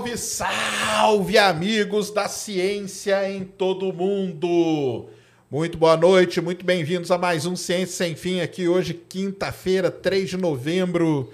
Salve, salve, amigos da ciência em todo o mundo! Muito boa noite, muito bem-vindos a mais um Ciência Sem Fim aqui hoje, quinta-feira, 3 de novembro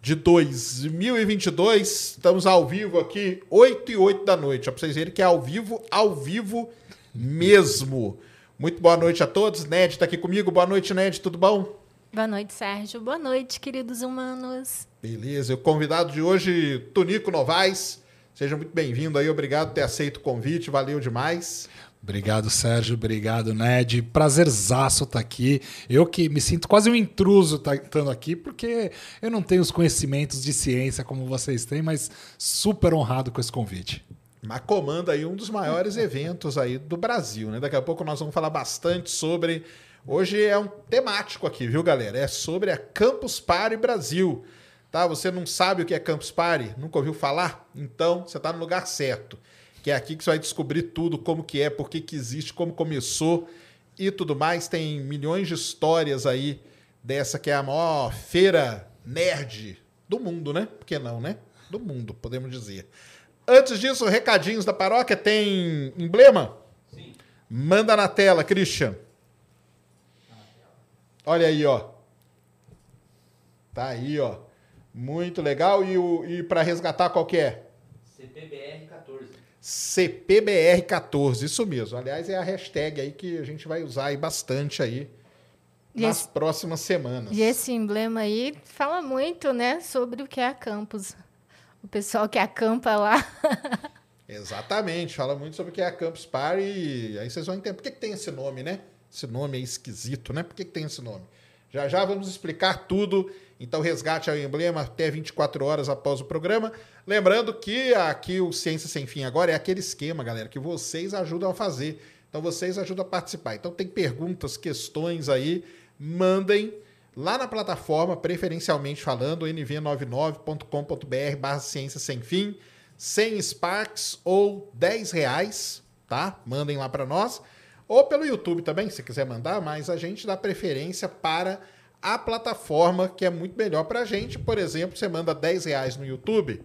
de 2022. Estamos ao vivo aqui, 8 e 8 da noite. Ó, pra vocês verem que é ao vivo, ao vivo mesmo. Muito boa noite a todos. Ned está aqui comigo. Boa noite, Ned. Tudo bom? Boa noite, Sérgio. Boa noite, queridos humanos. Beleza. O convidado de hoje, Tonico Novaes. Seja muito bem-vindo aí. Obrigado por ter aceito o convite. Valeu demais. Obrigado, Sérgio. Obrigado, Ned. Prazerzaço estar aqui. Eu que me sinto quase um intruso tá, estando aqui, porque eu não tenho os conhecimentos de ciência como vocês têm, mas super honrado com esse convite. Mas comanda aí um dos maiores eventos aí do Brasil, né? Daqui a pouco nós vamos falar bastante sobre Hoje é um temático aqui, viu, galera? É sobre a Campus Party Brasil. Tá? Você não sabe o que é Campus Party? Nunca ouviu falar? Então, você está no lugar certo. Que é aqui que você vai descobrir tudo, como que é, por que, que existe, como começou e tudo mais. Tem milhões de histórias aí dessa que é a maior feira nerd do mundo, né? Por que não, né? Do mundo, podemos dizer. Antes disso, recadinhos da paróquia. Tem emblema? Sim. Manda na tela, Christian. Olha aí, ó. Tá aí, ó. Muito legal. E, o, e para resgatar qual que é? CPBR 14. CPBR 14, isso mesmo. Aliás, é a hashtag aí que a gente vai usar aí bastante aí e nas esse, próximas semanas. E esse emblema aí fala muito, né, sobre o que é a campus. O pessoal que acampa lá. Exatamente, fala muito sobre o que é a Campus Party. E aí vocês vão entender por que, que tem esse nome, né? Esse nome é esquisito, né? Por que, que tem esse nome? Já já vamos explicar tudo. Então, resgate o emblema até 24 horas após o programa. Lembrando que aqui o Ciência Sem Fim agora é aquele esquema, galera, que vocês ajudam a fazer. Então, vocês ajudam a participar. Então, tem perguntas, questões aí, mandem lá na plataforma, preferencialmente falando, nv99.com.br barra ciência sem fim, 100 Sparks ou 10 reais, tá? Mandem lá para nós. Ou pelo YouTube também, se quiser mandar, mas a gente dá preferência para a plataforma que é muito melhor para a gente. Por exemplo, você manda 10 reais no YouTube,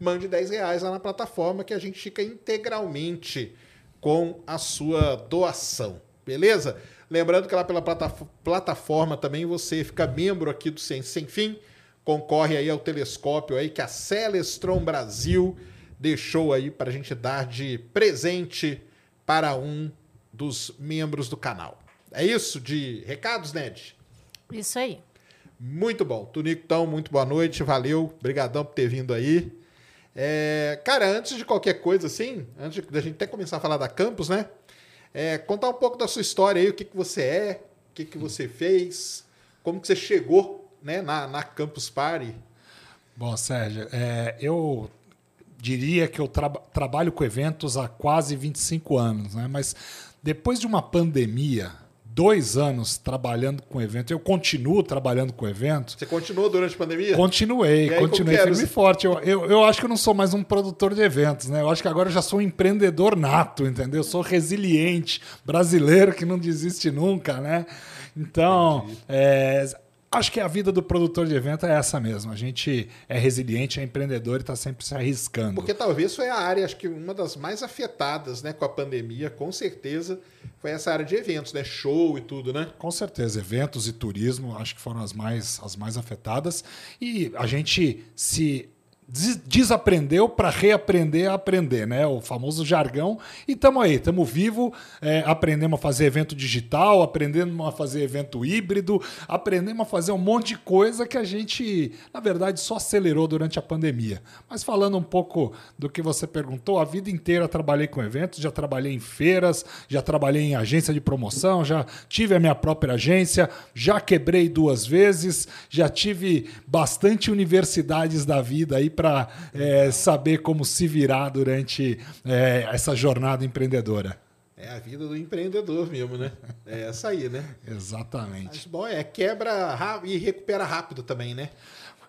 mande 10 reais lá na plataforma que a gente fica integralmente com a sua doação. Beleza? Lembrando que lá pela plataforma também você fica membro aqui do Ciência Sem Fim, concorre aí ao telescópio aí que a Celestron Brasil deixou aí para a gente dar de presente para um dos membros do canal. É isso de recados, Ned? Isso aí. Muito bom. Tunico, então, muito boa noite. Valeu. Obrigadão por ter vindo aí. É, cara, antes de qualquer coisa assim, antes da gente até começar a falar da campus, né? É, contar um pouco da sua história aí, o que, que você é, o que, que você fez, como que você chegou né, na, na Campus Party. Bom, Sérgio, é, eu diria que eu tra trabalho com eventos há quase 25 anos, né? Mas depois de uma pandemia, dois anos trabalhando com evento, eu continuo trabalhando com evento. Você continuou durante a pandemia? Continuei, aí, continuei firme e forte. Eu, eu, eu, acho que eu não sou mais um produtor de eventos, né? Eu acho que agora eu já sou um empreendedor nato, entendeu? Eu sou resiliente, brasileiro que não desiste nunca, né? Então, é, Acho que a vida do produtor de evento é essa mesmo. A gente é resiliente, é empreendedor e está sempre se arriscando. Porque talvez foi a área, acho que uma das mais afetadas né, com a pandemia, com certeza, foi essa área de eventos, né? Show e tudo, né? Com certeza. Eventos e turismo acho que foram as mais, as mais afetadas. E a gente se desaprendeu para reaprender a aprender, né? O famoso jargão. E estamos aí, estamos vivo, é, aprendemos a fazer evento digital, aprendemos a fazer evento híbrido, aprendemos a fazer um monte de coisa que a gente, na verdade, só acelerou durante a pandemia. Mas falando um pouco do que você perguntou, a vida inteira trabalhei com eventos, já trabalhei em feiras, já trabalhei em agência de promoção, já tive a minha própria agência, já quebrei duas vezes, já tive bastante universidades da vida aí para é, saber como se virar durante é, essa jornada empreendedora. É a vida do empreendedor mesmo, né? É essa aí, né? Exatamente. Mas, bom, é quebra e recupera rápido também, né?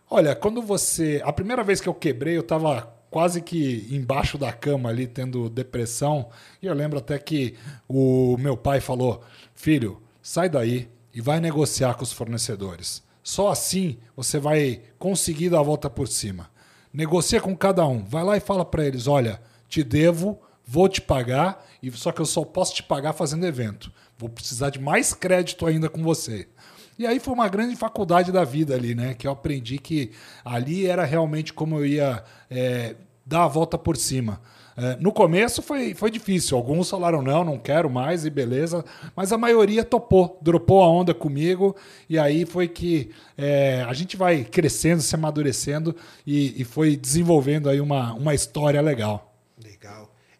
Olha, quando você. A primeira vez que eu quebrei, eu estava quase que embaixo da cama ali, tendo depressão. E eu lembro até que o meu pai falou: Filho, sai daí e vai negociar com os fornecedores. Só assim você vai conseguir dar a volta por cima. Negocia com cada um. Vai lá e fala para eles: olha, te devo, vou te pagar, e só que eu só posso te pagar fazendo evento. Vou precisar de mais crédito ainda com você. E aí foi uma grande faculdade da vida ali, né? Que eu aprendi que ali era realmente como eu ia é, dar a volta por cima. É, no começo foi, foi difícil. Alguns falaram não, não quero mais e beleza. Mas a maioria topou, dropou a onda comigo. E aí foi que é, a gente vai crescendo, se amadurecendo e, e foi desenvolvendo aí uma, uma história legal.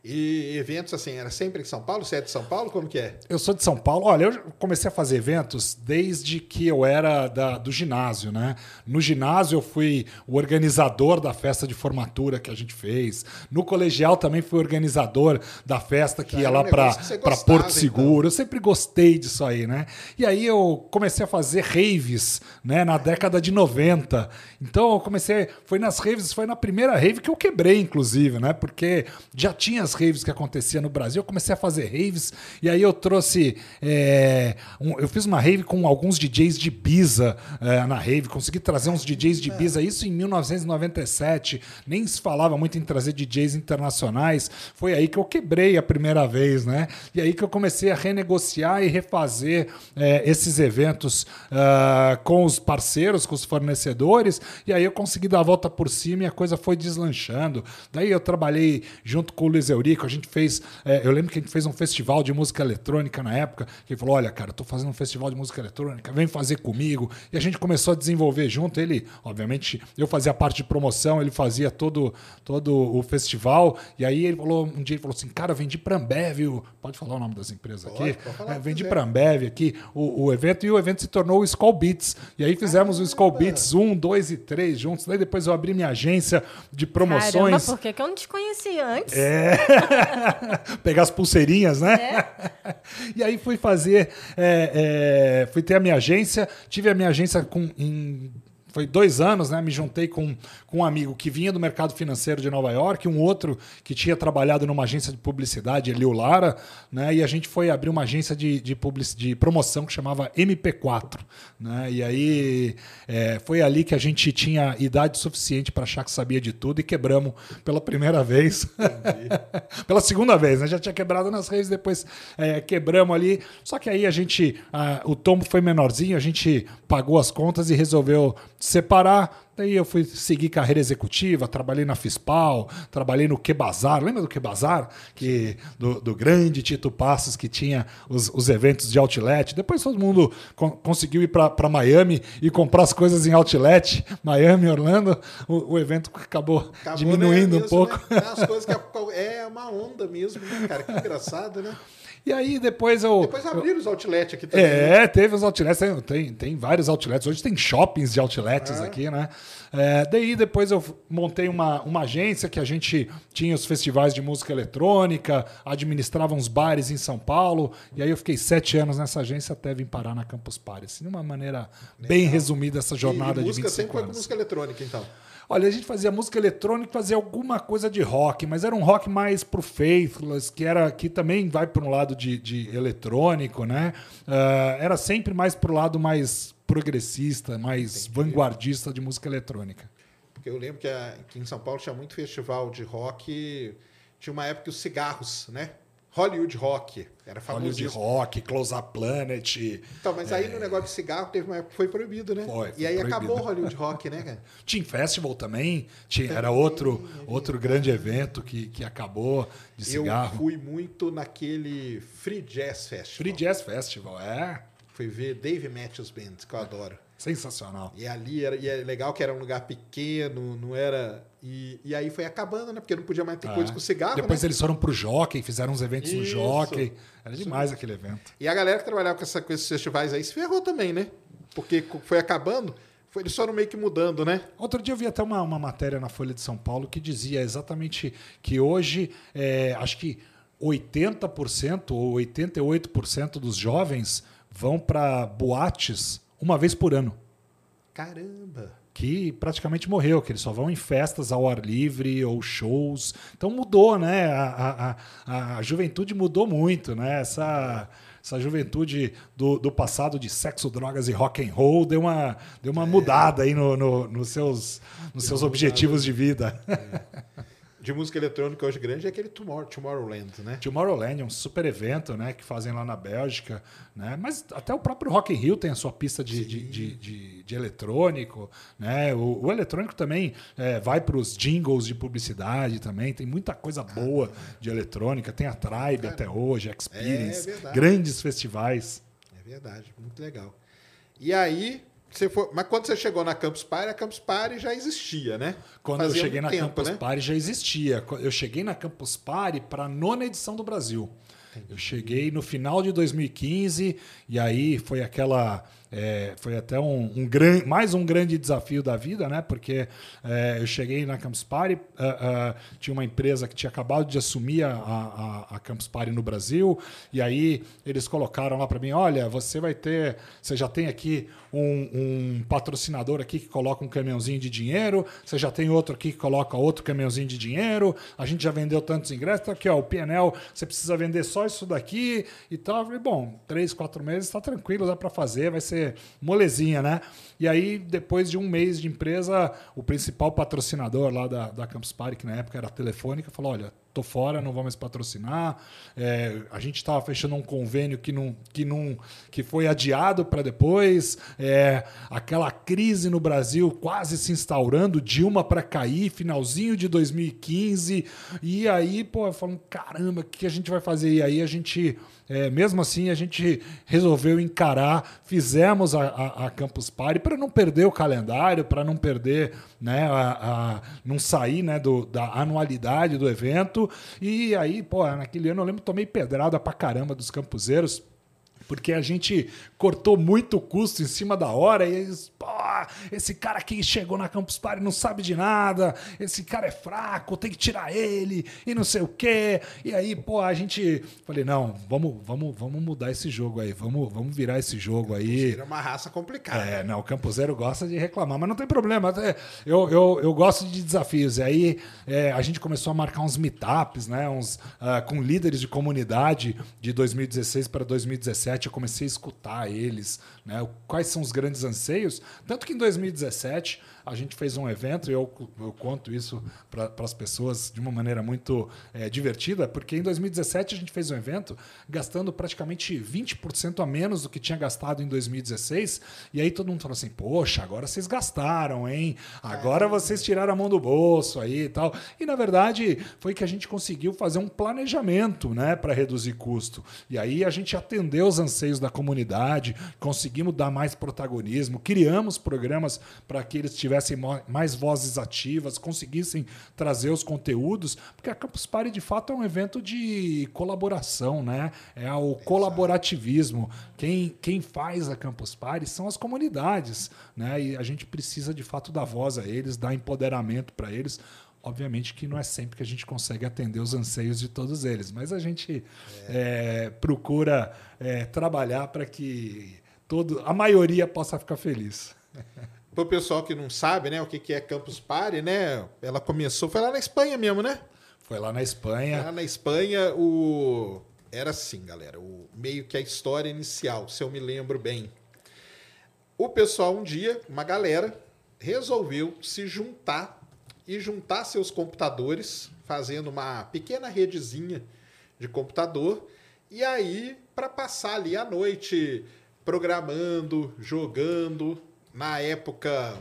E eventos assim, era sempre em São Paulo? Você é de São Paulo? Como que é? Eu sou de São Paulo. Olha, eu comecei a fazer eventos desde que eu era da, do ginásio, né? No ginásio eu fui o organizador da festa de formatura que a gente fez. No colegial também fui organizador da festa que Já ia era lá um para Porto gostava, então. Seguro. Eu sempre gostei disso aí, né? E aí eu comecei a fazer raves, né? Na década de 90. Então eu comecei, foi nas raves, foi na primeira rave que eu quebrei, inclusive, né? Porque já tinha as raves que acontecia no Brasil. Eu comecei a fazer raves e aí eu trouxe, é, um- eu fiz uma rave com alguns DJs de Ibiza é, na rave. Consegui trazer uns DJs de Ibiza, isso em 1997. Nem se falava muito em trazer DJs internacionais. Foi aí que eu quebrei a primeira vez, né? E aí que eu comecei a renegociar e refazer é, esses eventos ah, com os parceiros, com os fornecedores. E aí eu consegui dar a volta por cima e a coisa foi deslanchando. Daí eu trabalhei junto com o Luiz Eurico. A gente fez, é, eu lembro que a gente fez um festival de música eletrônica na época. Que ele falou: Olha, cara, tô fazendo um festival de música eletrônica, vem fazer comigo. E a gente começou a desenvolver junto. Ele, obviamente, eu fazia parte de promoção, ele fazia todo, todo o festival. E aí ele falou, um dia ele falou assim: Cara, eu vendi pra Ambev. o- Pode falar o nome das empresas Pode, aqui? pode falar É, que vendi pra Ambev aqui o, o evento e o evento se tornou o Skull Beats. E aí fizemos o Skull Beats 1, 2 e 3 juntos. Daí depois eu abri minha agência de Caramba, promoções. por que, que eu não te conhecia antes? É. Pegar as pulseirinhas, né? É. E aí fui fazer. é, é, fui ter a minha agência. Tive a minha agência com. em- foi dois anos, né? Me juntei com, com um amigo que vinha do mercado financeiro de Nova York, um outro que tinha trabalhado numa agência de publicidade, Elio Lara, né? E a gente foi abrir uma agência de, de, publici- de promoção que chamava MP4, né? E aí é, foi ali que a gente tinha idade suficiente para achar que sabia de tudo e quebramos pela primeira vez. pela segunda vez, né? Já tinha quebrado nas redes, depois é, quebramos ali. Só que aí a gente, ah, o tombo foi menorzinho, a gente pagou as contas e resolveu separar. Daí eu fui seguir carreira executiva, trabalhei na Fispal, trabalhei no Quebazar. Lembra do Quebazar? Que, do, do grande Tito Passos que tinha os, os eventos de outlet. Depois todo mundo con- conseguiu ir para Miami e comprar as coisas em outlet. Miami, Orlando. O, o evento acabou, Acabou, diminuindo né, um pouco. né? As coisas que é é uma onda mesmo, né, cara? Que engraçado, né? E aí depois eu. Depois abriram os outlets aqui também. né? É, teve os outlets, tem, tem, tem vários outlets. Hoje tem shoppings de outlets Ah. aqui, né? É, daí depois eu montei uma, uma agência que a gente tinha os festivais de música eletrônica, administrava uns bares em São Paulo, e aí eu fiquei sete anos nessa agência até vir parar na Campus Party. Assim, de uma maneira bem resumida essa jornada e, e de música 25 sempre foi com música eletrônica, então. Olha, a gente fazia música eletrônica, fazia alguma coisa de rock, mas era um rock mais pro Faithless, que era que também vai para um lado de, de eletrônico, né? Ah, era sempre mais pro lado mais progressista, mais vanguardista de música eletrônica. Porque eu lembro que a- aqui em São Paulo tinha muito festival de rock. Tinha uma época que os cigarros, né? Hollywood Rock. Era Hollywood famoso. Rock, Close Up Planet. Então, mas aí no negócio de cigarro teve uma época que foi proibido, né? Foi, foi e aí proibido. acabou o Hollywood Rock, né, cara? Team Festival também, tinha, era outro, outro grande evento que, que acabou de Eu cigarro. fui muito naquele Free Jazz Festival. Free Jazz Festival, é Fui ver Dave Matthews Band, que eu adoro. Sensacional. E ali era, e é legal que era um lugar pequeno, não era. E, e aí foi acabando, né? Porque não podia mais ter coisa É. com cigarro. Depois né? eles foram pro Jockey, fizeram uns eventos no Isso. Jockey. Era demais aquele evento. E a galera que trabalhava com, essa, com esses festivais aí se ferrou também, né? Porque foi acabando, foi, eles foram meio que mudando, né? Outro dia eu vi até uma, uma matéria na Folha de São Paulo que dizia exatamente que hoje, é, acho que 80% ou 88% dos jovens vão para boates uma vez por ano. Caramba! Que praticamente morreu, que eles só vão em festas ao ar livre ou shows. Então mudou, né? A, a, a, juventude mudou muito, né? Essa, essa juventude do, do passado de sexo, drogas e rock and roll deu uma, deu uma mudada aí no, no- nos seus, nos seus objetivos de vida. De música eletrônica hoje grande é aquele Tomorrow, Tomorrowland, né? Tomorrowland é um super evento, né, que fazem lá na Bélgica, né, mas até o próprio Rock in Rio tem a sua pista de, de, de, de- de eletrônico, né, o, o eletrônico também é, vai para os jingles de publicidade também, tem muita coisa boa de eletrônica, tem a Tribe até hoje, a Experience, É verdade. grandes festivais. É verdade, muito legal. E aí, você foi, mas quando você chegou na Campus Party, a Campus Party já existia, né? Quando Fazia eu cheguei muito na tempo, Campus né? Party já existia. Eu cheguei na Campus Party para a nona edição do Brasil. Eu cheguei no final de 2015 e aí foi aquela. É, foi até um, um gran, mais um grande desafio da vida, né? Porque é, eu cheguei na Campus Party, ah, ah, tinha uma empresa que tinha acabado de assumir a, a, a Campus Party no Brasil, e aí eles colocaram lá para mim: olha, você vai ter, você já tem aqui um, um patrocinador aqui que coloca um caminhãozinho de dinheiro, você já tem outro aqui que coloca outro caminhãozinho de dinheiro, a gente já vendeu tantos ingressos, tá aqui, ó, o PNL, você precisa vender só isso daqui e tal. Eu falei, bom, três, quatro meses tá tranquilo, dá para fazer, vai ser molezinha, né? E aí, depois de um mês de empresa, o principal patrocinador lá da, da Campus Party, que na época era a Telefônica, falou, olha, tô fora, não vou mais patrocinar. É, a gente estava fechando um convênio que não, que não, que foi adiado para depois. É, aquela crise no Brasil quase se instaurando, Dilma para cair, finalzinho de 2015. E aí, pô, falando, caramba, o que a gente vai fazer? E aí a gente é, mesmo assim, a gente resolveu encarar, fizemos a, a, a Campus Party para não perder o calendário, para não perder, né, a, a- não sair né, do, da anualidade do evento. E aí, pô, naquele ano eu lembro tomei pedrada pra caramba dos campuseiros. Porque a gente cortou muito custo em cima da hora e eles, pô, esse cara aqui chegou na Campus Party não sabe de nada, esse cara é fraco, tem que tirar ele e não sei o quê. E aí, pô, a gente falei, não, vamos, vamos, vamos mudar esse jogo aí, vamos, vamos virar esse jogo aí. Era uma raça complicada. É, não, o Campuseiro gosta de reclamar, mas não tem problema. Eu, eu, eu gosto de desafios. E aí é, a gente começou a marcar uns meetups, né? Uns, ah, com líderes de comunidade de 2016 para 2017. Comecei a escutar eles, né? Quais são os grandes anseios. Tanto que em 2017 a gente fez um evento, e eu, eu conto isso para as pessoas de uma maneira muito é, divertida, porque em 2017 a gente fez um evento gastando praticamente 20% a menos do que tinha gastado em 2016, e aí todo mundo falou assim: Poxa, agora vocês gastaram, hein? Agora vocês tiraram a mão do bolso aí e tal. E na verdade foi que a gente conseguiu fazer um planejamento né, para reduzir custo. E aí a gente atendeu os anseios da comunidade, conseguimos dar mais protagonismo, criamos programas para que eles tivessem mais vozes ativas, conseguissem trazer os conteúdos, porque a Campus Party de fato é um evento de colaboração, né? É o colaborativismo. Quem, quem faz a Campus Party são as comunidades, né? E a gente precisa de fato dar voz a eles, dar empoderamento para eles. Obviamente que não é sempre que a gente consegue atender os anseios de todos eles, mas a gente é, procura é, trabalhar para que todo, a maioria possa ficar feliz. Para o pessoal que não sabe, né, o que que é Campus Party, né? Ela começou, foi lá na Espanha mesmo, né? Foi lá na Espanha. Lá na Espanha, o era assim, galera, o meio que a história inicial, se eu me lembro bem. O pessoal um dia, uma galera, resolveu se juntar e juntar seus computadores, fazendo uma pequena redezinha de computador, e aí para passar ali a noite programando, jogando, na época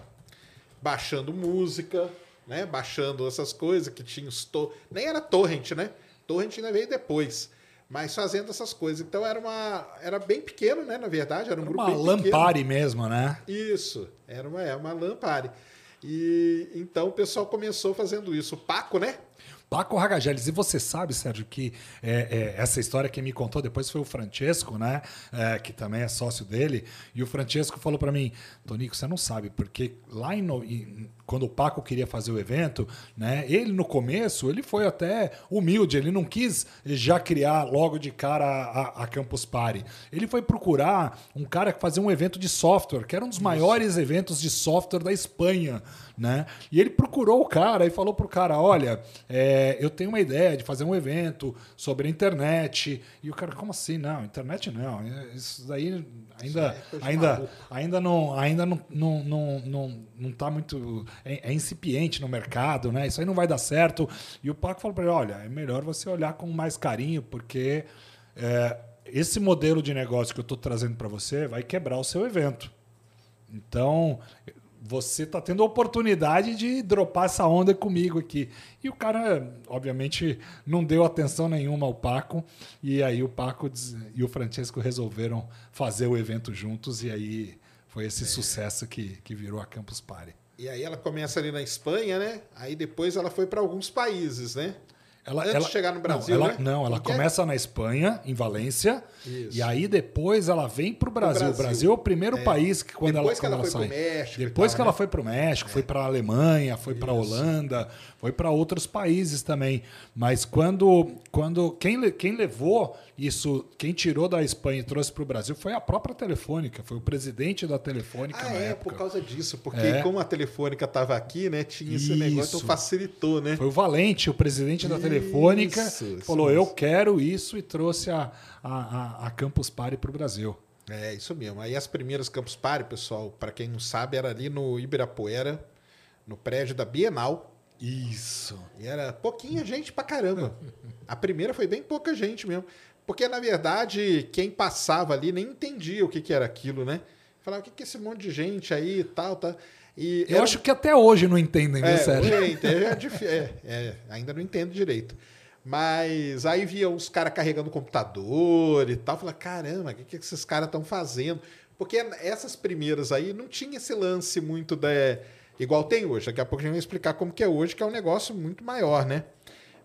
baixando música, né? Baixando essas coisas que tinha os to... nem era torrent, né? Torrent ainda veio depois, mas fazendo essas coisas. Então era uma era bem pequeno, né, na verdade, era um grupo Uma bem pequeno. lampare mesmo, né? Isso, era uma, é uma lampare. E então o pessoal começou fazendo isso. O Paco, né? Paco Ragageles. E você sabe, Sérgio, que é, é, essa história quem me contou depois foi o Francesco, né? É, que também é sócio dele. E o Francesco falou para mim, Tonico, você não sabe, porque lá em- quando o Paco queria fazer o evento, né? Ele no começo ele foi até humilde, ele não quis já criar logo de cara a, a Campus Party. Ele foi procurar um cara que fazia um evento de software, que era um dos maiores eventos de software da Espanha, né? E ele procurou o cara e falou pro cara, olha, é, é, eu tenho uma ideia de fazer um evento sobre a internet. E o cara, como assim? Não, internet não. Isso daí ainda, é coisa de ainda, ainda não ainda não, não, não, não, não tá muito. É, é incipiente no mercado, né? Isso aí não vai dar certo. E o Paco falou para ele: olha, é melhor você olhar com mais carinho, porque é, esse modelo de negócio que eu estou trazendo para você vai quebrar o seu evento. Então, você está tendo a oportunidade de dropar essa onda comigo aqui. E o cara, obviamente, não deu atenção nenhuma ao Paco. E aí o Paco e o Francesco resolveram fazer o evento juntos. E aí foi esse sucesso que, que virou a Campus Party. E aí ela começa ali na Espanha, né? Aí depois ela foi para alguns países, né? Ela, Antes ela- de chegar no Brasil, não, ela, né? não, ela é? começa na Espanha, em Valência, Isso. e aí depois ela vem para o Brasil. O Brasil. É o primeiro país que quando Depois ela, que ela foi sai. México Depois tal, que ela né? foi para o México, foi para a Alemanha, foi para a Holanda, foi para outros países também. Mas quando, quando quem, quem levou isso, quem tirou da Espanha e trouxe para o Brasil foi a própria Telefônica, foi o presidente da Telefônica Ah, na é, época. por causa disso. Porque É. como a telefônica estava aqui, né? Tinha esse Isso. negócio, então facilitou, né? Foi o Valente, o presidente da Telefônica, Isso, isso falou: Eu mesmo. quero isso e trouxe a, a, a, a Campus Party para o Brasil. É, isso mesmo. Aí as primeiras Campus Party, pessoal, para quem não sabe, era ali no Ibirapuera, no prédio da Bienal. Isso. E era pouquinha gente pra caramba. A primeira foi bem pouca gente mesmo. Porque, na verdade, quem passava ali nem entendia o que, que era aquilo, né? Falava, o que, que é esse monte de gente aí e tal, tá? E Eu era- acho que até hoje não entendem, viu, É, Sérgio? gente, é, é, é, ainda não entendo direito. Mas aí via os caras carregando computador e tal. Falei, caramba, o que, que esses caras estão fazendo? Porque essas primeiras aí não tinha esse lance muito da. Igual tem hoje. Daqui a pouco a gente vai explicar como que é hoje, que é um negócio muito maior, né?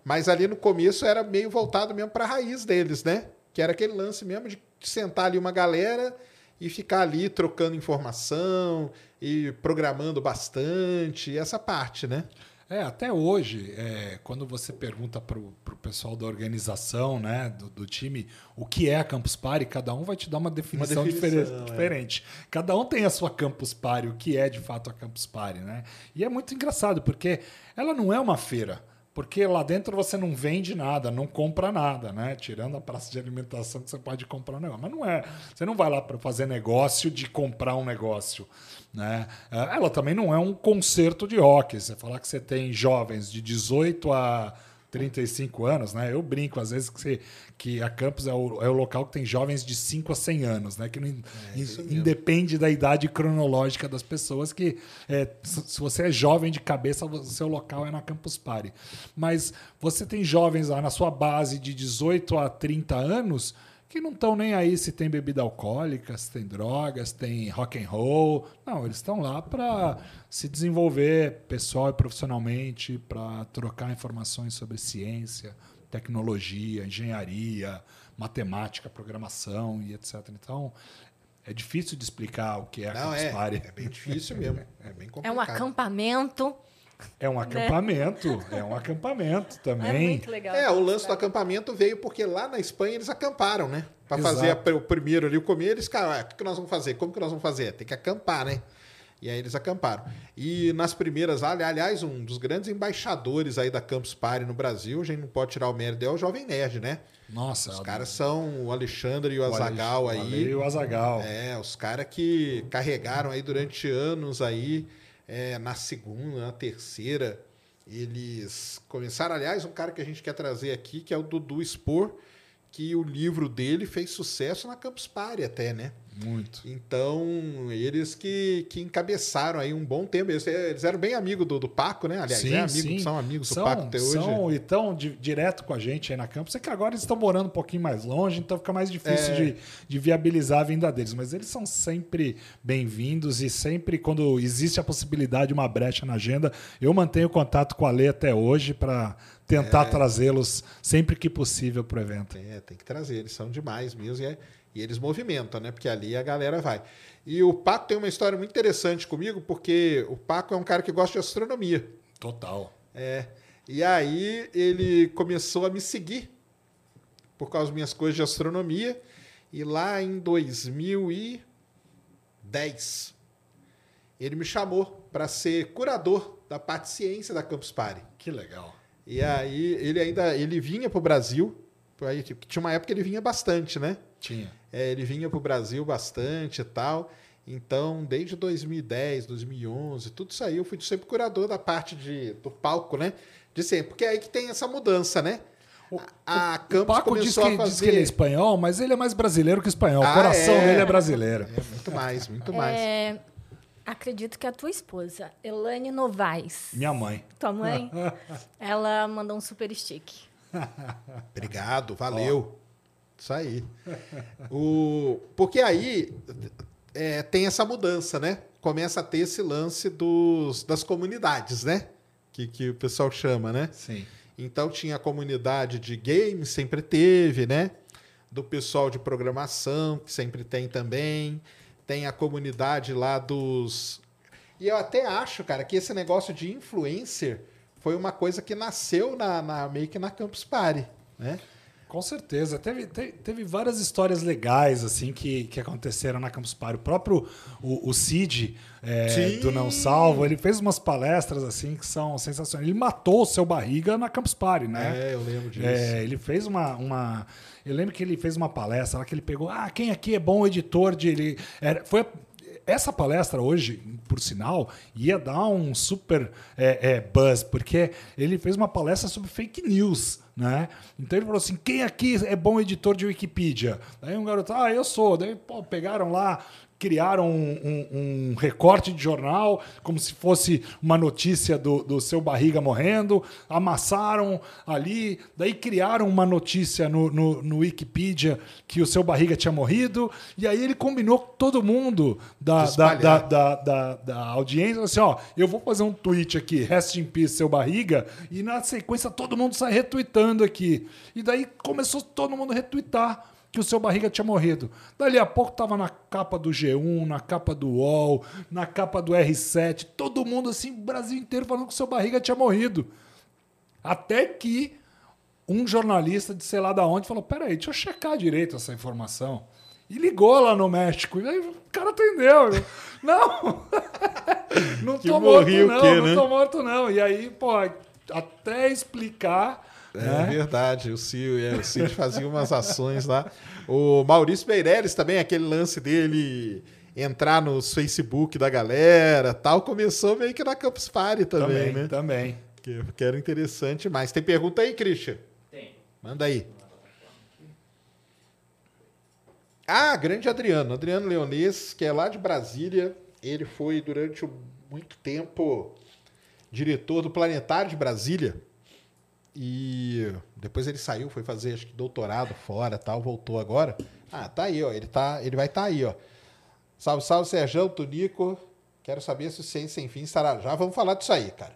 Mas ali no começo era meio voltado mesmo para a raiz deles, né? Que era aquele lance mesmo de sentar ali uma galera e ficar ali trocando informação e programando bastante, essa parte, né? É, até hoje, é, quando você pergunta para o pessoal da organização, né, do, do time, o que é a Campus Party, cada um vai te dar uma definição, definição, difere- é. diferente. Cada um tem a sua Campus Party, o que é de fato a Campus Party, né? E é muito engraçado, porque ela não é uma feira. Porque lá dentro você não vende nada, não compra nada, né? Tirando a praça de alimentação que você pode comprar um negócio. Mas não é. Você não vai lá para fazer negócio de comprar um negócio. Né? Eh, Ela também não é um concerto de rock. Você falar que você tem jovens de 18 a 35 anos, né? Eu brinco às vezes que, você- que a campus é o, é o local que tem jovens de 5 a 100 anos, né? Que não, mesmo. independe da idade cronológica das pessoas, que é, se se você é jovem de cabeça, o seu local é na Campus Party. Mas você tem jovens lá na sua base de 18 a 30 anos que não estão nem aí se tem bebida alcoólica, se tem drogas, tem rock and roll. Não, eles estão lá para se desenvolver pessoal e profissionalmente, para trocar informações sobre ciência, tecnologia, engenharia, matemática, programação e etc. Então, é difícil de explicar o que é a Campus é, Party. é bem difícil mesmo. É bem É complicado. um acampamento. É um acampamento, é um acampamento É também. muito legal. É, o lance do acampamento veio porque lá na Espanha eles acamparam, né? Pra fazer a- o primeiro ali, o comer, eles, cara, ah, o que, que nós vamos fazer? Como que nós vamos fazer? Tem que acampar, né? E aí eles acamparam. E nas primeiras, ali- aliás, um dos grandes embaixadores aí da Campus Party no Brasil, a gente não pode tirar o mérito, é o Jovem Nerd, né? Nossa, Os caras são o Alexandre e o o Azagal Ale- o Ale aí. E o Azagal. É, os caras que carregaram aí durante anos aí, é, na segunda, na terceira, eles começaram, aliás, um cara que a gente quer trazer aqui, que é o Dudu Spor, que o livro dele fez sucesso na Campus Party até, né? Muito. Então, eles que, que encabeçaram aí um bom tempo. Eles, eles eram bem amigos do, do Paco, né? Aliás, Sim, é amigo, sim. são amigos São, do Paco até hoje. são e estão di- direto com a gente aí na campus. É que agora eles estão morando um pouquinho mais longe, então fica mais difícil É. de, de viabilizar a vinda deles. Mas eles são sempre bem-vindos e sempre, quando existe a possibilidade de uma brecha na agenda, eu mantenho contato com a Lê até hoje para tentar É. trazê-los sempre que possível para o evento. É, tem que trazer, eles são demais mesmo. E, é- e eles movimentam, né? Porque ali a galera vai. E o Paco tem uma história muito interessante comigo, porque o Paco é um cara que gosta de astronomia. Total. É. E aí ele começou a me seguir por causa das minhas coisas de astronomia. E lá em 2010, ele me chamou para ser curador da parte de ciência da Campus Party. Que legal. E aí ele ainda ele vinha pro Brasil. Aí, tinha uma época que ele vinha bastante, né? Tinha. É, ele vinha pro Brasil bastante e tal. Então, desde 2010, 2011, tudo isso aí, eu fui sempre curador da parte de, do palco, né? De sempre. Porque é aí que tem essa mudança, né? A, a O Campos Paco diz começou que, a fazer... diz que ele é espanhol, mas ele é mais brasileiro que espanhol. Ah, o coração é? dele é brasileiro. É, muito mais, muito mais. É, acredito que a tua esposa, Elaine Novaes, Minha mãe. tua mãe, ela mandou um super stick. Obrigado, valeu. Isso aí. O, porque aí é, tem essa mudança, né? Começa a ter esse lance dos, das comunidades, né? Que, que o pessoal chama, né? Sim. Então tinha a comunidade de games, sempre teve, né? Do pessoal de programação, que sempre tem também. Tem a comunidade lá dos. E eu até acho, cara, que esse negócio de influencer foi uma coisa que nasceu na, na meio que na Campus Party, né? Com certeza. Teve, te- teve, várias histórias legais assim que, que aconteceram na Campus Party. O próprio o, o Cid é, do Não Salvo, ele fez umas palestras assim que são sensacionais. Ele matou o seu barriga na Campus Party, né? É, eu lembro disso. É, ele fez uma, uma. Eu lembro que ele fez uma palestra lá que ele pegou. Ah, quem aqui é bom editor de. Ele, era, foi, essa palestra hoje, por sinal, ia dar um super é, é, buzz, porque ele fez uma palestra sobre fake news. Né? Então ele falou assim: quem aqui é bom editor de Wikipedia? Daí um garoto, ah, eu sou. Daí pô, pegaram lá, criaram um, um- um recorte de jornal, como se fosse uma notícia do, do seu barriga morrendo, amassaram ali, daí criaram uma notícia no, no, no Wikipedia que o seu barriga tinha morrido, e aí ele combinou com todo mundo da, da, da, da, da audiência, assim, ó, eu vou fazer um tweet aqui, rest in peace, seu barriga, e na sequência todo mundo sai retweetando aqui. E daí começou todo mundo a retweetar que o seu barriga tinha morrido. Dali a pouco tava na capa do G1, na capa do UOL, na capa do R7, todo mundo assim, Brasil inteiro falando que o seu barriga tinha morrido. Até que um jornalista de sei lá da onde falou: peraí, deixa eu checar direito essa informação. E ligou lá no México. E aí o cara atendeu. Eu, Não! não tô morto, não, quê, não né? tô morto, não. E aí, pô, até explicar. É né? verdade, o Cid, é, o Cid fazia umas ações lá. O Maurício Meirelles também, aquele lance dele entrar no Facebook da galera tal, começou meio que na Campus Party também, Também, né? também. Que, que era interessante mais. Tem pergunta aí, Christian? Tem. Manda aí. Ah, grande Adriano. Adriano Leonês, que é lá de Brasília. Ele foi durante muito tempo diretor do Planetário de Brasília. E depois ele saiu, foi fazer acho que doutorado fora, tal, voltou agora. Ah, tá aí, ó. Ele tá, ele vai estar aí, ó. Salve, salve, Sérgio, Tunico. Quero saber se o Ciência Sem Fim estará. Já vamos falar disso aí, cara.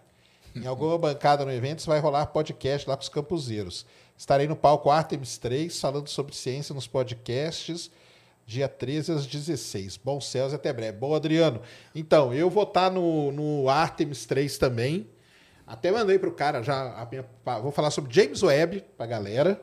Em alguma bancada no evento vai rolar podcast lá para os campuseiros. Estarei no palco Artemis 3 falando sobre ciência nos podcasts, dia 13 às 16. Bom céus e até breve. Bom, Adriano. Então, eu vou estar no, no Artemis 3 também. Até mandei pro cara já. minha- vou falar sobre James Webb pra galera.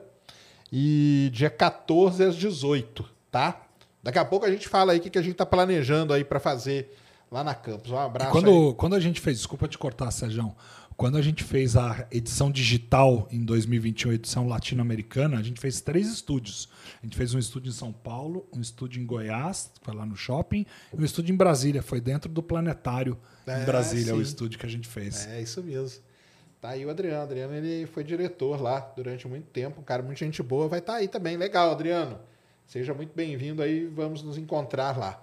E dia 14 às 18, tá? Daqui a pouco a gente fala aí o que, que a gente tá planejando aí para fazer lá na campus. Um abraço aí. Quando, quando a gente fez, desculpa te cortar, Sérgio, quando a gente fez a edição digital em 2021, a edição latino-americana, a gente fez três estúdios. A gente fez um estúdio em São Paulo, um estúdio em Goiás, que foi lá no shopping, e um estúdio em Brasília, foi dentro do Planetário É, em Brasília, o sim. estúdio que a gente fez. É isso mesmo. Tá aí o Adriano. Adriano ele foi diretor lá durante muito tempo. Um cara muito gente boa. Vai estar aí também. Legal, Adriano. Seja muito bem-vindo aí. Vamos nos encontrar lá.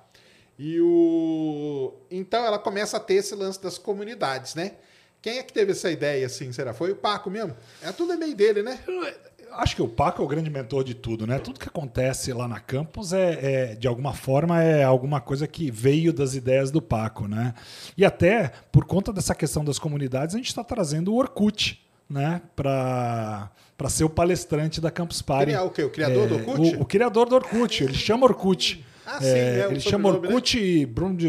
E o. Então ela começa a ter esse lance das comunidades, né? Quem é que teve essa ideia, assim, será? Foi o Paco mesmo? É tudo e-mail dele, né? Acho que o Paco é o grande mentor de tudo, né? Tudo que acontece lá na campus é, é, de alguma forma, é alguma coisa que veio das ideias do Paco, né? E até, por conta dessa questão das comunidades, a gente está trazendo o Orkut, né? Para ser o palestrante da Campus Party. Criar o quê? O criador do É, Orkut? O, o criador do Orkut. Ele chama Orkut. Ah, sim, é o ele chama né? Orkut Brund-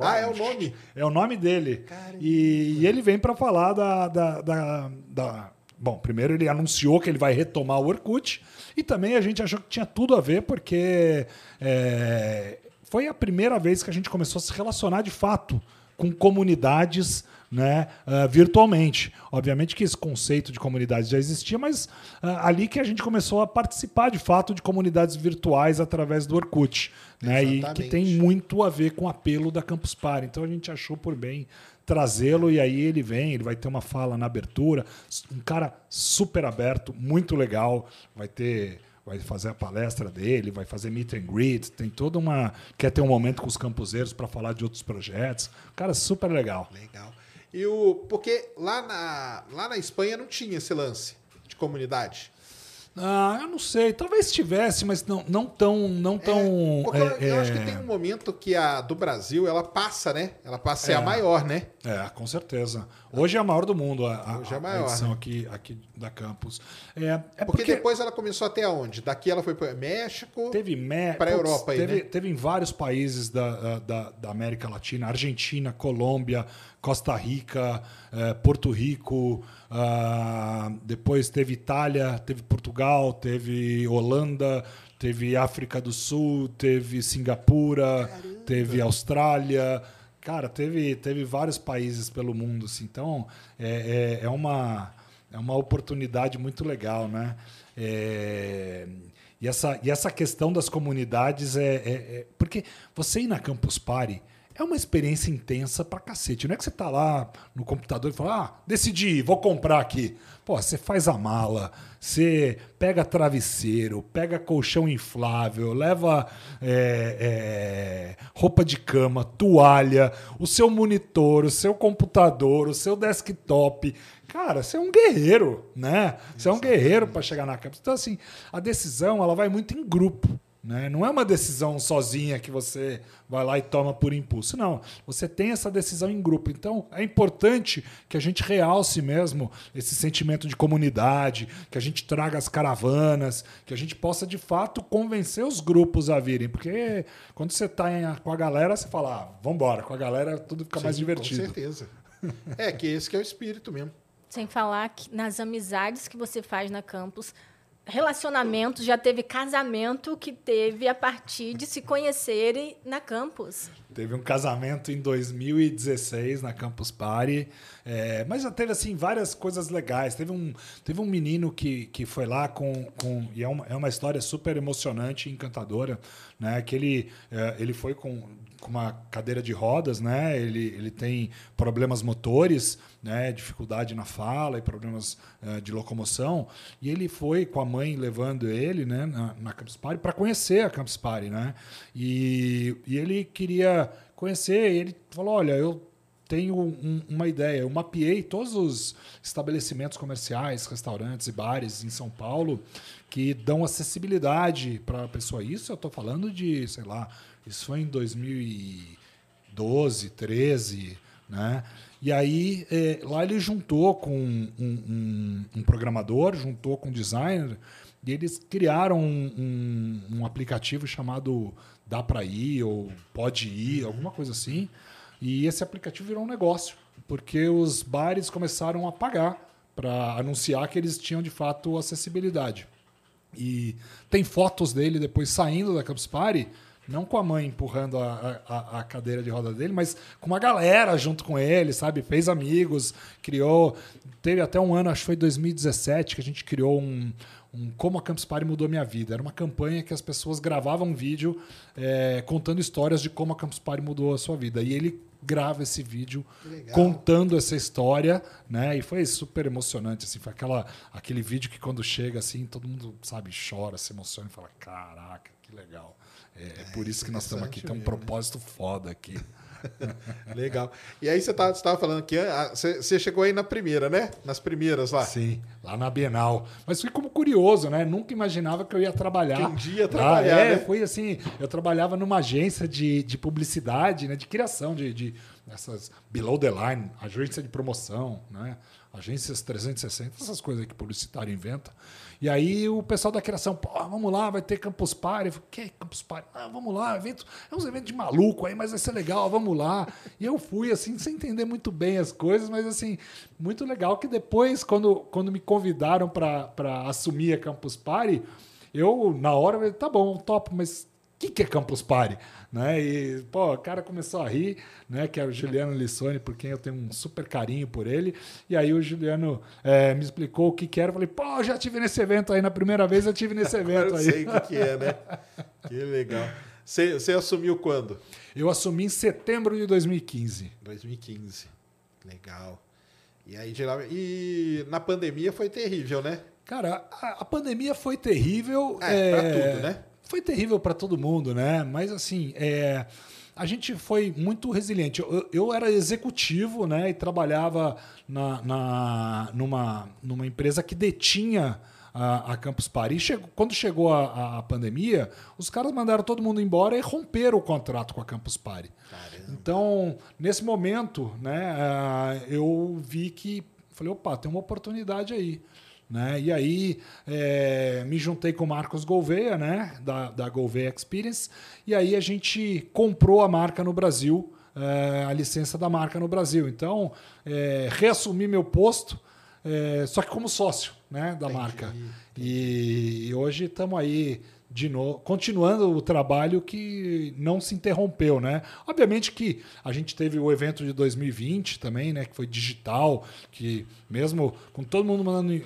Ah, é o nome. é o nome dele. E, e ele vem para falar da, da, da- da- Bom, primeiro ele anunciou que ele vai retomar o Orkut. E também a gente achou que tinha tudo a ver, porque é, foi a primeira vez que a gente começou a se relacionar de fato com comunidades né, uh, virtualmente. Obviamente que esse conceito de comunidade já existia, mas uh, ali que a gente começou a participar de fato de comunidades virtuais através do Orkut. Né, e que tem muito a ver com o apelo da Campus Party. Então a gente achou por bem trazê-lo e aí ele vem, ele vai ter uma fala na abertura, um cara super aberto, muito legal, vai ter vai fazer a palestra dele, vai fazer meet and greet, tem toda uma quer ter um momento com os campuseiros para falar de outros projetos. Cara, super legal. Legal. E o porque lá na lá na Espanha não tinha esse lance de comunidade. Ah, eu não sei. Talvez tivesse, mas não, não tão. Não é, tão é, eu, eu acho que é. tem um momento que a do Brasil ela passa, né? Ela passa a ser a é. maior, né? É, com certeza. Hoje é a maior do mundo, a, Hoje é a, maior, a edição né? aqui, aqui da campus. É, é porque, porque, depois ela começou até onde? Daqui ela foi para México. Teve México. Para a Europa aí, teve, né? teve em vários países da, da, da América Latina, Argentina, Colômbia, Costa Rica, eh, Porto Rico, uh, depois teve Itália, teve Portugal, teve Holanda, teve África do Sul, teve Singapura, Caramba. teve Austrália. Cara, teve, teve vários países pelo mundo. Assim, então, é, é, é, uma, é uma oportunidade muito legal, né? É, e, essa, e essa questão das comunidades é, é, é Porque você ir na Campus Party é uma experiência intensa pra cacete. Não é que você tá lá no computador e fala, ah, decidi, vou comprar aqui. Pô, você faz a mala, você pega travesseiro, pega colchão inflável, leva é, é, roupa de cama, toalha, o seu monitor, o seu computador, o seu desktop. Cara, você é um guerreiro, né? Você é um guerreiro para chegar na campus. Então, assim, a decisão ela vai muito em grupo. Né? Não é uma decisão sozinha que você vai lá e toma por impulso. Não. Você tem essa decisão em grupo. Então, é importante que a gente realce mesmo esse sentimento de comunidade, que a gente traga as caravanas, que a gente possa, de fato, convencer os grupos a virem. Porque quando você está com a galera, você fala, ah, vamos embora. Com a galera tudo fica Sim, mais divertido. Com certeza. é que esse que é o espírito mesmo. Sem falar que nas amizades que você faz na campus, relacionamento, já teve casamento que teve a partir de se conhecerem na campus. Teve um casamento em 2016 na Campus Party, é, mas já teve assim várias coisas legais. Teve um, teve um menino que, que foi lá com, com e é uma, é uma história super emocionante e encantadora, né? Que ele, é, ele foi com com uma cadeira de rodas, né? Ele, ele tem problemas motores, né? Dificuldade na fala e problemas uh, de locomoção. E ele foi com a mãe levando ele, né? Na, na Campus Party para conhecer a Campus Party, né? E, e ele queria conhecer. ele falou: olha, eu tenho um, uma ideia. Eu mapeei todos os estabelecimentos comerciais, restaurantes e bares em São Paulo que dão acessibilidade para a pessoa. Isso eu estou falando de, sei lá, isso foi em 2012, 13, né? E aí é, lá ele juntou com um, um, um, programador, juntou com um designer, e eles criaram um, um aplicativo chamado Dá para ir ou Pode ir, alguma coisa assim. E esse aplicativo virou um negócio, porque os bares começaram a pagar para anunciar que eles tinham de fato acessibilidade. E tem fotos dele depois saindo da Campus Party não com a mãe empurrando a, a, a, cadeira de roda dele, mas com uma galera junto com ele, sabe? Fez amigos, criou. Teve até um ano, acho que foi 2017, que a gente criou um, um Como a Campus Party Mudou Minha Vida. Era uma campanha que as pessoas gravavam um vídeo é, contando histórias de como a Campus Party mudou a sua vida. E ele grava esse vídeo contando essa história, né? E foi super emocionante, assim, foi aquela, aquele vídeo que quando chega assim, todo mundo, sabe, chora, se emociona e fala: "Caraca, que legal". É, é por isso que nós estamos aqui. Tem um né? propósito foda aqui. Legal. E aí você tá, estava falando que ah, você chegou aí na primeira, né? Nas primeiras lá. Sim, lá na Bienal. Mas fui como curioso, né? Nunca imaginava que eu ia trabalhar. Que um dia trabalhar. é, né? foi assim. Eu trabalhava numa agência de, de publicidade, né? De criação de, de essas below the line, agência de promoção, né? Agências 360, essas coisas que publicitário inventa. E aí o pessoal da criação, pô, vamos lá, vai ter Campus Party. Eu falei, que é Campus Party? Ah, vamos lá, evento, é uns eventos de maluco aí, mas vai ser legal, vamos lá. E eu fui, assim, sem entender muito bem as coisas, mas, assim, muito legal que depois, quando, quando me convidaram para assumir a Campus Party, eu, na hora, falei, tá bom, top, mas que, que é Campus Party? Né? E, pô, o cara começou a rir, né? Que é o Juliano Lissone, por quem eu tenho um super carinho por ele. E aí o Juliano é, me explicou o que, que era. Eu falei, pô, já tive nesse evento aí. Na primeira vez eu tive nesse evento Eu aí. sei o que, que é, né? Que legal. Você, você assumiu quando? Eu assumi em setembro de 2015. 2015. Legal. E aí, geralmente. E na pandemia foi terrível, né? Cara, a, a pandemia foi terrível. É, pra tudo, né? Foi terrível para todo mundo, né? Mas assim, é, a gente foi muito resiliente. Eu, eu era executivo, né? E trabalhava na, na- numa, numa empresa que detinha a, a Campus Party. E chegou- quando chegou a, a pandemia, os caras mandaram todo mundo embora e romperam o contrato com a Campus Party. Então, nesse momento, né, ah, eu vi que falei, opa, tem uma oportunidade aí. Né? E aí eh, me juntei com o Marcos Gouveia, né, da, da Gouveia Experience, e aí a gente comprou a marca no Brasil, eh, a licença da marca no Brasil. Então, eh, reassumi meu posto, eh, só que como sócio né, da marca. E, hoje estamos aí de novo, continuando o trabalho que não se interrompeu, né? Obviamente que a gente teve o evento de 2020 também, né? Que foi digital, que mesmo com todo mundo mandando,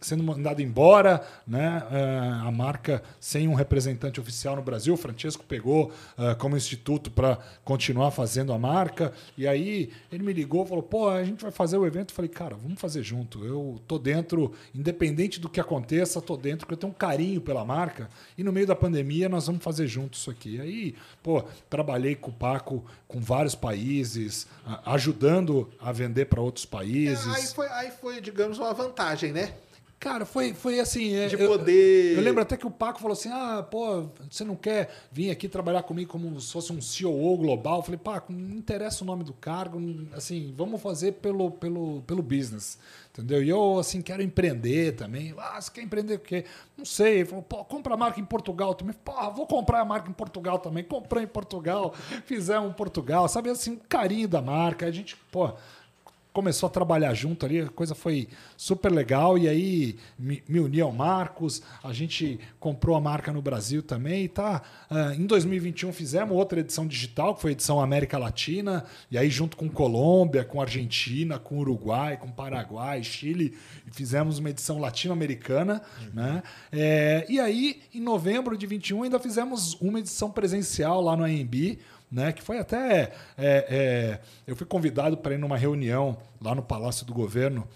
sendo mandado embora, né? eh, a marca sem um representante oficial no Brasil, o Francesco pegou eh, como instituto para continuar fazendo a marca. E aí ele me ligou, falou: "Pô, a gente vai fazer o evento". Eu falei: "Cara, vamos fazer junto. Eu tô dentro, independente do que aconteça, tô dentro, porque eu tenho um carinho pela marca. E no meio da pandemia nós vamos fazer junto isso aqui". E aí, pô, trabalhei com o Paco com vários países, a- ajudando a vender para outros países. É, aí, foi, aí foi, digamos, uma vantagem, né? Cara, foi, foi assim. é, De eu- poder- Eu, lembro até que o Paco falou assim: ah, pô, você não quer vir aqui trabalhar comigo como se fosse um CEO global? Eu falei, Paco, não interessa o nome do cargo, assim, vamos fazer pelo, pelo, pelo business. Entendeu? E eu, assim, quero empreender também. Ah, você quer empreender o quê? Não sei. Ele falou, pô, compra a marca em Portugal também. Pô, vou comprar a marca em Portugal também. Comprei em Portugal, fizemos em Portugal. Sabe, assim, um carinho da marca. A gente, pô, começou a trabalhar junto ali, a coisa foi super legal. E aí me, me uni ao Marcos, a gente comprou a marca no Brasil também. E tá, ah, em 2021 fizemos outra edição digital, que foi a edição América Latina, e aí junto com Colômbia, com Argentina, com Uruguai, com Paraguai, Chile, fizemos uma edição latino-americana. Né? É, e aí, em novembro de 21, ainda fizemos uma edição presencial lá no AMB né? Que foi até. é, é, eu fui convidado para ir numa reunião lá no Palácio do Governo.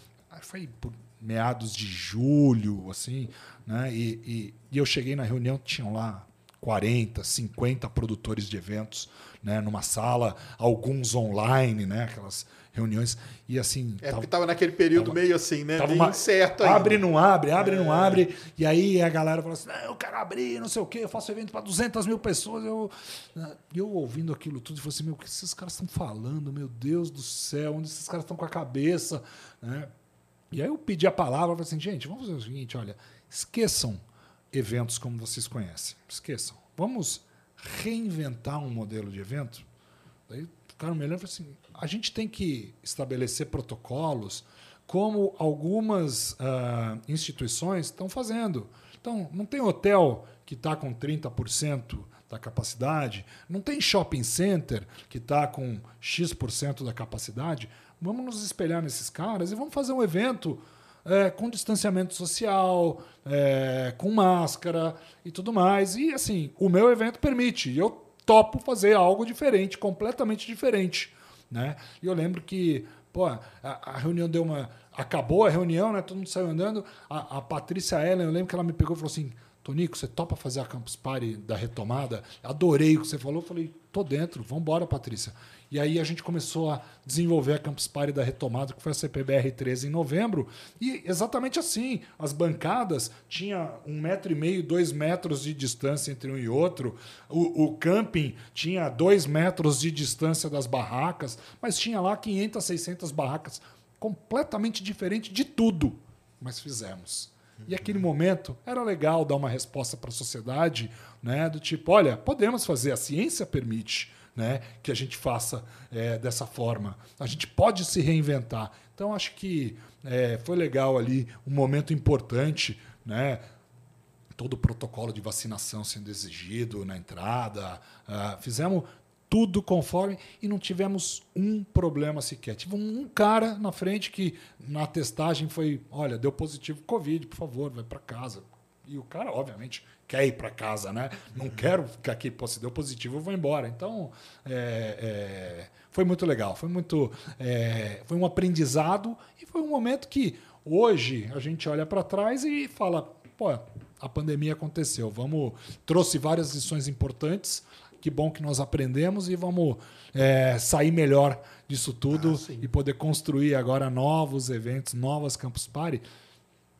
Foi por meados de julho, assim, né? E, e, e eu cheguei na reunião, tinham lá 40, 50 produtores de eventos, né? Numa sala, alguns online, né? Aquelas reuniões. E assim. É tava- porque tava naquele período tava- meio assim, né? Tava Meio uma- incerto ainda. Abre, não abre, abre, É. não abre. E aí a galera falou assim: não, eu quero abrir, não sei o quê, eu faço evento para 200 mil pessoas. Eu, e eu ouvindo aquilo tudo, eu falei assim: meu, o que esses caras estão falando? Meu Deus do céu, onde esses caras estão com a cabeça? Né? E aí eu pedi a palavra, falei assim: gente, vamos fazer o seguinte: olha, esqueçam eventos como vocês conhecem. Esqueçam. Vamos reinventar um modelo de evento? Daí ficaram me olhando e assim: a gente tem que estabelecer protocolos como algumas ah, instituições estão fazendo. Então, não tem hotel que está com 30% da capacidade, não tem shopping center que está com X% da capacidade. Vamos nos espelhar nesses caras e vamos fazer um evento é, com distanciamento social, é, com máscara e tudo mais. E assim, o meu evento permite. E eu topo fazer algo diferente, completamente diferente. Né? E eu lembro que pô, a, a reunião deu uma. Acabou a reunião, né? Todo mundo saiu andando. A, a Patrícia Ellen, eu lembro que ela me pegou e falou assim: Tonico, você topa fazer a Campus Party da retomada? Adorei o que você falou. Eu falei, tô dentro, vamos embora, Patrícia. E aí a gente começou a desenvolver a Campus Party da retomada, que foi a CPBR 13 em novembro. E exatamente assim, as bancadas tinha um metro e meio, dois metros de distância entre um e outro. O, o camping tinha dois metros de distância das barracas, mas tinha lá 500, 600 barracas, completamente diferente de tudo. Mas fizemos. E aquele momento era legal dar uma resposta para a sociedade, né, do tipo, olha, podemos fazer, a ciência permite, né, que a gente faça é, dessa forma. A gente pode se reinventar. Então acho que é, foi legal ali, um momento importante, né, todo o protocolo de vacinação sendo exigido na entrada. Uh, fizemos tudo conforme e não tivemos um problema sequer. Tive um cara na frente que na testagem foi, olha, deu positivo Covid, por favor, vai para casa. E o cara, obviamente, quer ir para casa, né? Não quero ficar aqui, pô, se deu positivo, eu vou embora. Então, é, é, foi muito legal, foi muito, é, foi um aprendizado e foi um momento que hoje a gente olha para trás e fala, pô, a pandemia aconteceu, vamos trouxe várias lições importantes. Que bom que nós aprendemos e vamos é, sair melhor disso tudo Ah, e poder construir agora novos eventos, novas Campus Party,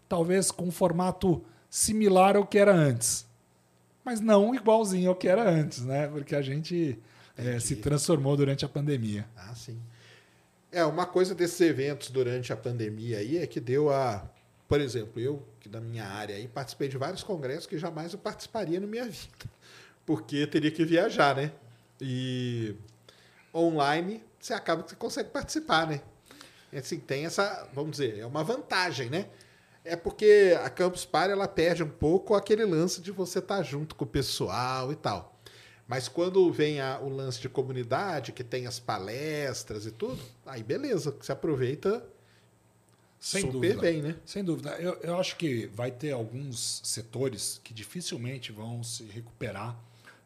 talvez com um formato similar ao que era antes, mas não igualzinho ao que era antes, né? Porque a gente é, se transformou durante a pandemia. Ah, sim. É, uma coisa desses eventos durante a pandemia aí é que deu a. Por exemplo, eu, que da minha área aí, participei de vários congressos que jamais eu participaria na minha vida. Porque teria que viajar, né? E online você acaba que você consegue participar, né? Assim, tem essa, vamos dizer, é uma vantagem, né? É porque a Campus Party ela perde um pouco aquele lance de você estar junto com o pessoal e tal. Mas quando vem a- o lance de comunidade, que tem as palestras e tudo, aí beleza, você aproveita Sem super dúvida. bem, né? Sem dúvida. Eu, eu acho que vai ter alguns setores que dificilmente vão se recuperar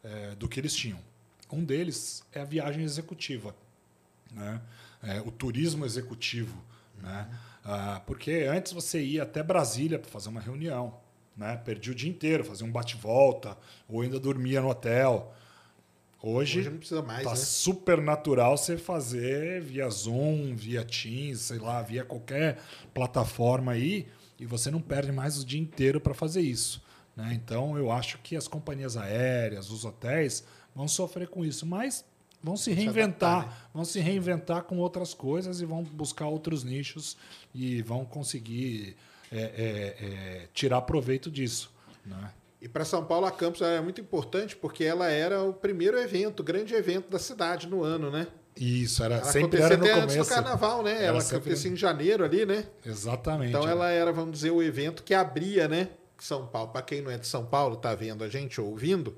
eh, do que eles tinham. Um deles é a viagem executiva, né? É, o turismo executivo. Né? Ah, porque antes você ia até Brasília para fazer uma reunião. Né? Perdia o dia inteiro, fazia um bate-volta, ou ainda dormia no hotel. Hoje, Hoje não precisa mais, tá né? super natural você fazer via Zoom, via Teams, sei lá, via qualquer plataforma aí, e você não perde mais o dia inteiro para fazer isso. Né? Então, eu acho que as companhias aéreas, os hotéis, vão sofrer com isso, mas vão se reinventar, adaptar, né? vão se reinventar com outras coisas e vão buscar outros nichos e vão conseguir é, é, é, tirar proveito disso. Né? E para São Paulo, a Campus era muito importante porque ela era o primeiro evento, grande evento da cidade no ano, né? Isso, era, Ela sempre era no até começo. antes do carnaval, né? Era ela sempre- acontecia em janeiro ali, né? Exatamente. Então é. ela era, vamos dizer, o evento que abria, né? São Paulo, para quem não é de São Paulo, tá vendo a gente ou ouvindo,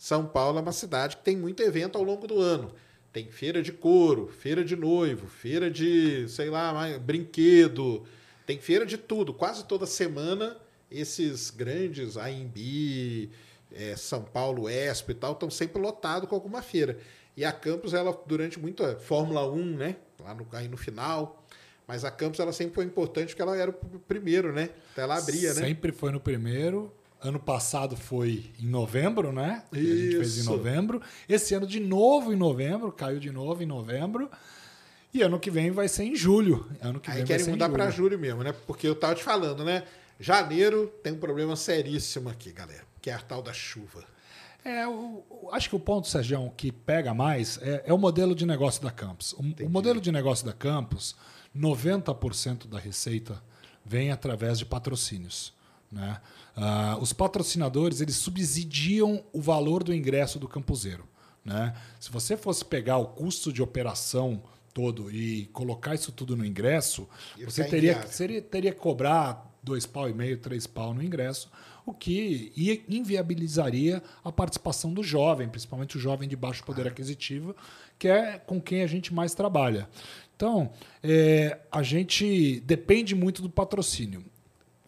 São Paulo é uma cidade que tem muito evento ao longo do ano. Tem feira de couro, feira de noivo, feira de, sei lá, brinquedo, tem feira de tudo. Quase toda semana esses grandes AMB, é, São Paulo, Expo e tal, estão sempre lotados com alguma feira. E a Campus, ela, durante muito. a Fórmula 1, né? Lá no, aí no final. Mas a Campus, ela sempre foi importante porque ela era o pr- primeiro, né? Então ela abria, né? Sempre foi no primeiro. Ano passado foi em novembro, né? A gente fez em Isso. novembro. Esse ano de novo em novembro, caiu de novo em novembro. E ano que vem vai ser em julho. Ano que Aí vem vai querem mudar para julho. mesmo, né? Porque eu tava te falando, né? Janeiro tem um problema seríssimo aqui, galera. Que é a tal da chuva. É, o- o- acho que o ponto, Sérgio, que pega mais é, é o modelo de negócio da Campus. O, o modelo de negócio da Campus, 90% da receita vem através de patrocínios. Né? Ah, os patrocinadores eles subsidiam o valor do ingresso do campuseiro. Né? Se você fosse pegar o custo de operação todo e colocar isso tudo no ingresso, Ia você teria, seria, teria que cobrar dois pau e meio, três pau no ingresso, o que ia- inviabilizaria a participação do jovem, principalmente o jovem de baixo poder aquisitivo, que é com quem a gente mais trabalha. Então, é, a gente depende muito do patrocínio.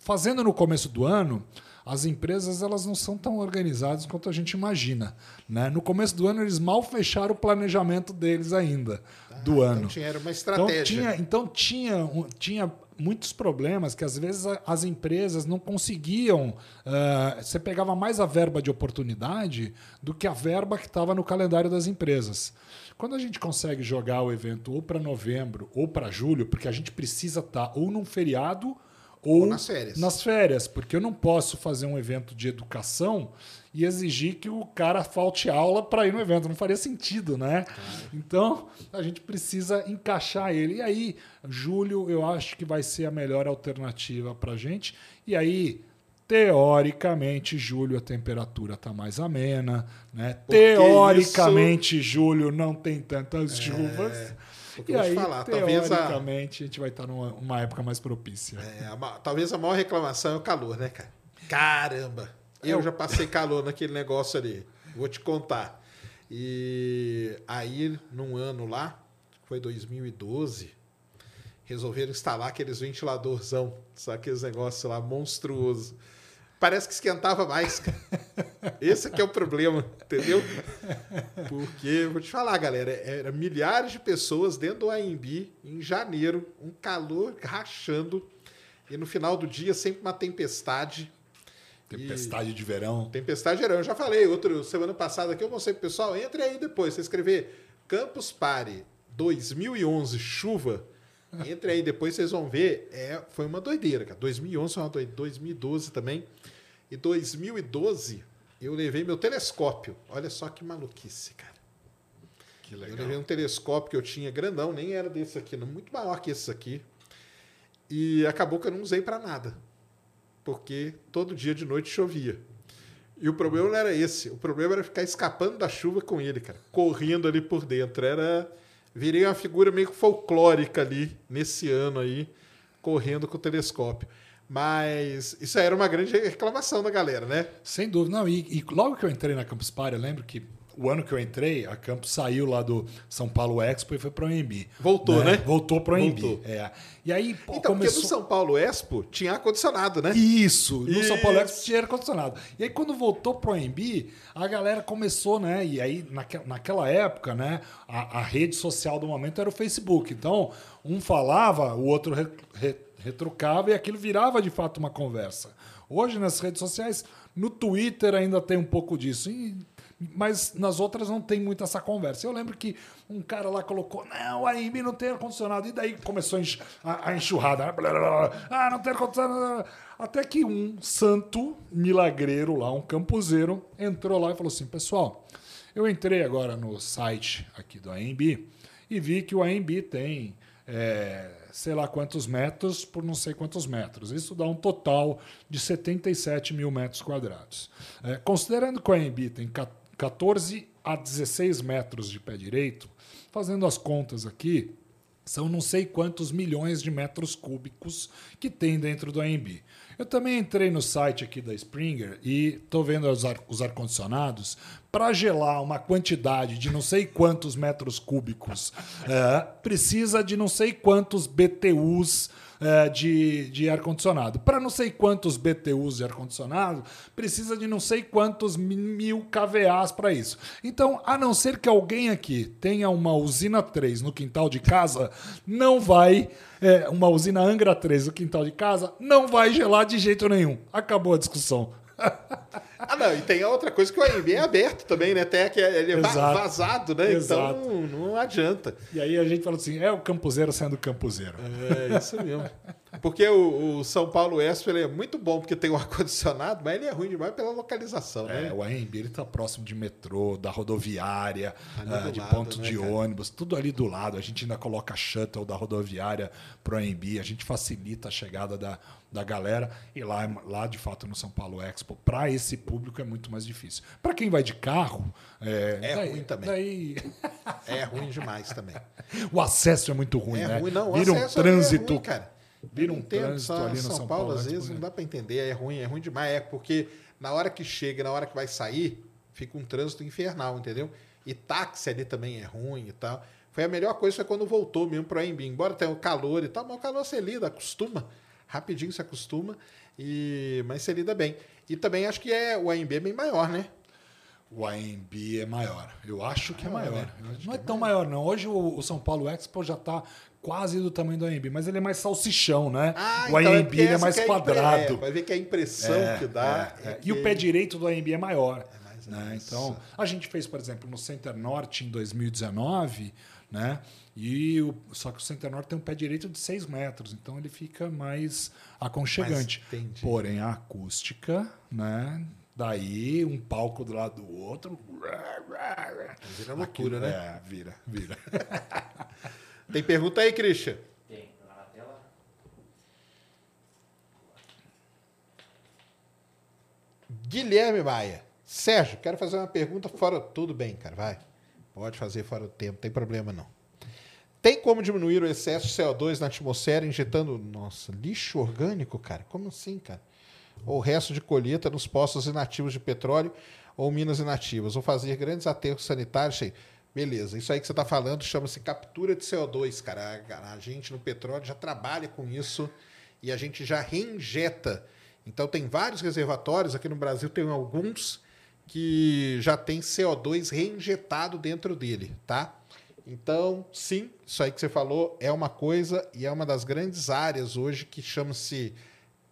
Fazendo no começo do ano, as empresas elas não são tão organizadas quanto a gente imagina. Né? No começo do ano, eles mal fecharam o planejamento deles ainda, do ano. Então tinha era uma Então estratégia. tinha, então tinha, tinha muitos problemas que às vezes as empresas não conseguiam. ah, você pegava mais a verba de oportunidade do que a verba que estava no calendário das empresas. Quando a gente consegue jogar o evento ou para novembro ou para julho, porque a gente precisa estar ou num feriado ou, Ou nas férias. nas férias, porque eu não posso fazer um evento de educação e exigir que o cara falte aula para ir no evento. Não faria sentido, né? Então, a gente precisa encaixar ele. E aí, julho, eu acho que vai ser a melhor alternativa para a gente. E aí, teoricamente, julho a temperatura está mais amena, né? Porque Teoricamente, julho não tem tantas chuvas. E eu vou te aí, falar, talvez a, a gente vai estar numa uma época mais propícia. é, a talvez a maior reclamação é o calor, né, cara? Caramba! Eu É, já passei calor naquele negócio ali. Vou te contar. E aí, num ano lá, foi 2012, resolveram instalar aqueles ventiladorzão. Só aqueles negócios lá monstruoso. Parece que esquentava mais, cara. Esse aqui é o problema, entendeu? Porque, vou te falar, galera, era milhares de pessoas dentro do AMB em janeiro, um calor rachando. E no final do dia, sempre uma tempestade. Tempestade de verão. Tempestade geral. Eu já falei, outro semana passada aqui, eu mostrei pro pessoal, entre aí depois, você escrever Campus Party 2011 chuva, entre aí depois vocês vão ver, é, foi uma doideira, cara. 2011 foi uma doideira, 2012 também. E 2012 eu levei meu telescópio. Olha só que maluquice, cara. Que Eu legal. levei um telescópio que eu tinha grandão, nem era desse aqui, não, muito maior que esse aqui. E acabou que eu não usei para nada. Porque todo dia de noite chovia. E o problema não era esse. O problema era ficar escapando da chuva com ele, cara. Correndo ali por dentro. Era. Virei uma figura meio folclórica ali, nesse ano aí, correndo com o telescópio. Mas isso aí era uma grande reclamação da galera, né? Sem dúvida. Não, e, e logo que eu entrei na Campus Party, eu lembro que o ano que eu entrei, a Campus saiu lá do São Paulo Expo e foi para o AMB. Voltou, né? Voltou para o. Voltou. É. E aí pô, Então, porque começou... no São Paulo Expo tinha ar-condicionado, né? Isso, no São Paulo Expo Isso. tinha ar-condicionado. E aí, quando voltou pro AMB, a galera começou, né? E aí, naque, naquela época, né? A, a rede social do momento era o Facebook. Então, um falava, o outro re- re- retrucava e aquilo virava de fato uma conversa. Hoje, nas redes sociais, no Twitter ainda tem um pouco disso. E- mas nas outras não tem muito essa conversa. Eu lembro que um cara lá colocou: não, a AMB não tem ar-condicionado. E daí começou a, enx- a- a enxurrada. né? Ah, não tem ar-condicionado. Até que um santo milagreiro lá, um campuseiro, entrou lá e falou assim: pessoal, eu entrei agora no site aqui do AMB e vi que o AMB tem. é, sei lá quantos metros por não sei quantos metros. Isso dá um total de 77 mil metros quadrados. É, considerando que o AMB tem ca- 14 a 16 metros de pé direito, fazendo as contas aqui, são não sei quantos milhões de metros cúbicos que tem dentro do AMB. Eu também entrei no site aqui da Springer e estou vendo os ar- os ar-condicionados. Para gelar uma quantidade de não sei quantos metros cúbicos, é, precisa de não sei quantos BTUs é, de, de ar-condicionado. Para não sei quantos BTUs de ar-condicionado, precisa de não sei quantos mi- mil kVAs para isso. Então, a não ser que alguém aqui tenha uma usina 3 no quintal de casa, não vai. é, uma usina Angra 3 no quintal de casa, não vai gelar de jeito nenhum. Acabou a discussão. Ah, não, e tem a outra coisa que o AMB é aberto também, né? Até que ele é Exato. vazado, né? Exato. Então não adianta. E aí a gente fala assim: é o campuseiro sendo campuseiro. É isso mesmo. Porque o, o São Paulo Expo ele é muito bom porque tem o ar-condicionado, mas ele é ruim demais pela localização, É, né? o AMB ele tá próximo de metrô, da rodoviária, Ali ah, de lado, ponto né, de cara? ônibus, tudo ali do lado. A gente ainda coloca shuttle da rodoviária pro AMB, a gente facilita a chegada da, da galera. E lá, lá, de fato, no São Paulo Expo, para esse público é muito mais difícil. Para quem vai de carro, é, É daí- ruim também. daí É ruim demais também. o acesso é muito ruim, é né? ruim, não. o Vira um é trânsito. ruim, cara. Vira um entendo, trânsito ali no São, São Paulo, Paulo às Expo, vezes né? não dá para entender, é ruim, é ruim demais, é porque na hora que chega, na hora que vai sair, fica um trânsito infernal, entendeu? E táxi ali também é ruim e tal. Foi a melhor coisa foi quando voltou mesmo para AMB, embora tenha o calor e tal, mas o calor você lida, acostuma, rapidinho se acostuma, e mas você lida bem. E também acho que é o AMB é bem maior, né? O AMB é maior. Eu acho que é Maior, maior. né? Acho não é é tão maior, não. Hoje o, o São Paulo Expo já está quase do tamanho do AMB, mas ele é mais salsichão, né? o então AMB é essa mais impre- quadrado. é, vai ver que a impressão É, que dá. é, é é. que- E o pé direito do AMB é maior. mais né? Então, a gente fez, por exemplo, no Center Norte em 2019, né? E o, só que o Center Norte tem um pé direito de 6 metros, então ele fica mais aconchegante. Entendi. Porém, a acústica, né? Daí, um palco do lado do outro. Vira loucura, né? É, vira, vira. Tem pergunta aí, Christian? Tem, tá lá na tela. Guilherme Maia. Sérgio, quero fazer uma pergunta fora. Tudo bem, cara, vai. Pode fazer fora do tempo, não tem problema não. Tem como diminuir o excesso de CO2 na atmosfera injetando. Nossa, lixo orgânico, cara? Como assim, cara? Ou resto de colheita nos postos inativos de petróleo ou minas inativas, ou fazer grandes aterros sanitários. Sei. Beleza, isso aí que você está falando chama-se captura de CO2, cara. A gente no petróleo já trabalha com isso e a gente já reinjeta. Então tem vários reservatórios, aqui no Brasil tem alguns que já tem CO2 reinjetado dentro dele, tá? Então, sim, isso aí que você falou é uma coisa e é uma das grandes áreas hoje que chama-se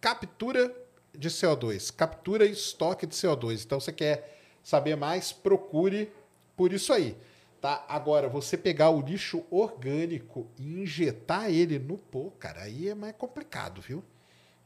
captura de CO2, captura e estoque de CO2. Então, você quer saber mais, procure por isso aí. Tá? Agora, você pegar o lixo orgânico e injetar ele no pô, cara, aí é mais complicado, viu?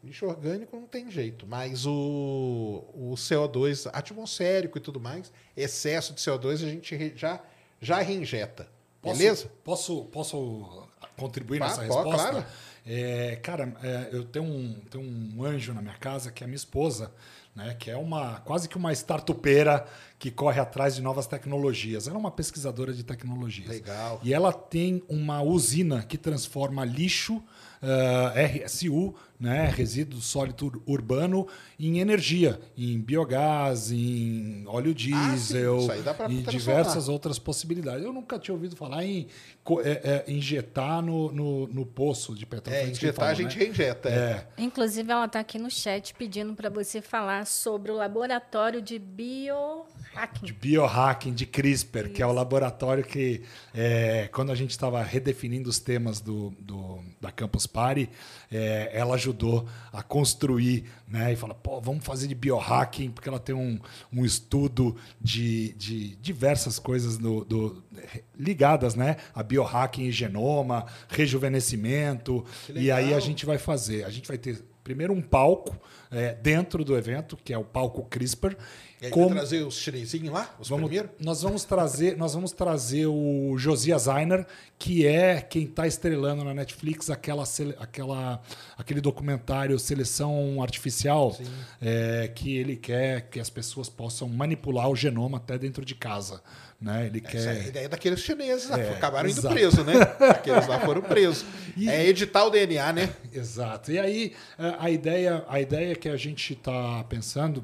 Lixo orgânico não tem jeito, mas o, o CO2 atmosférico e tudo mais, excesso de CO2 a gente já, já reinjeta. Posso, Beleza? Posso, posso contribuir Pá, nessa pô, resposta? claro. É, cara, é, eu tenho um, tenho um anjo na minha casa que é minha esposa, né, que é uma quase que uma startupeira que corre atrás de novas tecnologias. Ela é uma pesquisadora de tecnologias. Legal. E ela tem uma usina que transforma lixo, eh, RSU, né, resíduo sólido ur- urbano, em energia, em biogás, em óleo diesel, Ah, isso dá pra e diversas outras possibilidades. Eu nunca tinha ouvido falar em é, é, injetar no, no, no poço de petróleo. É, isso injetar a gente né? reinjeta. É. É. Inclusive, ela está aqui no chat pedindo para você falar sobre o laboratório de biohacking. de biohacking, de CRISPR, que é o laboratório que, é, quando a gente estava redefinindo os temas do, do- da Campus Party, é, ela ajudou a construir, né? E fala, pô, vamos fazer de biohacking, porque ela tem um, um estudo de, de diversas coisas do, do- ligadas, né? A biohacking e genoma, rejuvenescimento. E aí a gente vai fazer, a gente vai ter primeiro um palco é, dentro do evento, que é o palco CRISPR. E aí, como- vai trazer os chinesinhos lá? Os Vamos, primeiros? nós vamos trazer, nós vamos trazer o Josias Zainer, que é quem está estrelando na Netflix aquela, aquela, aquele documentário Seleção Artificial, é, que ele quer que as pessoas possam manipular o genoma até dentro de casa, né? Ele Essa é a quer ideia daqueles chineses. É, Acabaram indo exato. presos, né? Aqueles lá foram presos. E- É editar o DNA, né? Exato. E aí a ideia, a ideia que a gente está pensando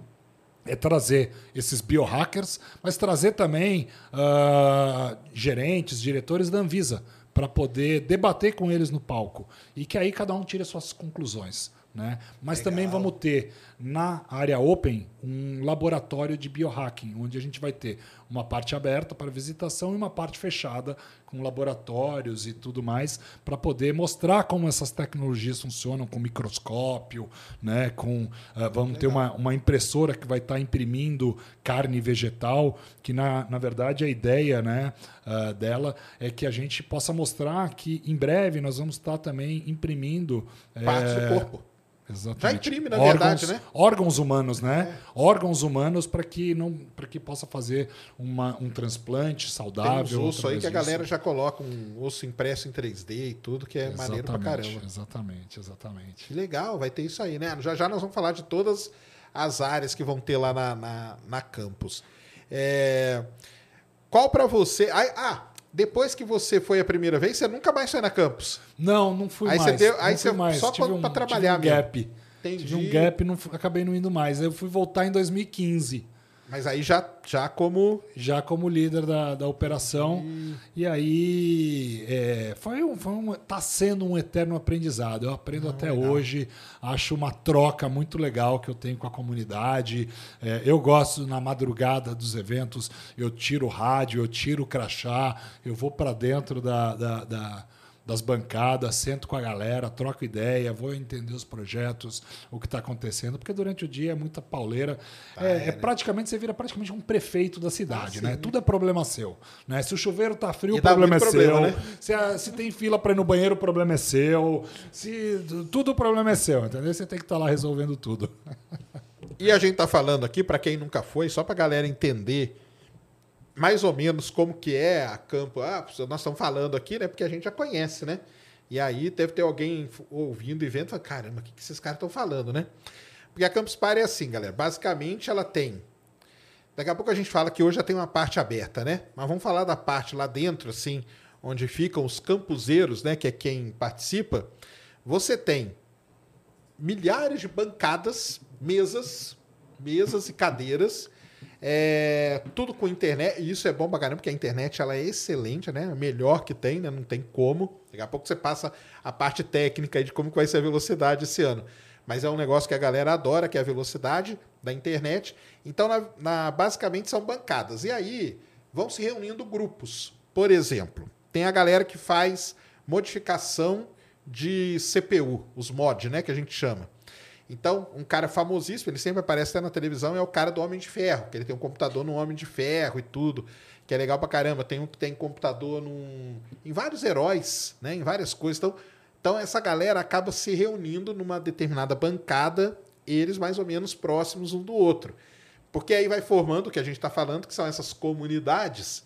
é trazer esses biohackers, mas trazer também ah, gerentes, diretores da Anvisa para poder debater com eles no palco e que aí cada um tire as suas conclusões. Né? Mas Legal. também vamos ter na área open um laboratório de biohacking, onde a gente vai ter uma parte aberta para visitação e uma parte fechada com laboratórios e tudo mais para poder mostrar como essas tecnologias funcionam com microscópio, né? Com ah, vamos ter uma, uma impressora que vai estar imprimindo carne vegetal, que na, na verdade a ideia, né, ah, dela é que a gente possa mostrar que em breve nós vamos estar também imprimindo Partes eh, do corpo. Exatamente. Já imprime, na órgãos, verdade, né? Órgãos humanos, né? Órgãos humanos para que não, para que possa fazer uma, um transplante Tem saudável. uns ossos aí que a galera já coloca um osso impresso em 3D e tudo, que é maneiro pra Exatamente, caramba. Exatamente, exatamente. Que legal, vai ter isso aí, né? Já já nós vamos falar de todas as áreas que vão ter lá na, na, na campus. É, Qual pra você. Ah, depois que você foi a primeira vez, você nunca mais foi na campus. Não, não fui Aí você mais. deu- não aí você- mais. só pra- um, trabalhar tive um mesmo. gap. Entendi. Tive um gap não acabei não indo mais. Aí Eu fui voltar em 2015. Mas aí já, já como. já como líder da, da operação. E aí é, foi um, foi um, tá sendo um eterno aprendizado. Eu aprendo até hoje, acho uma troca muito legal que eu tenho com a comunidade. É, eu gosto na madrugada dos eventos, eu tiro o rádio, eu tiro o crachá, eu vou para dentro da- da- da das bancadas, sento com a galera, troco ideia, vou entender os projetos, o que está acontecendo, porque durante o dia é muita pauleira. é, é praticamente, você vira praticamente um prefeito da cidade, né? Tudo é problema seu. Né? Se o chuveiro tá frio, o problema é muito seu. problema, né? Se, a- se tem fila para ir no banheiro, o problema é seu. Se, tudo o problema é seu, entendeu? Você tem que estar lá resolvendo tudo. E a gente tá falando aqui, para quem nunca foi, só pra galera entender mais ou menos como que é a campo. Ah, nós estamos falando aqui, né? Porque a gente já conhece, né? E aí deve ter alguém ouvindo e vendo, fala, caramba, o que, que esses caras estão falando, né? Porque a Campus Party é assim, galera. Basicamente, ela tem. Daqui a pouco a gente fala que hoje já tem uma parte aberta, né? Mas vamos falar da parte lá dentro, assim, onde ficam os campuseiros, né? Que é quem participa. Você tem milhares de bancadas mesas, mesas e cadeiras. É, tudo com internet, e isso é bom pra caramba, porque a internet ela é excelente, né? Melhor que tem, né? Não tem como. Daqui a pouco você passa a parte técnica de como vai ser a velocidade esse ano. Mas é um negócio que a galera adora, que é a velocidade da internet. Então, na, na- basicamente, são bancadas. E aí vão se reunindo grupos. Por exemplo, tem a galera que faz modificação de CPU, os mod, né? Que a gente chama. Então, um cara famosíssimo, ele sempre aparece até na televisão, é o cara do Homem de Ferro, que ele tem um computador no Homem de Ferro e tudo, que é legal pra caramba. Tem um que tem computador num, em vários heróis, né? Em várias coisas. Então, então, essa galera acaba se reunindo numa determinada bancada, eles mais ou menos próximos um do outro. Porque aí vai formando o que a gente está falando, que são essas comunidades,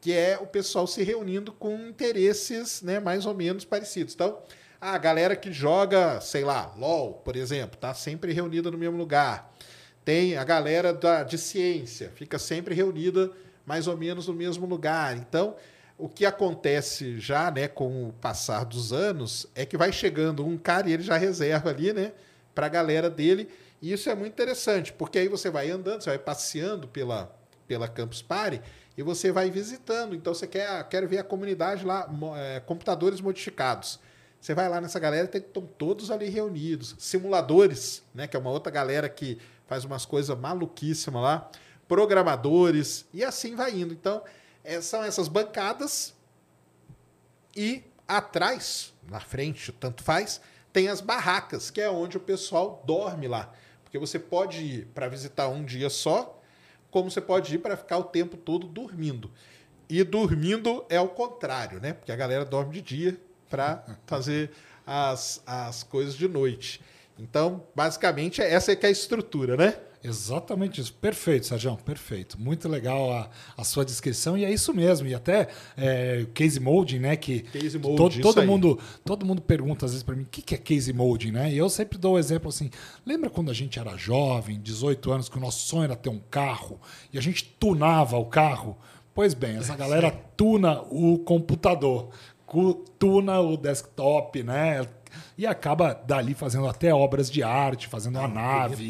que é o pessoal se reunindo com interesses né, mais ou menos parecidos. Então, a galera que joga, sei lá, LOL, por exemplo, tá sempre reunida no mesmo lugar. Tem a galera da, de ciência, fica sempre reunida mais ou menos no mesmo lugar. Então, o que acontece já, né, com o passar dos anos, é que vai chegando um cara e ele já reserva ali, né, para a galera dele. E isso é muito interessante, porque aí você vai andando, você vai passeando pela, pela Campus Party e você vai visitando. Então você quer, quer ver a comunidade lá, é, computadores modificados. Você vai lá nessa galera, estão todos ali reunidos. Simuladores, né, que é uma outra galera que faz umas coisas maluquíssimas lá. Programadores, e assim vai indo. Então, é, são essas bancadas e atrás, na frente, tanto faz, tem as barracas, que é onde o pessoal dorme lá. Porque você pode ir para visitar um dia só, como você pode ir para ficar o tempo todo dormindo. E dormindo é o contrário, né? Porque a galera dorme de dia para fazer as, as coisas de noite. Então, basicamente, essa é que é a estrutura, né? Exatamente isso. Perfeito, Sérgio. Perfeito. Muito legal a, a sua descrição. E é isso mesmo. E até é, case molding, né? Que Case molding, todo, isso todo aí. mundo todo mundo pergunta às vezes para mim o que, que é case molding, né? E eu sempre dou o exemplo assim. Lembra quando a gente era jovem, 18 anos, que o nosso sonho era ter um carro e a gente tunava o carro? Pois bem, essa galera tuna o computador, tuna o desktop, né? E acaba dali fazendo até obras de arte, fazendo uma nave,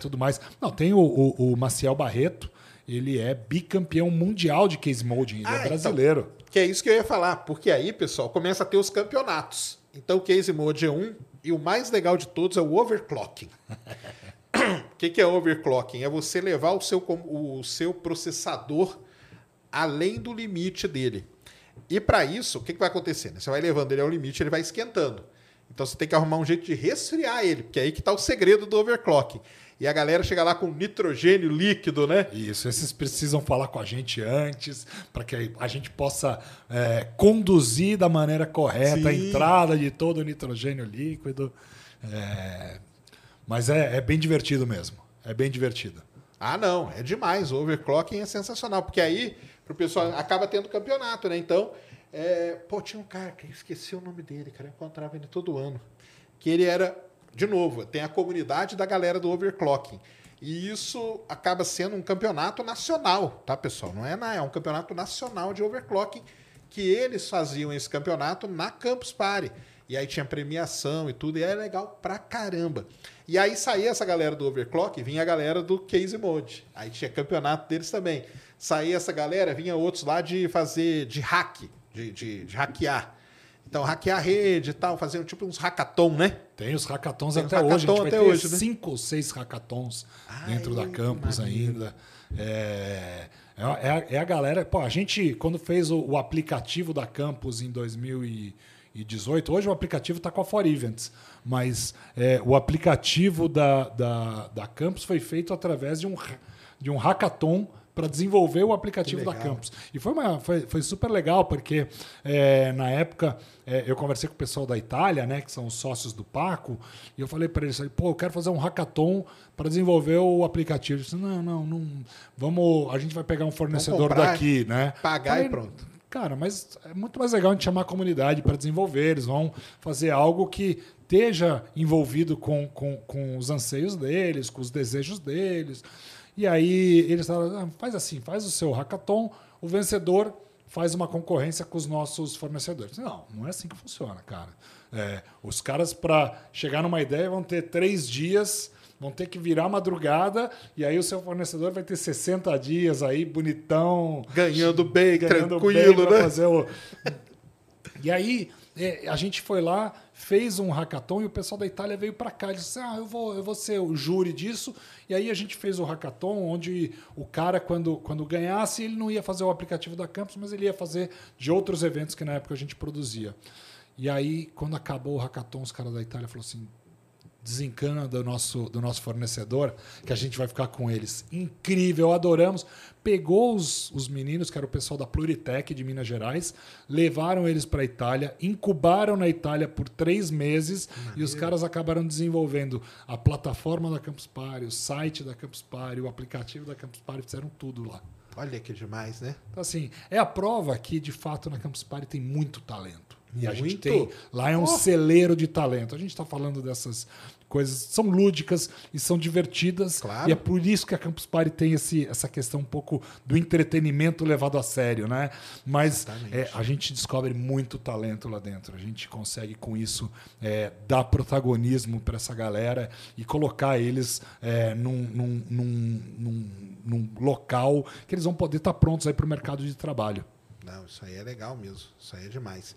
tudo mais. Não, tem o, o, o Maciel Barreto, ele é bicampeão mundial de case molding, ele Ah, é então. brasileiro. Que é isso que eu ia falar, porque aí, pessoal, começa a ter os campeonatos. Então, o Case Mode é um, e o mais legal de todos é o overclocking. O que, que é overclocking? É você levar o seu, o seu processador além do limite dele. E para isso, o que, que vai acontecer? né? Você vai levando ele ao limite, ele vai esquentando. Então você tem que arrumar um jeito de resfriar ele, porque é aí que está o segredo do overclocking. E a galera chega lá com nitrogênio líquido, né? Isso, esses precisam falar com a gente antes, para que a gente possa é, conduzir da maneira correta a Sim. entrada de todo o nitrogênio líquido. É, mas é, é bem divertido mesmo. É bem divertido. Ah, não, é demais. O overclocking é sensacional, porque aí pro pessoal acaba tendo campeonato, né? Então, é, pô, tinha um cara que esqueci o nome dele, cara, eu encontrava ele todo ano, que ele era, de novo, tem a comunidade da galera do overclocking. E isso acaba sendo um campeonato nacional, tá, pessoal? Não é na, é um campeonato nacional de overclocking que eles faziam esse campeonato na Campus Party. E aí tinha premiação e tudo, e era legal pra caramba. E aí saía essa galera do Overclock, vinha a galera do Case Mode. Aí tinha campeonato deles também. Saía essa galera, vinha outros lá de fazer, de hack, de, de, de hackear. Então, hackear a rede e tal, fazer tipo uns hackathon, né? Tem os hackathons Tem até hoje. A gente hackathon vai até ter hoje, né? cinco ou seis hackathons dentro da Ai, campus ainda. É, é, a- é a, galera. Pô, a gente, quando fez o, o aplicativo da campus em 2018, hoje o aplicativo está com a For Events, mas é, o aplicativo da, da, da campus foi feito através de um, de um hackathon para desenvolver o aplicativo da campus. E foi, uma, foi, foi super legal, porque é, na época é, eu conversei com o pessoal da Itália, né, que são os sócios do Paco, e eu falei para eles, pô, eu quero fazer um hackathon para desenvolver o aplicativo. Eles disseram, não, não, não, vamos, a gente vai pegar um fornecedor comprar, daqui, né? pagar Falei, e pronto. Cara, mas é muito mais legal a gente chamar a comunidade para desenvolver. Eles vão fazer algo que esteja envolvido com, com, com os anseios deles, com os desejos deles. E aí eles falaram, ah, faz assim, faz o seu hackathon, o vencedor faz uma concorrência com os nossos fornecedores. Não, não é assim que funciona, cara. É, os caras, para chegar numa ideia, vão ter três dias, vão ter que virar madrugada, e aí o seu fornecedor vai ter 60 dias aí, bonitão. Ganhando bem, ganhando tranquilo, bem né? fazer o... E aí, é, a gente foi lá, fez um hackathon e o pessoal da Itália veio para cá. Ele disse: Ah, eu vou, eu vou ser o júri disso. E aí a gente fez o hackathon, onde o cara, quando, quando ganhasse, ele não ia fazer o aplicativo da Campus, mas ele ia fazer de outros eventos que na época a gente produzia. E aí, quando acabou o hackathon, os caras da Itália falaram assim: desencana do nosso, do nosso fornecedor, que a gente vai ficar com eles. Incrível, adoramos. Pegou os, os meninos, que era o pessoal da Pluritec de Minas Gerais, levaram eles para a Itália, incubaram na Itália por três meses e os caras acabaram desenvolvendo a plataforma da Campus Party, o site da Campus Party, o aplicativo da Campus Party, fizeram tudo lá. Olha que demais, né? Então, assim, é a prova que, de fato, na Campus Party tem muito talento. E a gente tem. Lá é um celeiro de talento. A gente está falando dessas coisas. São lúdicas e são divertidas. Claro. E é por isso que a Campus Party tem esse, essa questão um pouco do entretenimento levado a sério, né? Mas é, a gente descobre muito talento lá dentro. A gente consegue, com isso, é, dar protagonismo para essa galera e colocar eles é, num, num, num, num, num local que eles vão poder estar prontos aí para o mercado de trabalho. Não, isso aí é legal mesmo. Isso aí é demais.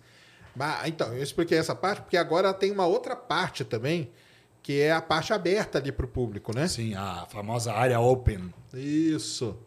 Mas, então, eu expliquei essa parte porque agora tem uma outra parte também, que é a parte aberta ali para o público, né? Sim, a famosa área open. Isso.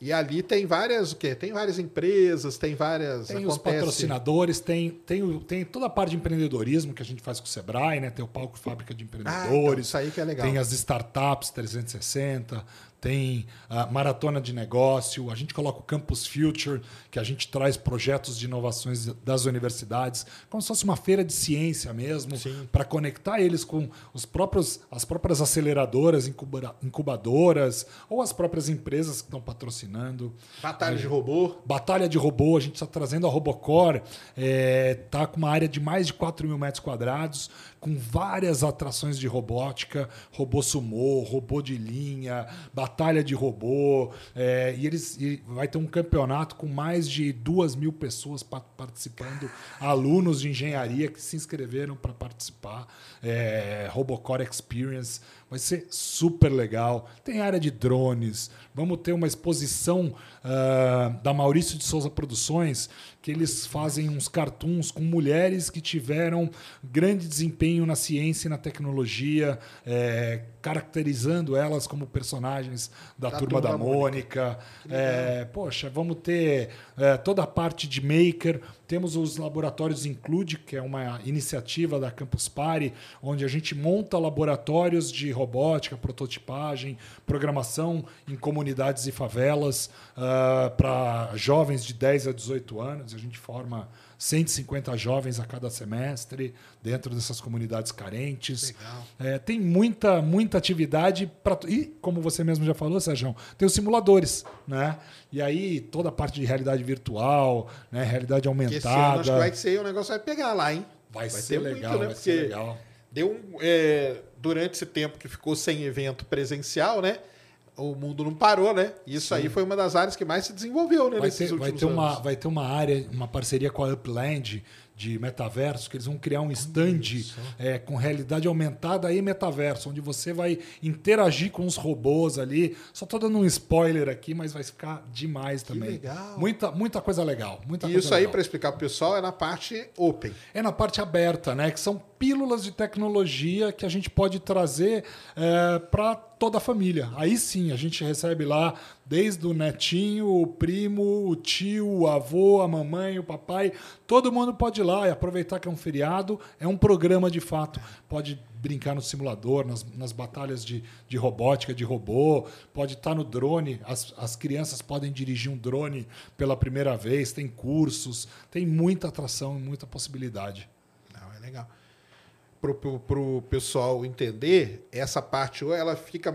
E ali tem várias, o quê? Tem várias empresas, tem várias. Tem os acontece- patrocinadores, tem, tem, tem toda a parte de empreendedorismo que a gente faz com o Sebrae, né? Tem o palco fábrica de Ah, então, empreendedores. isso aí que é legal. Tem as startups 360, tem a maratona de negócio, a gente coloca o Campus Future, que a gente traz projetos de inovações das universidades, como se fosse uma feira de ciência mesmo, para conectar eles com os próprios, as próprias aceleradoras, incuba- incubadoras, ou as próprias empresas que estão patrocinando. Batalha de robô. Batalha de robô, a gente está trazendo a Robocore, está com uma área de mais de 4 mil metros quadrados, com várias atrações de robótica, robô sumô, robô de linha, batalha de robô, é, e eles e vai ter um campeonato com mais de duas mil pessoas pa- participando, alunos de engenharia que se inscreveram para participar, é, Robocore Experience, vai ser super legal. Tem área de drones, vamos ter uma exposição ah, da Maurício de Souza Produções, que eles fazem uns cartoons com mulheres que tiveram grande desempenho na ciência e na tecnologia, é, caracterizando elas como personagens da, Da turma, Turma da da Mônica. Mônica. É, poxa, vamos ter é, toda a parte de maker. Temos os laboratórios Include, que é uma iniciativa da Campus Party, onde a gente monta laboratórios de robótica, prototipagem, programação em comunidades e favelas para jovens de 10 a 18 anos. A gente forma 150 jovens a cada semestre dentro dessas comunidades carentes. Legal. É, tem muita, muita atividade para e como você mesmo já falou, Sérgio, tem os simuladores, né? E aí toda a parte de realidade virtual, né? Realidade Que esse ano aumentada. acho que vai ser, o negócio vai pegar lá, hein? Vai, vai ser ter muito, legal, né? vai Porque- ser legal. Deu um, é, durante esse tempo que ficou sem evento presencial, né? O mundo não parou, né? Isso aí foi uma das áreas que mais se desenvolveu, né? Vai ter, vai, ter uma, anos. vai ter uma área, uma parceria com a Upland de metaverso, que eles vão criar um stand é, com realidade aumentada e metaverso, onde você vai interagir com os robôs ali. Só tô dando um spoiler aqui, mas vai ficar demais também. legal. Muita, muita coisa legal. Muita E isso aí, para explicar pro pessoal, é na parte open. É na parte aberta, né? Que são pílulas de tecnologia que a gente pode trazer para toda a família. Aí sim, a gente recebe lá desde o netinho, o primo, o tio, o avô, a mamãe, o papai. Todo mundo pode ir lá e aproveitar que é um feriado. É um programa de fato. Pode brincar no simulador, nas, nas batalhas de, de robótica, de robô. Pode estar no drone. As, as crianças podem dirigir um drone pela primeira vez. Tem cursos. Tem muita atração e muita possibilidade. Não, é legal. Pro, pro, pro pessoal entender, essa parte ela fica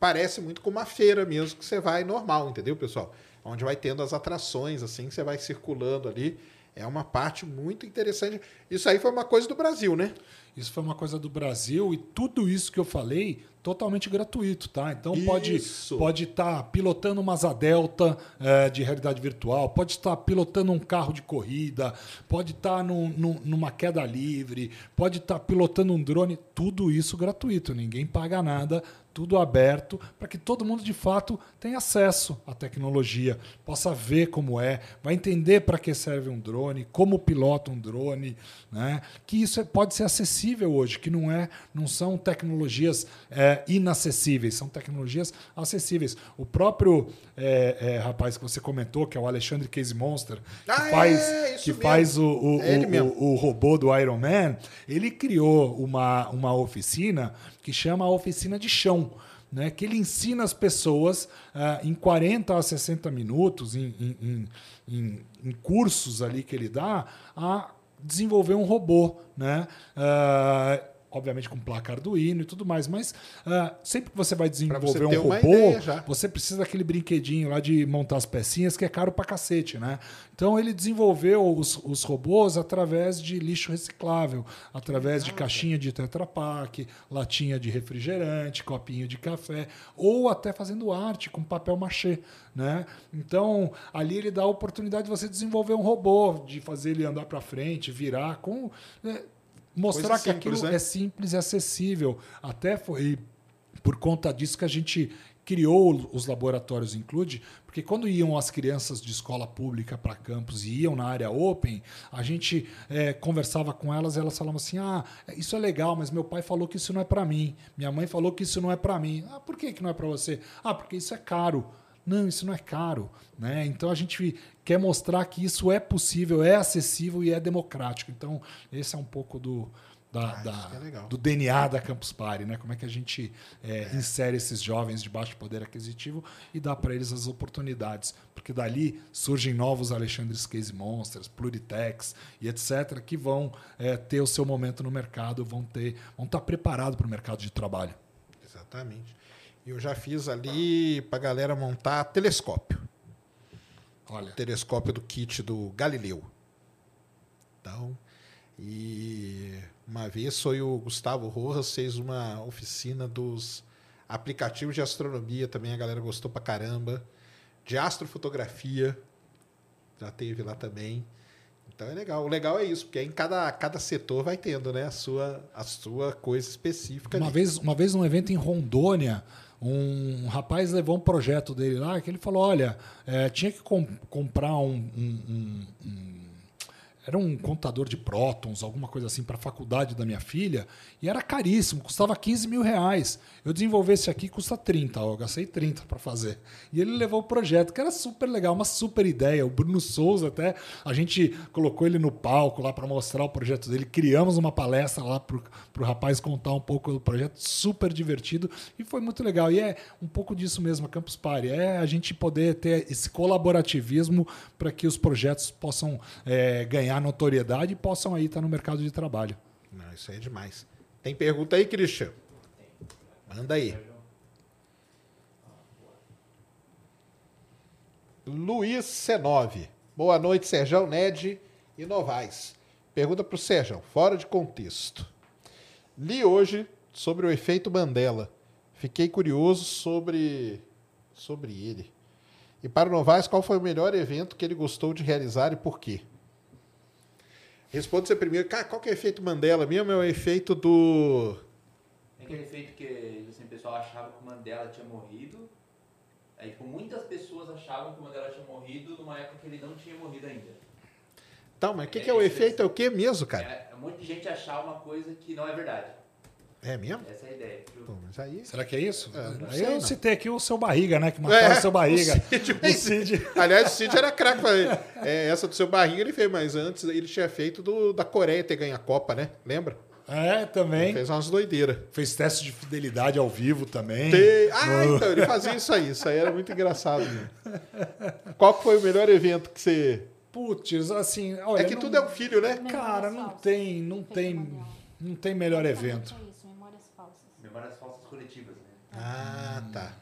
parece muito com uma feira mesmo que você vai normal, entendeu, pessoal? Onde vai tendo as atrações assim, que você vai circulando ali. é uma parte muito interessante. Isso aí foi uma coisa do Brasil, né? Isso foi uma coisa do Brasil e tudo isso que eu falei totalmente gratuito, tá? Então pode Isso. pode estar pilotando uma Asa Delta eh, de realidade virtual, pode estar pilotando um carro de corrida, pode estar num- num- numa queda livre, pode estar pilotando um drone, tudo isso gratuito, ninguém paga nada, tudo aberto para que todo mundo de fato tenha acesso à tecnologia, possa ver como é, vai entender para que serve um drone, como pilota um drone, né? Que isso é- pode ser acessível hoje, que não é, não são tecnologias é, inacessíveis, são tecnologias acessíveis. O próprio é, é, rapaz que você comentou, que é o Alexandre Case Monster, que Ah, é, faz, isso que faz o, o, É o- o- robô do Iron Man, ele criou uma, uma oficina que chama a oficina de chão. Né, que ele ensina as pessoas ah, em 40 a 60 minutos, em, em- em- em- em cursos ali que ele dá, a desenvolver um robô. Né? Ah, obviamente com placa Arduino e tudo mais, mas ah, sempre que você vai desenvolver ter um robô, você precisa daquele brinquedinho lá de montar as pecinhas que é caro pra cacete, né? Então ele desenvolveu os, os robôs através de lixo reciclável, através de caixinha de Tetra Pak, latinha de refrigerante, copinho de café, ou até fazendo arte com papel machê, né? Então ali ele dá a oportunidade de você desenvolver um robô, de fazer ele andar para frente, virar com né, mostrar Coisa que simples, aquilo né? é simples e acessível. Até foi por conta disso que a gente criou os laboratórios Include, porque quando iam as crianças de escola pública para campus e iam na área open, a gente eh, conversava com elas e elas falavam assim: ah, isso é legal, mas meu pai falou que isso não é para mim, minha mãe falou que isso não é para mim. Ah, por que, que não é para você? Ah, porque isso é caro. Não, isso não é caro. Né? Então a gente quer mostrar que isso é possível, é acessível e é democrático. Então, esse é um pouco do, da, Ah, da- é do DNA da Campus Party, né? Como é que a gente é, insere esses jovens de baixo poder aquisitivo e dá para eles as oportunidades. Porque dali surgem novos Alexandres Case Monsters, Pluritex e etc., que vão é, ter o seu momento no mercado, vão ter, vão estar preparados para o mercado de trabalho. Exatamente. E eu já fiz ali pra galera montar telescópio. Olha, telescópio do kit do Galileu. Então, e uma vez foi o Gustavo Rojas fez uma oficina dos aplicativos de astronomia também, a galera gostou pra caramba. De astrofotografia, já teve lá também. Então é legal. O legal é isso, porque aí em cada, cada setor vai tendo né, a, sua, a sua coisa específica. Uma ali. vez, uma vez num evento em Rondônia, um rapaz levou um projeto dele lá que ele falou: olha, eh, tinha que com- comprar um, um- um- um- Era um contador de prótons, alguma coisa assim, para a faculdade da minha filha, e era caríssimo, custava 15 mil reais. Eu desenvolvi esse aqui, custa 30, ó, eu gastei 30 para fazer. E ele levou o projeto, que era super legal, uma super ideia. O Bruno Souza, até, a gente colocou ele no palco lá para mostrar o projeto dele, criamos uma palestra lá para o rapaz contar um pouco do projeto, super divertido, e foi muito legal. E é um pouco disso mesmo, a Campus Party, é a gente poder ter esse colaborativismo para que os projetos possam é, ganhar notoriedade e possam aí estar no mercado de trabalho. Não, isso aí é demais. Tem pergunta aí, Christian? Manda aí. Luiz C9. Boa noite, Serjão, Ned e Novaes. Pergunta para o Serjão, fora de contexto. Li hoje sobre o efeito Mandela. Fiquei curioso sobre, sobre ele. E para o Novaes, qual foi o melhor evento que ele gostou de realizar e por quê? Responda você primeiro. Cara, qual que é o efeito Mandela mesmo? É o efeito do. Tem aquele efeito que assim, o pessoal achava que o Mandela tinha morrido. Aí, tipo, muitas pessoas achavam que o Mandela tinha morrido numa época que ele não tinha morrido ainda. Tá, mas o que, que é o efeito? É o que mesmo, cara? É, é um monte de gente achar uma coisa que não é verdade. É mesmo? Essa é a ideia. Tipo, Pô, mas aí. Será que é isso? É, não aí sei, eu não. citei aqui o seu barriga, né? Que mataram o seu barriga. O Cid, O Cid. Aliás, o Cid era craque. É, essa do seu barriga ele fez, mas antes ele tinha feito do, da Coreia ter ganho a Copa, né? Lembra? É, também. Fez umas doideiras. Fez teste de fidelidade ao vivo também. Te- Ah, então, ele fazia isso aí. Isso aí era muito engraçado. Mesmo. Qual foi o melhor evento que você. Putz, assim, olha. É que não- tudo é um filho, né? Cara, não tem, não tem, não tem melhor evento. Coletivas, né? Ah, tá.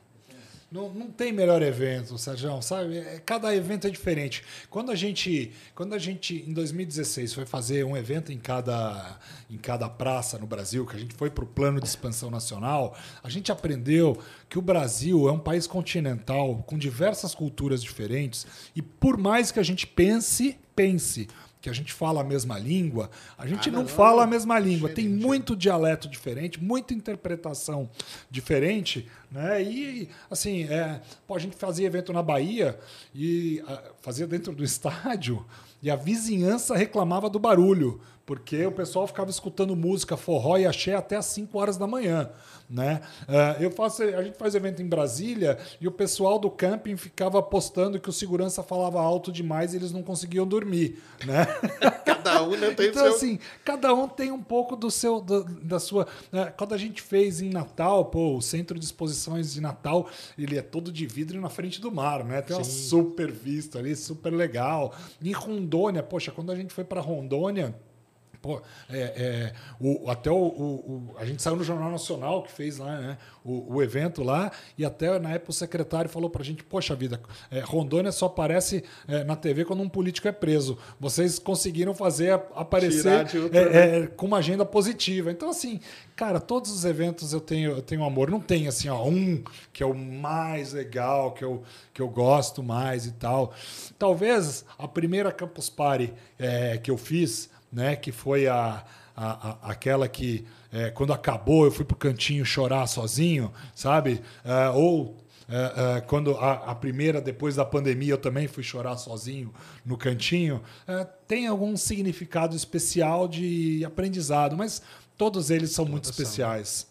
Não, não tem melhor evento, Sérgio, sabe? É, Cada evento é diferente. Quando a gente, quando a gente em 2016 foi fazer um evento em cada, em cada praça no Brasil, que a gente foi para o plano de expansão nacional, a gente aprendeu que o Brasil é um país continental com diversas culturas diferentes e por mais que a gente pense, pense que a gente fala a mesma língua, a gente Ah, não, não, fala a mesma língua. Tem diferente, muito dialeto diferente, muita interpretação diferente, né? E assim, é, pô, a gente fazia evento na Bahia e ah, fazia dentro do estádio e a vizinhança reclamava do barulho, porque o pessoal ficava escutando música forró e axé até às 5 horas da manhã, né? Ah, eu faço, a gente faz evento em Brasília e o pessoal do camping ficava postando que o segurança falava alto demais e eles não conseguiam dormir, né? Cada um né, tem então, seu... assim, cada um tem um pouco do seu, do- da sua. né? Quando a gente fez em Natal, pô, o centro de exposições de Natal, ele é todo de vidro na frente do mar, né? Tem uma Sim. super vista ali, super legal. Em Rondônia, poxa, quando a gente foi para Rondônia. Pô, é, é, o, até o, o- A gente saiu no Jornal Nacional que fez lá, né? O, o evento lá, e até na época o secretário falou pra gente: Poxa vida, é, Rondônia só aparece é, na TV quando um político é preso. Vocês conseguiram fazer aparecer é, é, com uma agenda positiva. Então, assim, cara, todos os eventos eu tenho, eu tenho amor. Não tem assim, ó, um que é o mais legal, que eu, que eu gosto mais e tal. Talvez a primeira Campus Party que eu fiz, né, que foi a, a, a- aquela que é, quando acabou eu fui pro cantinho chorar sozinho, sabe? É, ou é, é, quando a, a primeira, depois da pandemia, eu também fui chorar sozinho no cantinho. Tem algum significado especial de aprendizado, mas todos eles são muito Todos são. especiais.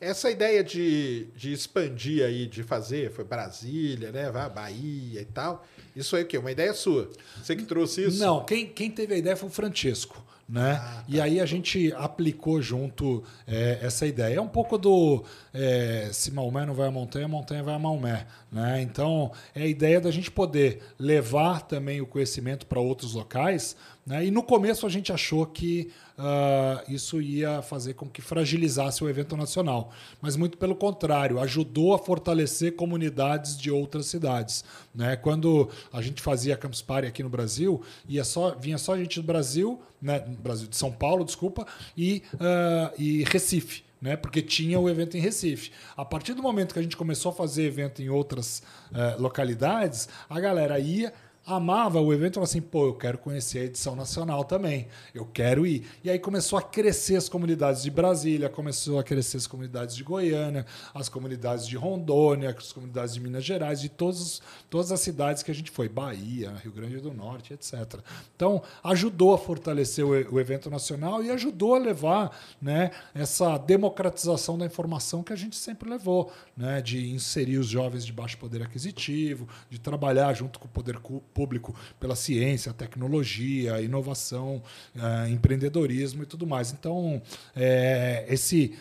Essa ideia de, de expandir aí, de fazer, foi Brasília, né? Bahia e tal. Isso aí o quê? Uma ideia sua. Você que trouxe isso? Não, quem, quem teve a ideia foi o Francesco. Né? Ah, E aí a gente aplicou junto é, essa ideia. É um pouco do é, se Maomé não vai à montanha, a montanha vai a Maomé. Né? Então, é a ideia da gente poder levar também o conhecimento para outros locais. Né? E no começo a gente achou que ah, isso ia fazer com que fragilizasse o evento nacional. Mas muito pelo contrário, ajudou a fortalecer comunidades de outras cidades. Né? Quando a gente fazia Campus Party aqui no Brasil, ia só, vinha só gente do Brasil, né? Brasil de São Paulo, desculpa, e, ah, e Recife. Né, porque tinha o evento em Recife. A partir do momento que a gente começou a fazer evento em outras eh, localidades, a galera ia, amava o evento falava assim: pô, eu quero conhecer a edição nacional também, eu quero ir. E aí começou a crescer as comunidades de Brasília, começou a crescer as comunidades de Goiânia, as comunidades de Rondônia, as comunidades de Minas Gerais, de todos, todas as cidades que a gente foi, Bahia, Rio Grande do Norte, etc. Então, ajudou a fortalecer o, o evento nacional e ajudou a levar né, essa democratização da informação que a gente sempre levou, né, de inserir os jovens de baixo poder aquisitivo, de trabalhar junto com o poder cu- público pela ciência, tecnologia, inovação, eh, empreendedorismo e tudo mais. Então, eh, esse,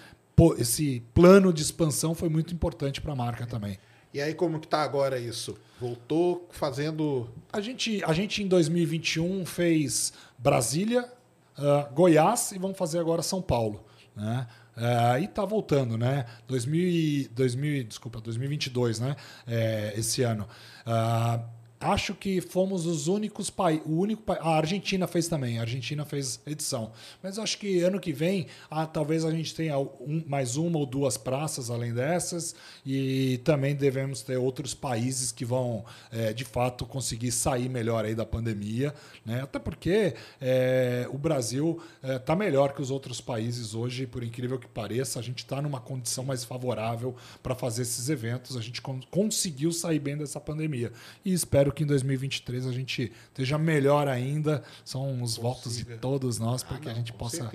esse plano de expansão foi muito importante para a marca também. E aí, como que tá agora isso? Voltou fazendo. A gente, a gente em 2021 fez Brasília, ah, Goiás e vamos fazer agora São Paulo. Né? Ah, e está voltando, né? 2000, e- 2000, desculpa, 2022, né? É, esse ano. Ah, acho que fomos os únicos países. O único pa- A Argentina fez também. A Argentina fez edição. Mas acho que ano que vem, ah, talvez a gente tenha um- mais uma ou duas praças além dessas. E também devemos ter outros países que vão, eh, de fato, conseguir sair melhor aí da pandemia. Né? Até porque eh, o Brasil está melhor que os outros países hoje, por incrível que pareça. A gente está numa condição mais favorável para fazer esses eventos. A gente con- conseguiu sair bem dessa pandemia. E espero que em 2023 a gente esteja melhor ainda. São os votos de Consiga. todos nós para Ah, que a não, gente com possa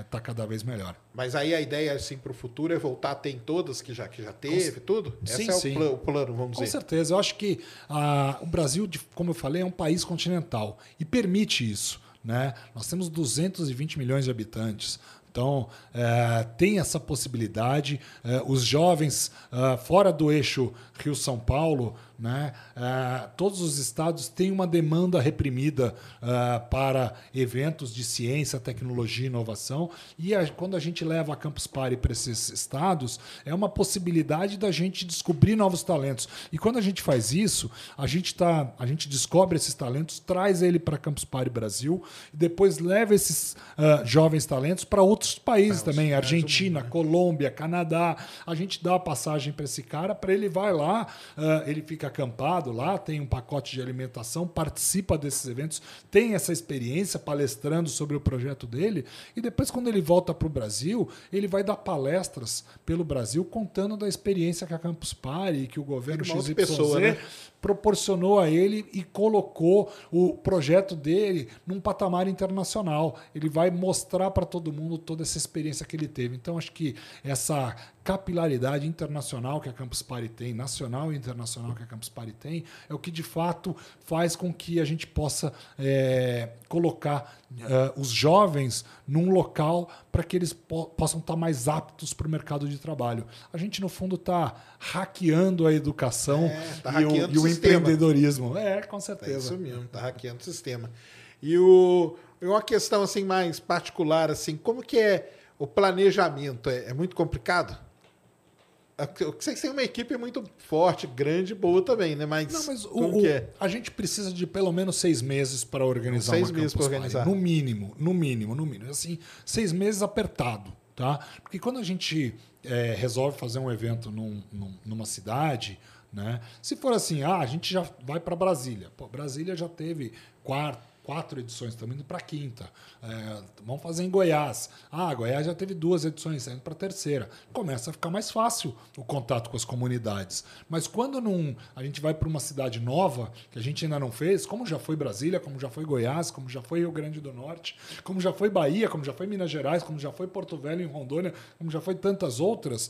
estar cada vez melhor. Mas aí a ideia, assim, para o futuro é voltar a ter em todas que já, que já teve, tudo? Sim, Esse é o, o plano, vamos Com dizer. certeza. Eu acho que ah, o Brasil, como eu falei, é um país continental e permite isso. Né? Nós temos 220 milhões de habitantes. Então, é, tem essa possibilidade. É, os jovens é, fora do eixo Rio-São Paulo, né, é, todos os estados têm uma demanda reprimida é, para eventos de ciência, tecnologia e inovação. E a- quando a gente leva a Campus Party para esses estados, é uma possibilidade da gente descobrir novos talentos. E quando a gente faz isso, a gente, tá, a gente descobre esses talentos, traz ele para Campus Party Brasil e depois leva esses ah, jovens talentos para outros países Pra também, outros lugares do Argentina, Colômbia, Canadá. A gente dá a passagem para esse cara, para ele vai lá, ele fica acampado lá, tem um pacote de alimentação, participa desses eventos, tem essa experiência palestrando sobre o projeto dele e depois quando ele volta para o Brasil, ele vai dar palestras pelo Brasil contando da experiência que a Campus Party, que o governo XYZ pessoa, né? proporcionou a ele e colocou o projeto dele num patamar internacional. Ele vai mostrar para todo mundo toda essa experiência que ele teve. Então, acho que essa capilaridade internacional que a Campus Party tem, nacional e internacional que a Campus Party tem, é o que de fato faz com que a gente possa é, colocar é, os jovens num local para que eles po possam estar mais aptos para o mercado de trabalho. A gente, no fundo, está hackeando a educação É, tá e, o, e o empreendedorismo. É, com É certeza. isso mesmo, tá hackeando o sistema. E o, uma questão assim mais particular, assim, como que é o planejamento? É, é muito complicado? Têm uma equipe muito forte, grande, boa também, né? Mas, Não, mas o, que é? a gente precisa de pelo menos seis meses para organizar Seis uma meses Campus pra Party. organizar. No mínimo, no mínimo, no mínimo. Assim, seis meses apertado, tá? Porque quando a gente é, resolve fazer um evento num- num- numa cidade, né? Se for assim, ah, a gente já vai para Brasília. Pô, Brasília já teve quatro quatro edições, estamos indo para a quinta. É, vamos fazer em Goiás. Ah, Goiás já teve duas edições, está indo para a terceira. Começa a ficar mais fácil o contato com as comunidades. Mas quando não, a gente vai para uma cidade nova, que a gente ainda não fez, como já foi Brasília, como já foi Goiás, como já foi Rio Grande do Norte, como já foi Bahia, como já foi Minas Gerais, como já foi Porto Velho em Rondônia, como já foi tantas outras,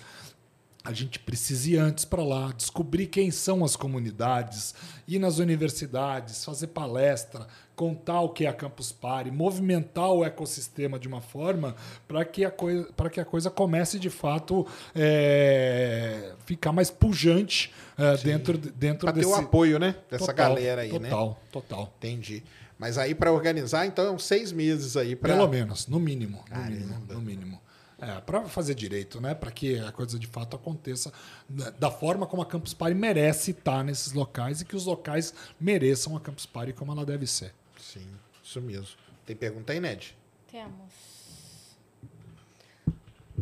a gente precisa ir antes para lá, descobrir quem são as comunidades, ir nas universidades, fazer palestra, contar o que é a Campus Party, movimentar o ecossistema de uma forma para que, a coisa- pra que a coisa comece de fato é, ficar mais pujante é, dentro, dentro Para ter desse. o apoio, né? Dessa Total, galera aí, né? Total, total. Entendi. Mas aí para organizar, então, seis meses aí para. Pelo menos, no mínimo. No Caramba. mínimo, no mínimo. É, para fazer direito, né? Para que a coisa de fato aconteça da- da forma como a Campus Party merece estar nesses locais e que os locais mereçam a Campus Party como ela deve ser. Sim, isso mesmo. Tem pergunta aí, Ned? Temos.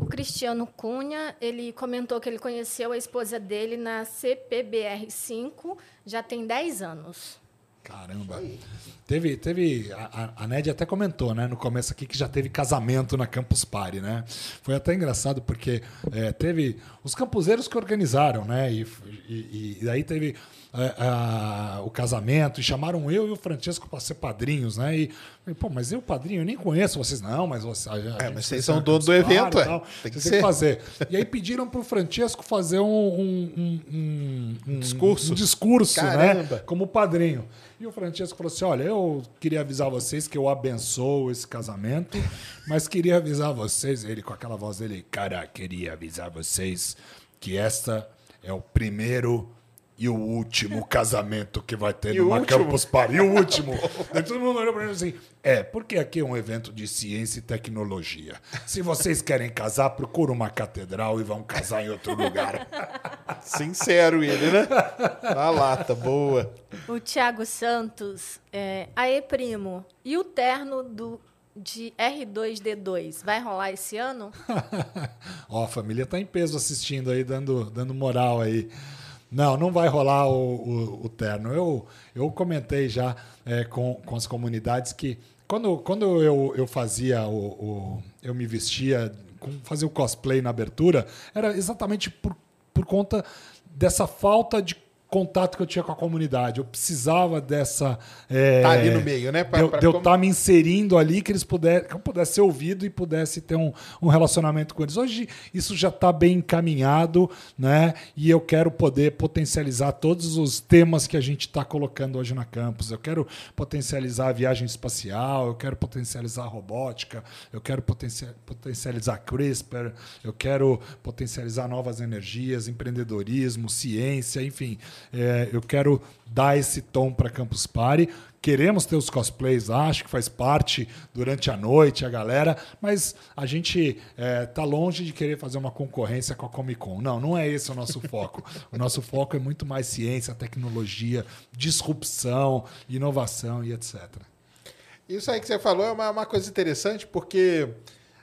O Cristiano Cunha, ele comentou que ele conheceu a esposa dele na CPBR5 já tem 10 anos. Caramba. Teve, teve a, a- Ned até comentou, né, no começo aqui que já teve casamento na Campus Party, né? Foi até engraçado porque é, teve os campuseiros que organizaram, né? E, e, e daí teve é, a- o casamento e chamaram eu e o Francesco para ser padrinhos, né? E, e, pô, mas eu padrinho, eu nem conheço vocês não, mas você, a, É, mas vocês são dono do evento, e é. tal. Tem que ser. fazer. E aí pediram pro Francesco fazer um, um, um- um- Discurso? um discurso, né? Caramba. como padrinho. E o Francesco falou assim: olha, eu queria avisar vocês que eu abençoo esse casamento, mas queria avisar vocês, ele com aquela voz dele, cara, queria avisar vocês que esta é o primeiro e o último casamento que vai ter E numa último? Campus Party. E o último. Aí todo mundo olhou pra ele assim: é, porque aqui é um evento de ciência e tecnologia. Se vocês querem casar, procura uma catedral e vão casar em outro lugar. Sincero ele, né? Na lata, boa. O Thiago Santos, é, aê primo, e o terno do, de R2D2 vai rolar esse ano? Ó, a família tá em peso assistindo aí, dando, dando moral aí. Não, não vai rolar o, o, o terno. Eu, eu comentei já é, com, com as comunidades que quando, quando eu, eu fazia o, o- Eu me vestia, fazia o cosplay na abertura, era exatamente por, por conta dessa falta de contato que eu tinha com a comunidade. Eu precisava dessa. É, Tá ali no meio, né? Pra- de eu- pra de eu estar me inserindo ali, que eles puder, que eu pudesse ser ouvido e pudesse ter um, um relacionamento com eles. Hoje isso já está bem encaminhado, né? E eu quero poder potencializar todos os temas que a gente está colocando hoje na campus. Eu quero potencializar a viagem espacial, eu quero potencializar a robótica, eu quero potencia- potencializar CRISPR, eu quero potencializar novas energias, empreendedorismo, ciência, enfim. É, eu quero dar esse tom para Campus Party. Queremos ter os cosplays acho que faz parte durante a noite, a galera, mas a gente está longe de querer fazer uma concorrência com a Comic Con. Não, não é esse o nosso foco. O nosso foco é muito mais ciência, tecnologia, disrupção, inovação e etc. Isso aí que você falou é uma, uma coisa interessante, porque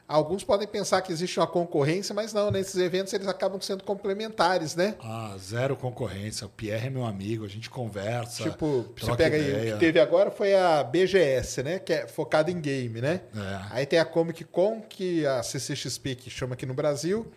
alguns podem pensar que existe uma concorrência, mas não, nesses eventos eles acabam sendo complementares, né? Ah, zero concorrência. O Pierre é meu amigo, a gente conversa. Tipo, você pega aí, o ideia. que teve agora foi a BGS, né? Que é focada em game, né? É. Aí tem a Comic Con, que a CCXP, que chama aqui no Brasil,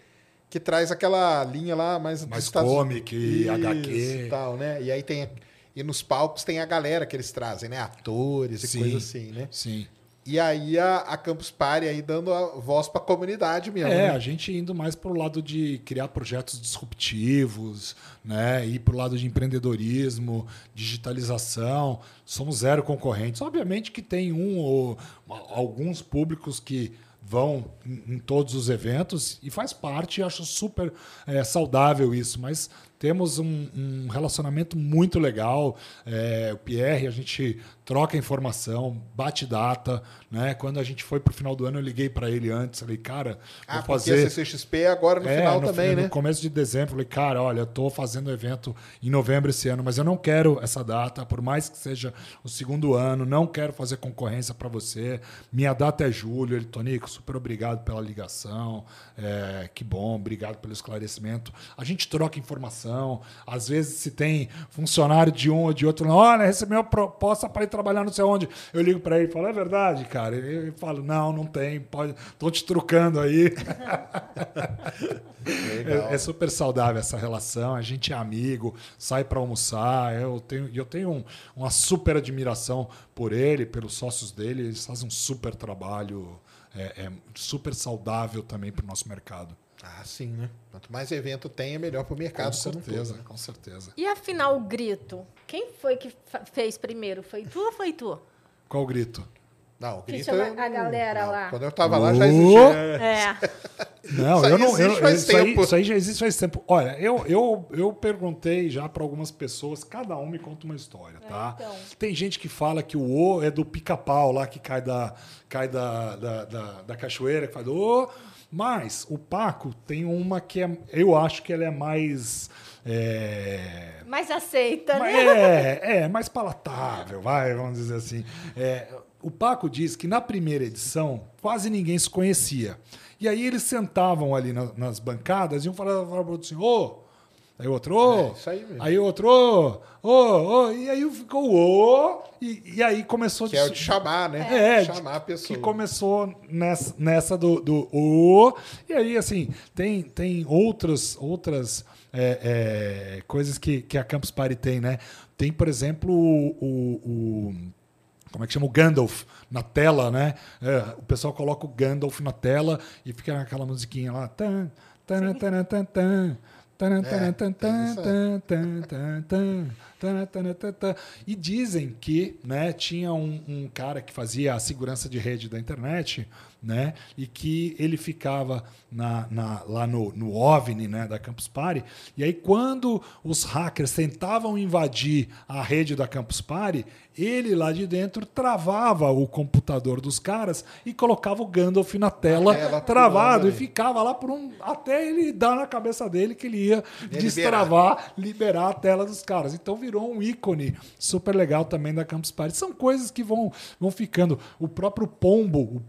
que traz aquela linha lá mais... Mais Estados- comic, Isso, HQ. e tal, né? E aí tem... E nos palcos tem a galera que eles trazem, né? Atores e Sim. coisa assim, né? Sim. E aí a, a Campus Party aí dando a voz pra comunidade mesmo. É, né? a gente indo mais para o lado de criar projetos disruptivos, né? Ir para o lado de empreendedorismo, digitalização. Somos zero concorrentes. Obviamente que tem um ou alguns públicos que vão em, em todos os eventos e faz parte, e acho super é, saudável isso, mas temos um, um relacionamento muito legal. É, o Pierre, a gente troca informação, bate data. Né? Quando a gente foi pro final do ano, eu liguei para ele antes. Falei, cara, Ah, vou fazer. a CCXP é agora no É, final no, também, no né? começo de dezembro, falei, cara, olha, eu tô fazendo evento em novembro esse ano, mas eu não quero essa data, por mais que seja o segundo ano, não quero fazer concorrência para você. Minha data é julho. Ele, Tonico, super obrigado pela ligação. é, que bom, obrigado pelo esclarecimento. A gente troca informação. Às vezes, se tem funcionário de um ou de outro, olha, recebi uma proposta para ir trabalhar não sei onde. Eu ligo para ele e falo, é verdade, cara. Ele fala, não, não tem, pode, tô te trucando aí. É, é super saudável essa relação. A gente é amigo, sai para almoçar. Eu tenho, eu tenho um- uma super admiração por ele, pelos sócios dele. Eles fazem um super trabalho, é, é super saudável também para o nosso mercado. Ah, sim, né? Quanto mais evento tem, é melhor pro Com mercado como um certeza, todo, né? com certeza. E afinal, o grito? Quem foi que fez primeiro? Foi tu ou foi tu? Qual o grito? Não, o Que grito... chama eu- a galera não, lá. Quando eu tava lá, já Oh! existia... É. Não, Isso aí eu não. existe eu- faz isso, aí, tempo. isso aí já existe faz tempo. Olha, eu, eu, eu perguntei já para algumas pessoas, cada um me conta uma história, tá? então. Tem gente que fala que o O é do pica-pau lá que cai da, cai da, da, da, da cachoeira, que faz do O. Mas o Paco tem uma que é, eu acho que ela é mais. é, Mas aceita, né? É, é, mais palatável, vai, vamos dizer assim. É, o Paco diz que na primeira edição quase ninguém se conhecia. E aí eles sentavam ali na- nas bancadas e um falava para o outro assim, ô. Aí o outro, ô. É, isso aí o outro, ô, ô, ô. E aí ficou o ô. E, e aí começou Que é o de chamar, né? é, chamar a pessoa. que começou nessa, nessa do, do o. E aí, assim, tem, tem outras, outras é, é, coisas que, que a Campus Party tem, né? Tem, por exemplo, o. o- o- como é que chama? O Gandalf na tela, né? É, o pessoal coloca o Gandalf na tela e fica aquela musiquinha lá. Tan, tan, tan, tan, tan. Tan, tan, tan, tan, E dizem que né, tinha um, um cara que fazia a segurança de rede da internet, né, e que ele ficava na, na- lá no, no OVNI né, da Campus Party, e aí quando os hackers tentavam invadir a rede da Campus Party, ele lá de dentro travava o computador dos caras e colocava o Gandalf na tela, tela travado, pulando e ficava lá por um. até ele dar na cabeça dele que ele ia Ia destravar, liberar a tela dos caras. Então virou um ícone super legal também da Campus Party. São coisas que vão, vão ficando. O próprio pombo, o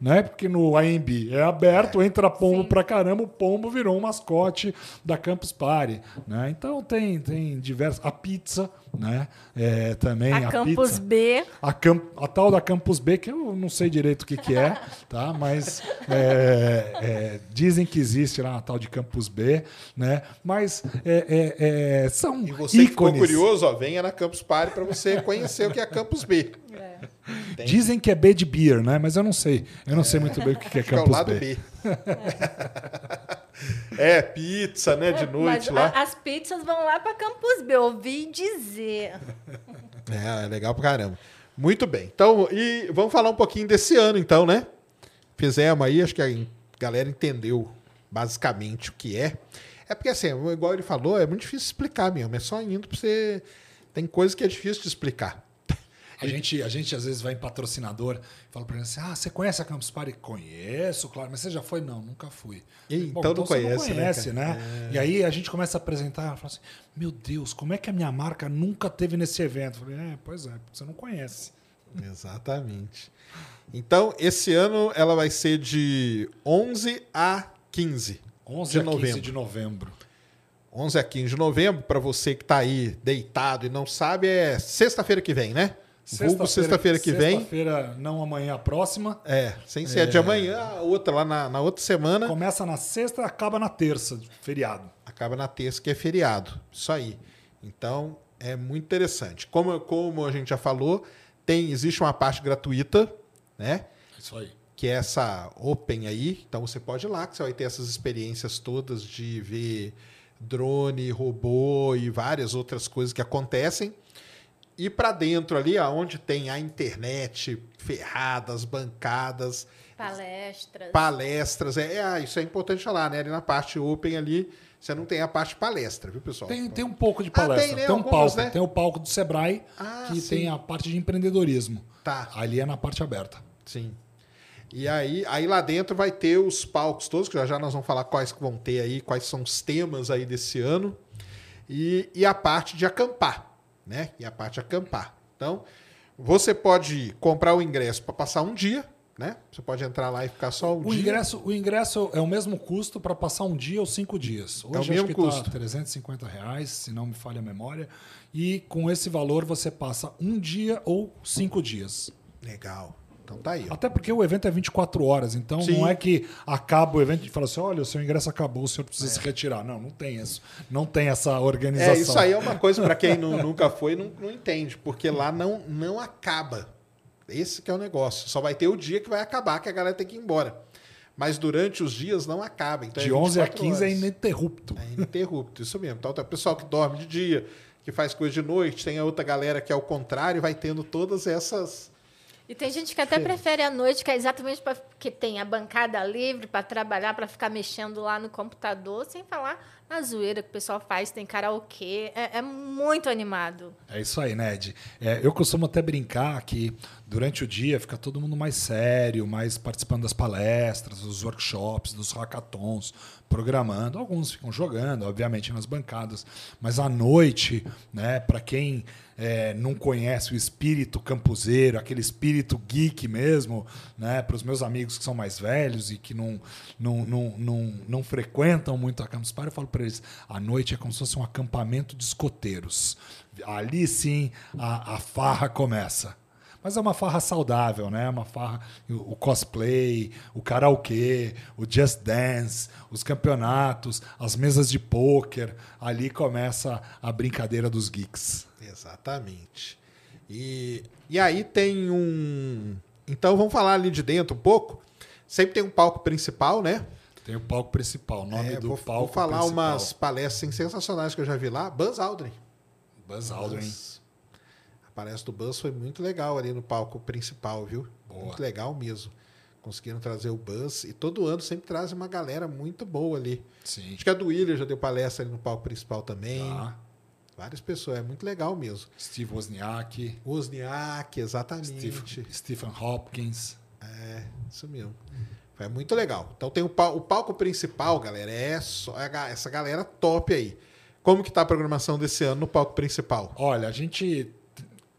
né? Porque no AMB é aberto, entra pombo pra caramba, o pombo virou um mascote da Campus Party, né? Então tem, tem diversas. A pizza, né? É, também A a, Campus pizza. B. A, cam- a tal da Campus B, que eu não sei direito o que, que é, tá? Mas é, é, dizem que existe lá a tal de Campus B, né? Mas é, é, é, são E você que ficou ícones. curioso, ó, venha na Campus Party para você conhecer o que é Campus B. Tem. Dizem que é B de beer, né? Mas eu não sei. Eu não sei muito bem o que é Que é o Campus lado B. B. é, pizza, né, de noite Mas lá. a- as pizzas vão lá para Campus B, ouvi dizer. É, é legal pra caramba. Muito bem. Então, e vamos falar um pouquinho desse ano, então, né? Fizemos aí, acho que a galera entendeu basicamente o que é. É porque, assim, igual ele falou, é muito difícil explicar mesmo. É só indo pra você. Tem coisa que é difícil de explicar. A gente, a gente às vezes vai em patrocinador e fala pra ele assim: Ah, você conhece a Campus Party? Conheço, claro, mas você já foi? Não, nunca fui. Ih, Bom, então não você conhece, né, conhece, cara? né? E aí a gente começa a apresentar e fala assim: Meu Deus, como é que a minha marca nunca teve nesse evento? Eu falei, é, pois é, você não conhece. Exatamente. Então, esse ano ela vai ser de 11 a 15. 11 De a 15 novembro. de novembro. 11 a 15 de novembro, para você que tá aí deitado e não sabe, é sexta-feira que vem, né? Sexta-feira que vem. Sexta-feira, não amanhã, a próxima. É, sem ser a de amanhã, a outra lá na, na outra semana. Começa na sexta acaba na terça, feriado. Acaba na terça, que é feriado. Isso aí. Então, é muito interessante. Como, como a gente já falou, tem, existe uma parte gratuita, né? Isso aí. Que é essa Open aí. Então, você pode ir lá, que você vai ter essas experiências todas de ver drone, robô e várias outras coisas que acontecem. E para dentro ali, aonde tem a internet ferradas, bancadas, Palestras. palestras. É, é, isso é importante falar, né? Ali na parte open ali, você não tem a parte palestra, viu, pessoal? Tem, tem um pouco de Ah, palestra. tem, né? um Algumas, palco. né? Tem o palco do Sebrae, Ah, que sim. tem a parte de empreendedorismo. Tá, Ali é na parte aberta. sim. E aí, aí lá dentro vai ter os palcos todos, que já já nós vamos falar quais que vão ter aí, quais são os temas aí desse ano. E, e a parte de acampar, né? E a parte acampar. Então, você pode comprar o ingresso para passar um dia, né? Você pode entrar lá e ficar só um O dia. ingresso, o ingresso é o mesmo custo para passar um dia ou cinco dias. Hoje É o acho mesmo que custo. tá 350 reais, se não me falha a memória. E com esse valor você passa um dia ou cinco dias. Legal. Então tá aí. Ó. Até porque o evento é 24 horas, então Sim. não é que acaba o evento e fala assim: olha, o seu ingresso acabou, o senhor precisa se retirar. Não, não tem isso. Não tem essa organização. É, isso aí é uma coisa para quem nu- nunca foi não, não entende, porque lá não, não acaba. Esse que é o negócio. Só vai ter o dia que vai acabar, que a galera tem que ir embora. Mas durante os dias não acaba. Então é De 11 a 24 15 é horas. ininterrupto. É ininterrupto, isso mesmo. Então tem o pessoal que dorme de dia, que faz coisa de noite, tem a outra galera que é o contrário, vai tendo todas essas. E tem gente que até prefere a noite, que é exatamente porque tem a bancada livre para trabalhar, para ficar mexendo lá no computador, sem falar na zoeira que o pessoal faz, tem karaokê. É, é muito animado. É isso aí, Ned. É, eu costumo até brincar que durante o dia fica todo mundo mais sério, mais participando das palestras, dos workshops, dos hackathons, programando. Alguns ficam jogando, obviamente, nas bancadas. Mas à noite, né, para quem é, não conhece o espírito campuseiro, aquele espírito geek mesmo, né, para os meus amigos que são mais velhos e que não, não, não, não, não frequentam muito a Campus Party, eu falo para eles: a noite é como se fosse um acampamento de escoteiros. Ali sim a, a farra começa. Mas é uma farra saudável, né? Uma farra, o o cosplay, o karaokê, o just dance, os campeonatos, as mesas de pôquer. Ali começa a brincadeira dos geeks. Exatamente. E, e aí tem um. Então vamos falar ali de dentro um pouco. Sempre tem um palco principal, né? Tem o palco principal, o nome É, do vou, palco vou falar principal. umas palestras sensacionais que eu já vi lá. Buzz Aldrin. Buzz Aldrin. Buzz. Palestra do Buzz foi muito legal ali no palco principal, viu? Boa. Muito legal mesmo. Conseguiram trazer o Buzz. E todo ano sempre traz uma galera muito boa ali. Sim. Acho que a do Willer já deu palestra ali no palco principal também. Tá. Várias pessoas. É muito legal mesmo. Steve Wozniak, Wozniak, exatamente. Steve, Stephen Hopkins. É, isso mesmo. Foi muito legal. Então tem o, pal- o palco principal, galera, é só ga- essa galera top aí. Como que tá a programação desse ano no palco principal? Olha, a gente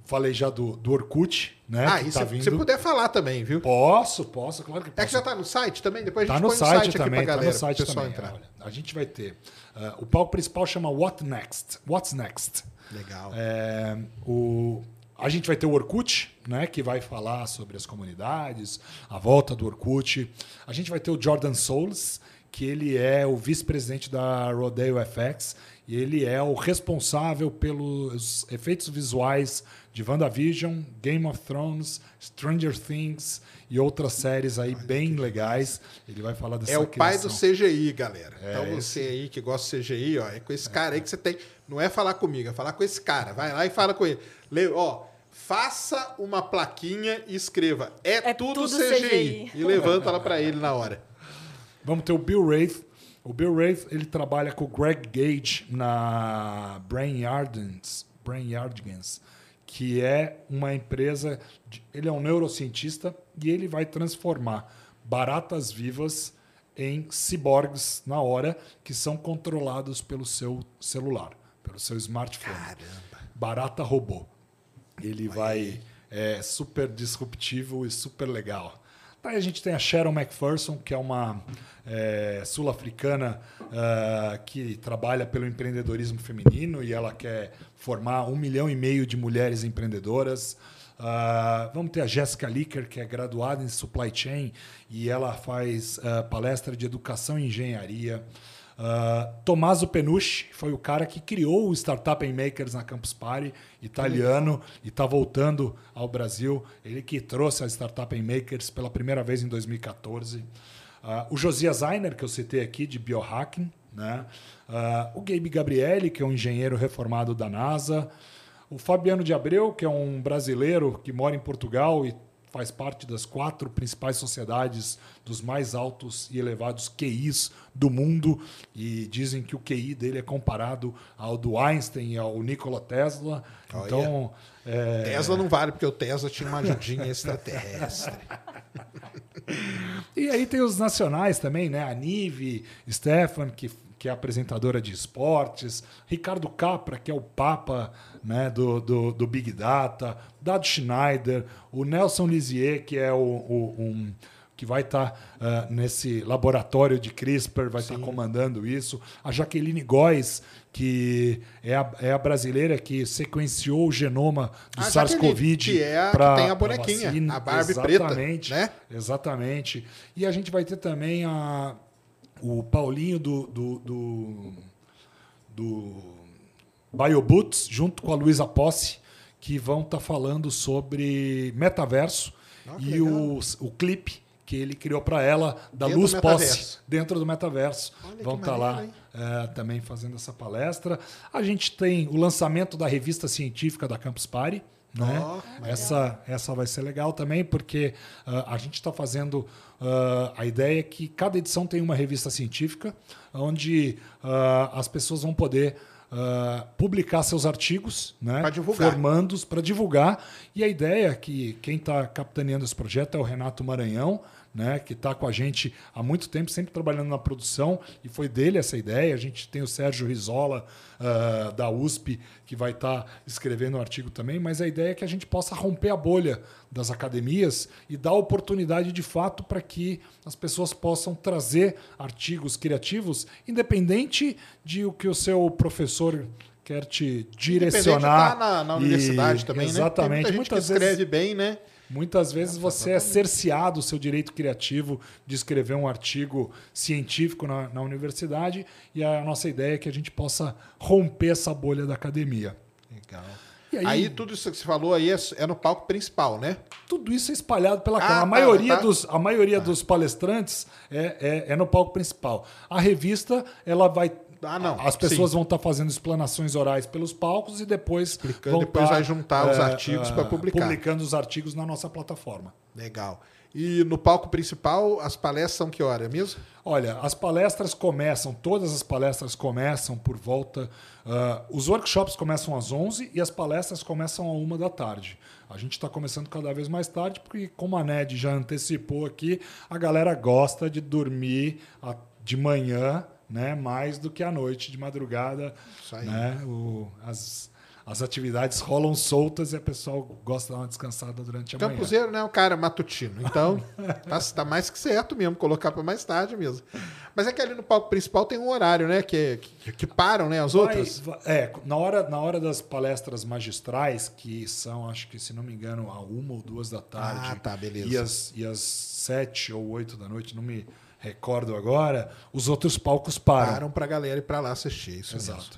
falei já do, do Orkut, né? Ah, e tá se vindo. puder falar também, viu? Posso, posso, claro que posso. É que já tá no site também? Depois a Tá gente no põe site, aqui também, pra tá galera, no site pessoal também. entrar. Olha, a gente vai ter. ah, o palco principal chama What Next? What's Next? Legal. É, o, a gente vai ter o Orkut, né, que vai falar sobre as comunidades, a volta do Orkut. A gente vai ter o Jordan Souls, que ele é o vice-presidente da Rodeo FX e ele é o responsável pelos efeitos visuais de WandaVision, Game of Thrones, Stranger Things e outras séries aí bem legais. Ele vai falar dessa É o pai do criação. CGI, galera. É, então você aí que gosta de CGI, ó, é com esse cara aí que você tem. Não é falar comigo, é falar com esse cara. Vai lá e fala com ele. Lê, ó, faça uma plaquinha e escreva. É, É tudo, tudo CGI. CGI. E levanta lá pra ele na hora. Vamos ter o Bill Wraith. O Bill Wraith ele trabalha com o Greg Gage na Brain Yardens, Brain Yardigans, que é uma empresa. de- ele é um neurocientista e ele vai transformar baratas vivas em ciborgues na hora que são controlados pelo seu celular, pelo seu smartphone. Barata robô. Ele vai é super disruptivo e super legal. Daí a gente tem a Sharon McPherson, que é uma é, sul-africana ah, que trabalha pelo empreendedorismo feminino e ela quer formar um milhão e meio de mulheres empreendedoras. Ah, vamos ter a Jessica Licker, que é graduada em supply chain e ela faz ah, palestra de educação e engenharia. Uh, Tommaso Penucci foi o cara que criou o Startup Makers na Campus Party, italiano, e está voltando ao Brasil. Ele que trouxe a Startup Makers pela primeira vez em 2014. Uh, o Josias Zainer, que eu citei aqui, de biohacking. Né? Uh, o Gabe Gabrielli, que é um engenheiro reformado da NASA. O Fabiano de Abreu, que é um brasileiro que mora em Portugal e faz parte das quatro principais sociedades dos mais altos e elevados QIs do mundo e dizem que o QI dele é comparado ao do Einstein e ao Nikola Tesla. Olha. Então, é, Tesla não vale, porque o Tesla tinha uma ajudinha extraterrestre. E aí tem os nacionais também, né? A Nive, Stefan, que, que é apresentadora de esportes, Ricardo Capra, que é o papa né, do, do, do Big Data, Dado Schneider, o Nelson Lisier, que é o, o- um que vai estar nesse laboratório de CRISPR, vai estar comandando isso. A Jaqueline Góes, que é a, é a brasileira que sequenciou o genoma do SARS-CoV. É a que pra- tem a pra bonequinha, a Barbie preta, Exatamente, né? Exatamente. E a gente vai ter também a, o Paulinho do, do, do, do BioBoots, junto com a Luísa Posse, que vão estar falando sobre metaverso Ah, e o, o clipe que ele criou para ela, da Dentro Luz Posse, dentro do metaverso. Olha vão estar lá maneiro, é, também fazendo essa palestra. A gente tem o lançamento da revista científica da Campus Party. Né? Ó, essa, essa vai ser legal também, porque ah, a gente está fazendo ah, a ideia é que cada edição tem uma revista científica, onde ah, as pessoas vão poder ah, publicar seus artigos, né? Formandos para divulgar. E a ideia é que quem está capitaneando esse projeto é o Renato Maranhão, né, que está com a gente há muito tempo, sempre trabalhando na produção, e foi dele essa ideia. A gente tem o Sérgio Rizola, ah, da USP, que vai estar escrevendo um artigo também, mas a ideia é que a gente possa romper a bolha das academias e dar oportunidade de fato para que as pessoas possam trazer artigos criativos, independente de o que o seu professor quer te direcionar. Tá na, na E- universidade também, né? Exatamente. Muita gente Muitas que vezes escreve bem, né? Muitas vezes você é cerceado o seu direito criativo de escrever um artigo científico na, na universidade e a nossa ideia é que a gente possa romper essa bolha da academia. Legal. Aí, Aí, tudo isso que você falou aí é, é no palco principal, né? tudo isso é espalhado pela Ah. A tá, maioria, tá. dos, a maioria dos palestrantes é, é, é no palco principal. A revista, ela vai. Ah, não. As pessoas Sim. vão estar fazendo explanações orais pelos palcos e depois. Explicando, vão depois tá, vai juntar os é, artigos é, pra publicar. Publicando os artigos na nossa plataforma. Legal. E no palco principal, as palestras são que hora mesmo? Olha, as palestras começam, todas as palestras começam por volta. ah, os workshops começam às 11 e as palestras começam à 1 da tarde. A gente está começando cada vez mais tarde, porque, como a NED já antecipou aqui, a galera gosta de dormir de manhã né, mais do que à noite, de madrugada. Isso aí. Né? O- as, as atividades rolam soltas e a pessoa gosta de dar uma descansada durante a manhã. Campuseiro não é um cara matutino. Então, tá, tá mais que certo mesmo, colocar para mais tarde mesmo. Mas é que ali no palco principal tem um horário, né? Que, que, que param, né? As Vai- outras. vai- é, na hora, na hora das palestras magistrais, que são, acho que, se não me engano, a uma ou duas da tarde. Ah, tá, beleza. E as, e as sete ou oito da noite, não me recordo agora, os outros palcos param. Param pra galera ir pra lá assistir. Isso Exato. mesmo.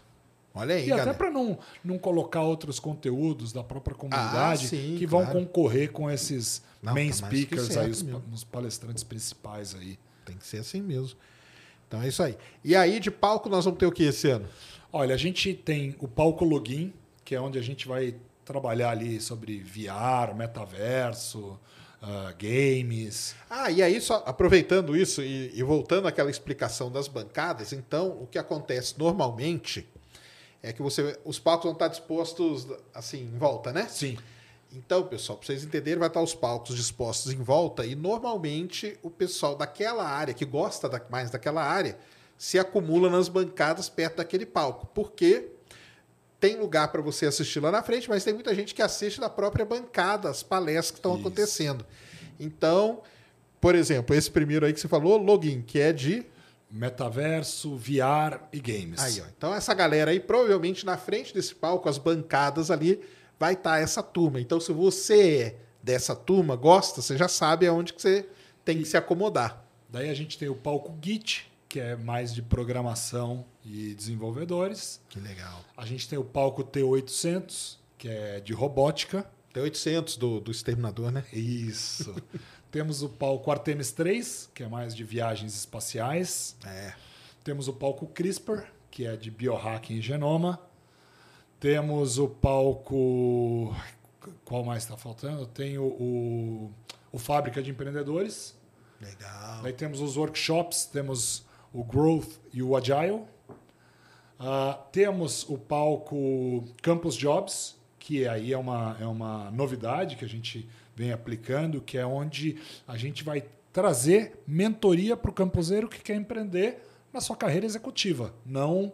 Olha aí, E até galera. para não, não colocar outros conteúdos da própria comunidade Ah, sim, que vão claro. concorrer com esses Não, main tá speakers aí, os, os palestrantes principais aí. Tem que ser assim mesmo. Então é isso aí. E aí, de palco, nós vamos ter o que esse ano? Olha, a gente tem o palco login, que é onde a gente vai trabalhar ali sobre VR, metaverso, ah, games. Ah, e aí, só aproveitando isso e, e voltando àquela explicação das bancadas, então, o que acontece normalmente é que você, os palcos vão estar dispostos assim, em volta, né? Sim. Então, pessoal, para vocês entenderem, vai estar os palcos dispostos em volta e normalmente o pessoal daquela área, que gosta da- mais daquela área, se acumula nas bancadas perto daquele palco. Porque tem lugar para você assistir lá na frente, mas tem muita gente que assiste da própria bancada, as palestras que estão acontecendo. Então, por exemplo, esse primeiro aí que você falou, login, que é de Metaverso, VR e games. Aí, ó. Então, essa galera aí, provavelmente na frente desse palco, as bancadas ali, vai estar essa turma. Então, se você é dessa turma, gosta, você já sabe aonde que você tem que se acomodar. Daí a gente tem o palco Git, que é mais de programação e desenvolvedores. Que legal. A gente tem o palco T800, que é de robótica. Tem 800 do, do Exterminador, né? Isso. Temos o palco Artemis 3, que é mais de viagens espaciais. É. Temos o palco CRISPR, que é de biohacking e genoma. Temos o palco. Qual mais está faltando? Tem o, o, o Fábrica de Empreendedores. Legal. Daí temos os workshops, temos o Growth e o Agile. Ah, temos o palco Campus Jobs, que aí é uma, é uma novidade que a gente vem aplicando, que é onde a gente vai trazer mentoria para o campuseiro que quer empreender na sua carreira executiva, não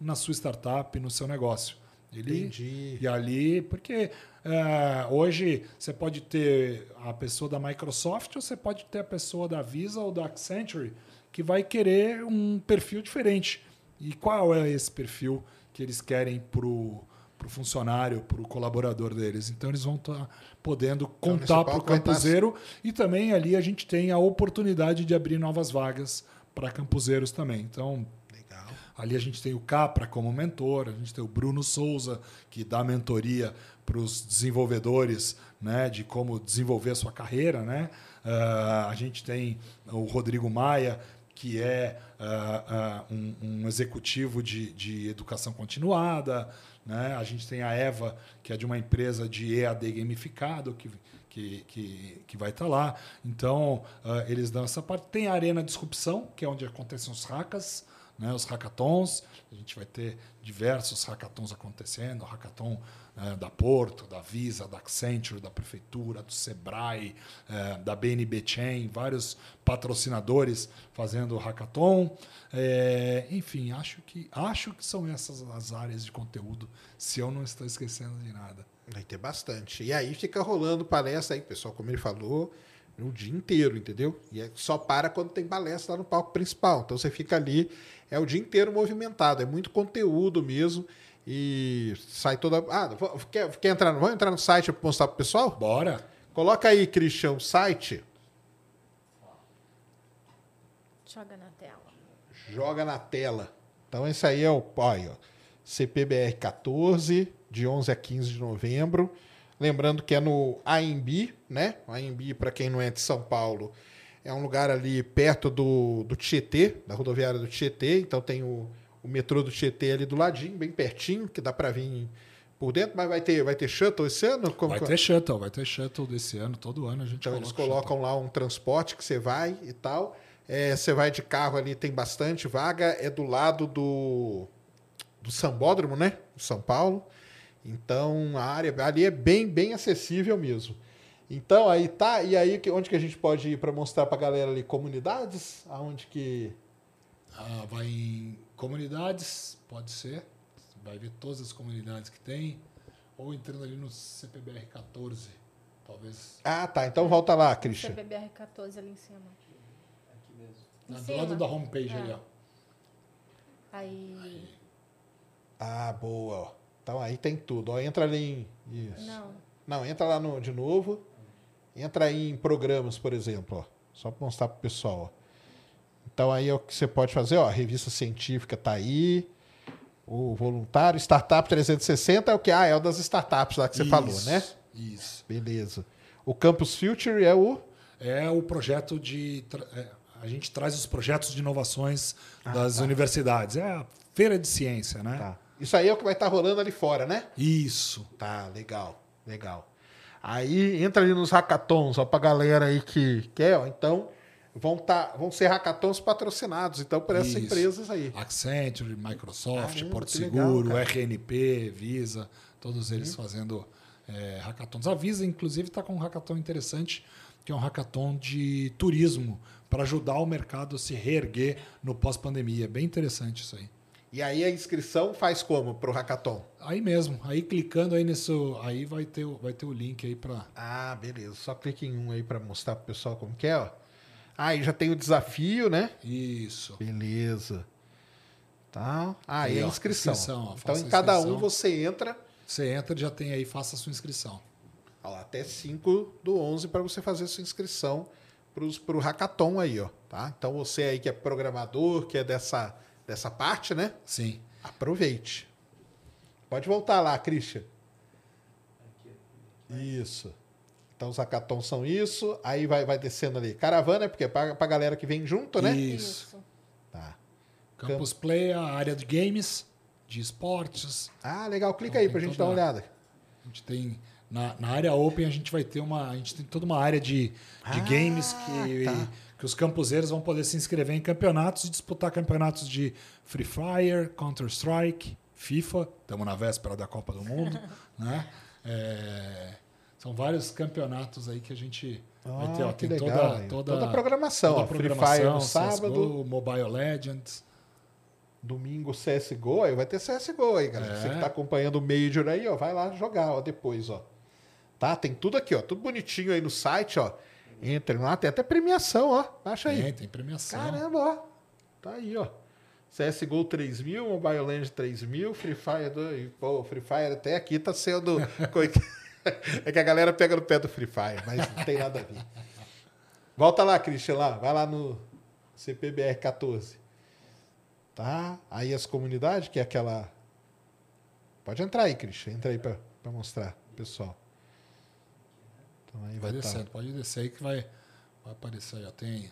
na sua startup, no seu negócio. Ele, Entendi. e ali, porque é, hoje você pode ter a pessoa da Microsoft ou você pode ter a pessoa da Visa ou da Accenture que vai querer um perfil diferente. E qual é esse perfil que eles querem para o funcionário, para o colaborador deles? Então eles vão estar podendo Então, contar para o tá- campuseiro e também ali a gente tem a oportunidade de abrir novas vagas para campuseiros também. Então Legal. Ali a gente tem o Capra como mentor, a gente tem o Bruno Souza, que dá mentoria para os desenvolvedores né, de como desenvolver a sua carreira. Né? Ah, a gente tem o Rodrigo Maia, que é ah, ah, um, um executivo de, de educação continuada. Né? A gente tem a Eva, que é de uma empresa de EAD gamificado, que, que, que, que vai estar lá. Então, ah, eles dão essa parte. Tem a Arena Disrupção, que é onde acontecem os hackers né, os hackathons. A gente vai ter diversos hackathons acontecendo, hackathon eh, da Porto, da Visa, da Accenture, da Prefeitura, do Sebrae, eh, da BNB Chain, vários patrocinadores fazendo hackathon. Eh, enfim, acho que, acho que são essas as áreas de conteúdo, se eu não estou esquecendo de nada. Vai ter bastante. E aí fica rolando palestra aí, pessoal, como ele falou, o dia inteiro, entendeu? E é só para quando tem palestra lá no palco principal. Então você fica ali, é o dia inteiro movimentado, é muito conteúdo mesmo. E sai toda. Ah, quer, quer entrar? Vamos entrar no site para mostrar para o pessoal? Bora! Coloca aí, Christian, o site. Joga na tela. Joga na tela. Então, esse aí é o olha, ó, CPBR 14, de 11 a 15 de novembro. Lembrando que é no AMB, né? O AMB, para quem não é de São Paulo, é um lugar ali perto do, do Tietê, da rodoviária do Tietê. Então, tem o, o metrô do Tietê ali do ladinho, bem pertinho, que dá para vir por dentro. Mas vai ter, vai ter shuttle esse ano? Como Vai que- ter shuttle, vai ter shuttle desse ano, todo ano a gente então eles coloca colocam lá um transporte que você vai e tal. É, você vai de carro ali, tem bastante vaga. É do lado do, do Sambódromo, né? São Paulo. Então a área ali é bem, bem acessível mesmo. Então aí tá. E aí onde que a gente pode ir para mostrar para a galera ali comunidades? Aonde que Ah, vai em comunidades, pode ser. Vai ver todas as comunidades que tem. ou entrando ali no CPBR 14, talvez. Ah, tá. Então volta lá, Christian. CBBR 14 ali em cima. Aqui mesmo. Em Do cima. lado da homepage É. ali, ó. Aí. Ah, boa. ó. Então aí tem tudo. Ó, entra ali em. Isso. Não. Não, entra lá no, de novo. Entra aí em programas, por exemplo. Ó. Só para mostrar para o pessoal. ó. Então aí é o que você pode fazer. Ó, a revista científica tá aí. O voluntário, Startup 360 é o que? Ah, é o das startups lá que você falou, Isso, né? Isso. Beleza. O Campus Future é o. É o projeto de. é, a gente traz os projetos de inovações Ah, das tá. universidades. É a feira de ciência, né? Tá. Isso aí é o que vai estar rolando ali fora, né? Isso. Tá, legal, legal. Aí entra ali nos hackathons, ó, pra galera aí que quer, ó. Então, vão, tá, vão ser hackathons patrocinados, então, por essas Isso. empresas aí. Accenture, Microsoft, Caramba, Porto legal, Seguro, cara. RNP, Visa, todos Uhum. eles fazendo é, hackathons. A Visa, inclusive, está com um hackathon interessante, que é um hackathon de turismo, para ajudar o mercado a se reerguer no pós-pandemia. É bem interessante isso aí. E aí a inscrição faz como pro hackathon? Aí mesmo, aí clicando aí nisso, aí vai ter, o- vai ter o link aí para Ah, beleza. Só clique em um aí pra mostrar pro pessoal como que é, ó. Ah, e já tem o desafio, né? isso. Beleza. Tá. Ah, Aí, e a inscrição. inscrição, ó, então, em a cada um inscrição. você entra Você entra, já tem aí, faça a sua inscrição. Ó, até 5 do 11 para você fazer sua inscrição para o hackathon aí, ó, tá? Então você aí que é programador, que é dessa, dessa parte, né? Sim. Aproveite. Pode voltar lá, Christian. Aqui, aqui. Isso. Então os hackathons são isso, aí vai, vai descendo ali. Caravana, é porque é para a galera que vem junto, né? Isso. Tá. Campus Play, a área de games, de esportes. Ah, legal. Clica Então, aí pra gente dar uma olhada. A gente tem na, na área Open a gente vai ter uma a gente tem toda uma área de, de Ah, games que tá. que os campuseiros vão poder se inscrever em campeonatos e disputar campeonatos de Free Fire, Counter Strike, FIFA. Estamos na véspera da Copa do Mundo, né? É, são vários campeonatos aí que a gente vai ter. Ah, Ó, tem legal, toda, toda, Toda a programação, toda a Free programação, Fire no sábado. CSGO, Mobile Legends. Domingo CSGO, aí vai ter CSGO aí, galera. É. Você que tá acompanhando o Major aí, ó, vai lá jogar, ó, depois, ó. Tá? Tem tudo aqui, ó, tudo bonitinho aí no site, ó. Entrem lá, tem até premiação, ó. Acha aí. Tem, tem premiação. Caramba, ó. Tá aí, ó. CSGO 3000, Mobile Legends 3000, Free Fire 2. Pô, Free Fire até aqui tá sendo. é que a galera pega no pé do Free Fire, mas não tem nada a ver. Volta lá, Christian, lá. Vai lá no CPBR 14. Tá? Aí as comunidades, que é aquela. Pode entrar aí, Christian. Entra aí pra mostrar, pessoal. Então aí vai descendo, pode descer aí que vai, vai aparecer. Ó. Tem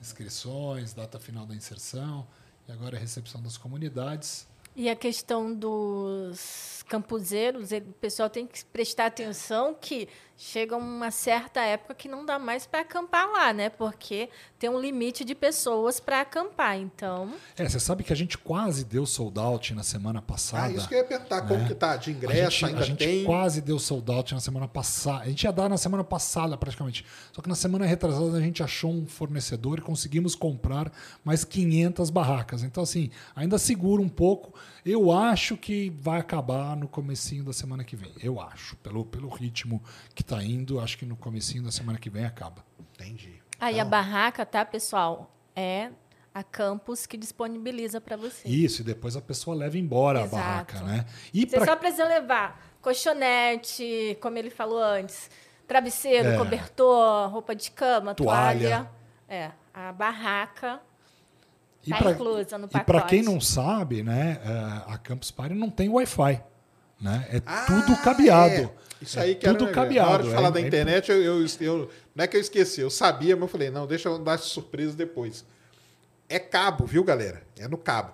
inscrições, data final da inserção, e agora a recepção das comunidades. E a questão dos campuseiros, o pessoal tem que prestar atenção que chega uma certa época que não dá mais para acampar lá, né? Porque tem um limite de pessoas para acampar. Então, É, você sabe que a gente quase deu sold out na semana passada. Ah, isso que eu ia perguntar, como né? que tá? De A ingresso gente, ainda a gente tem. quase deu sold out na semana passada. A gente ia dar na semana passada, praticamente. Só que na semana retrasada a gente achou um fornecedor e conseguimos comprar mais 500 barracas. Então, assim, ainda segura um pouco. Eu acho que vai acabar no comecinho da semana que vem. Eu acho. Pelo, pelo ritmo que está indo, acho que no comecinho da semana que vem acaba. Entendi. aí Então, a barraca, tá, pessoal? É a campus que disponibiliza para você. Isso, e depois a pessoa leva embora Exato. a barraca, né? E Você pra só precisa levar colchonete, como ele falou antes, travesseiro, É. cobertor, roupa de cama, Toalha. toalha. É, a barraca E tá inclusa no E para quem não sabe, né, é, a Campus Party não tem Wi-Fi. Né? É Ah, tudo cabeado. é. Isso aí É que era tudo legal. cabeado. Na hora de falar é- da é- internet, eu, eu, eu- não é que eu esqueci, eu sabia, mas eu falei, não, deixa eu dar surpresa depois. É cabo, viu, galera? É no cabo.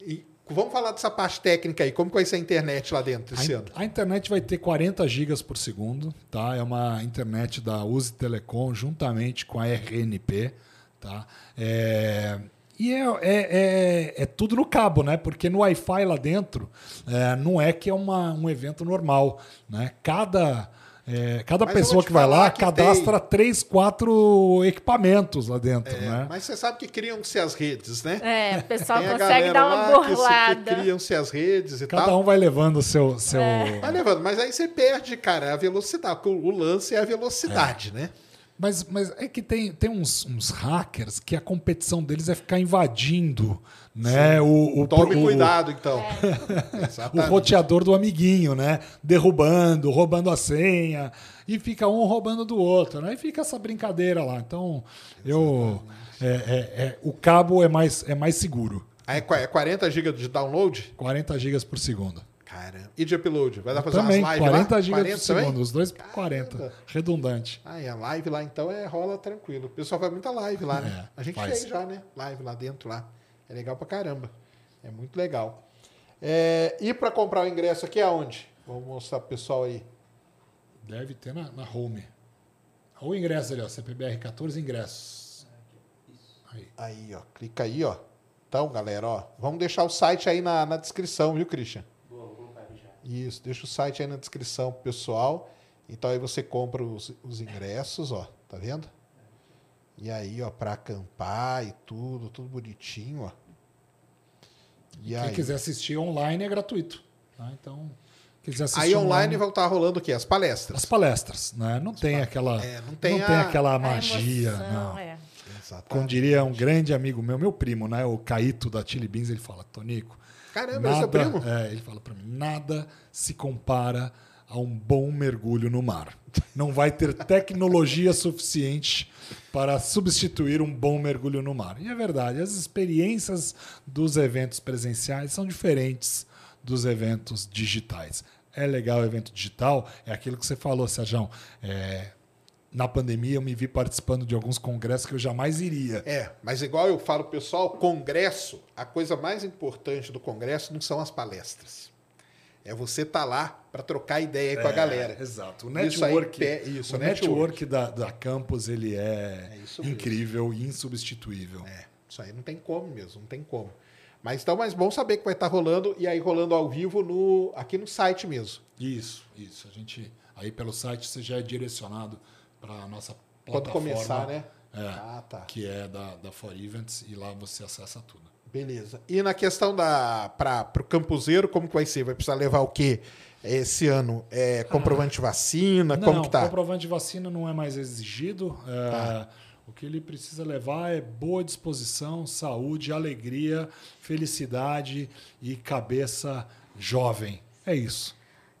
E vamos falar dessa parte técnica aí, como que vai ser a internet lá dentro A, esse in- ano? a internet vai ter 40 gigas por segundo, tá? É uma internet da Use Telecom juntamente com a RNP, tá? É, e é, é, é, é tudo no cabo, né? Porque no Wi-Fi lá dentro é, não é que é uma, um evento normal, né? Cada é, cada Mas pessoa que vai lá que cadastra três, quatro equipamentos lá dentro, É, né? Mas você sabe que criam-se as redes, né? É, o pessoal Tem a consegue galera dar uma lá que se- burlada. Criam-se as redes e Cada tal. um vai levando o seu. seu... Vai levando, mas aí você perde, cara, a velocidade. porque O lance é a velocidade, né? Mas, mas é que tem, tem uns, uns hackers que a competição deles é ficar invadindo né? O, o, Tome o- cuidado, então. o Exatamente. roteador do amiguinho, né? Derrubando, roubando a senha. E fica um roubando do outro, né? E fica essa brincadeira lá. Então, eu. é- é- é- o cabo é mais, é mais seguro. Aí é qua- é 40 GB de download? 40 gigas por segundo. Caramba. E de upload? Vai dar pra fazer Também, umas lives 40 lá? gigas 40 por também? segundo. Os dois por 40. Caramba. Redundante. Ah, e a live lá então é rola tranquilo. O pessoal faz muita live lá, né? É, a gente faz. fez já, né? Live lá dentro lá. É legal pra caramba. É muito legal. É, e pra comprar o ingresso aqui aonde? Vamos mostrar pro pessoal aí. Deve ter na, na home. Olha o ingresso ali, ó. CPBR 14 ingressos. Aí. Aí, ó. Clica aí, ó. Então, galera, ó. Vamos deixar o site aí na, na descrição, viu, Christian? Boa, vou colocar aqui já. Isso, deixa o site aí na descrição pro pessoal. Então aí você compra os, os ingressos, ó. Tá vendo? E aí, ó, pra acampar e tudo, tudo bonitinho, ó. E Quem aí, quiser assistir online é gratuito. tá? Então, quiser assistir aí online vão estar rolando o quê? As palestras. As palestras, né? Não tem aquela, É, não não tem tem, a- aquela A magia, emoção, não. é. Exatamente. Como diria um grande amigo meu, meu primo, né? O Caíto da Chili Beans, ele fala, Tonico, Caramba, é nada, primo? é, ele fala pra mim, nada se compara a um bom mergulho no mar. Não vai ter tecnologia suficiente para substituir um bom mergulho no mar. E é verdade, as experiências dos eventos presenciais são diferentes dos eventos digitais. É legal o evento digital, é aquilo que você falou, Sérgio. É, na pandemia eu me vi participando de alguns congressos que eu jamais iria. É, mas igual eu falo, pessoal, congresso, a coisa mais importante do congresso não são as palestras. É você estar lá para trocar ideia aí com a É, galera. Exato. O Isso aí, network, isso, o network. network da, da Campus ele é, É incrível e insubstituível. É, isso aí não tem como mesmo, não tem como. Mas então, mas bom saber que vai estar rolando e aí rolando ao vivo no aqui no site mesmo. Isso, isso. A gente aí pelo site você já é direcionado para a nossa Quando plataforma. começar, né? É, Ah, tá. que é da, da For Events e lá você acessa tudo. Beleza. E na questão da para o campuseiro, como que vai ser? Vai precisar levar o quê esse ano? É, comprovante de vacina? como não, que tá? comprovante de vacina não é mais exigido. É, Tá. O que ele precisa levar é boa disposição, saúde, alegria, felicidade e cabeça jovem. É isso.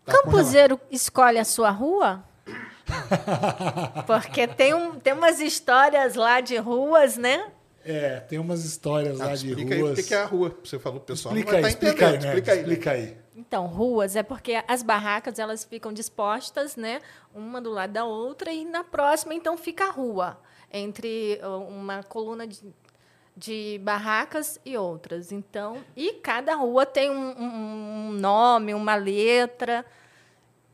Tá Campuseiro escolhe a sua rua? Porque tem, um, tem umas histórias lá de ruas, né? É, tem umas histórias Ah, lá de explica aí o ruas. que que é a rua. Você falou pro pessoal. Explica não aí, tá explica aí, né? Explica aí. né? Explica aí. Então, ruas é porque as barracas elas ficam dispostas, né, uma do lado da outra e na próxima então fica a rua entre uma coluna de, de barracas e outras. Então, e cada rua tem um- um nome, uma letra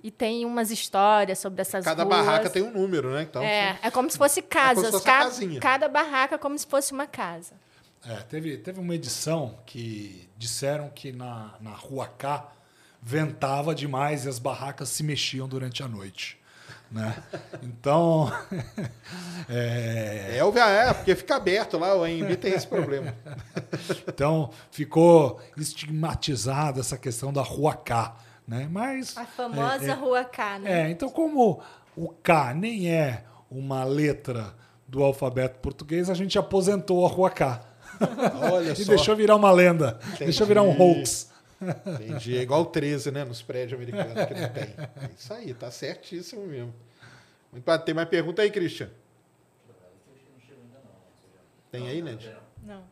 e tem umas histórias sobre essas Cada ruas. barraca tem um número, né? Então, É, é como se fosse casas. fosse uma Ca- casinha. cada barraca é como se fosse uma casa. É, teve, teve uma edição que disseram que na, na rua K ventava demais e as barracas se mexiam durante a noite. Né? Então, é, É, o é, porque fica aberto lá, o AMB tem esse problema. então ficou estigmatizada essa questão da rua K. Né? Mas, A famosa é, é, Rua K, né? É, então como o K nem é uma letra do alfabeto português, a gente aposentou a rua K. Olha E só. deixou virar uma lenda. Deixou virar um hoax. Entendi. É igual o 13, né? Nos prédios americanos que não tem. É isso aí, tá certíssimo mesmo. Muito bem. Tem mais pergunta aí, Christian? Tem aí, Ned? Não.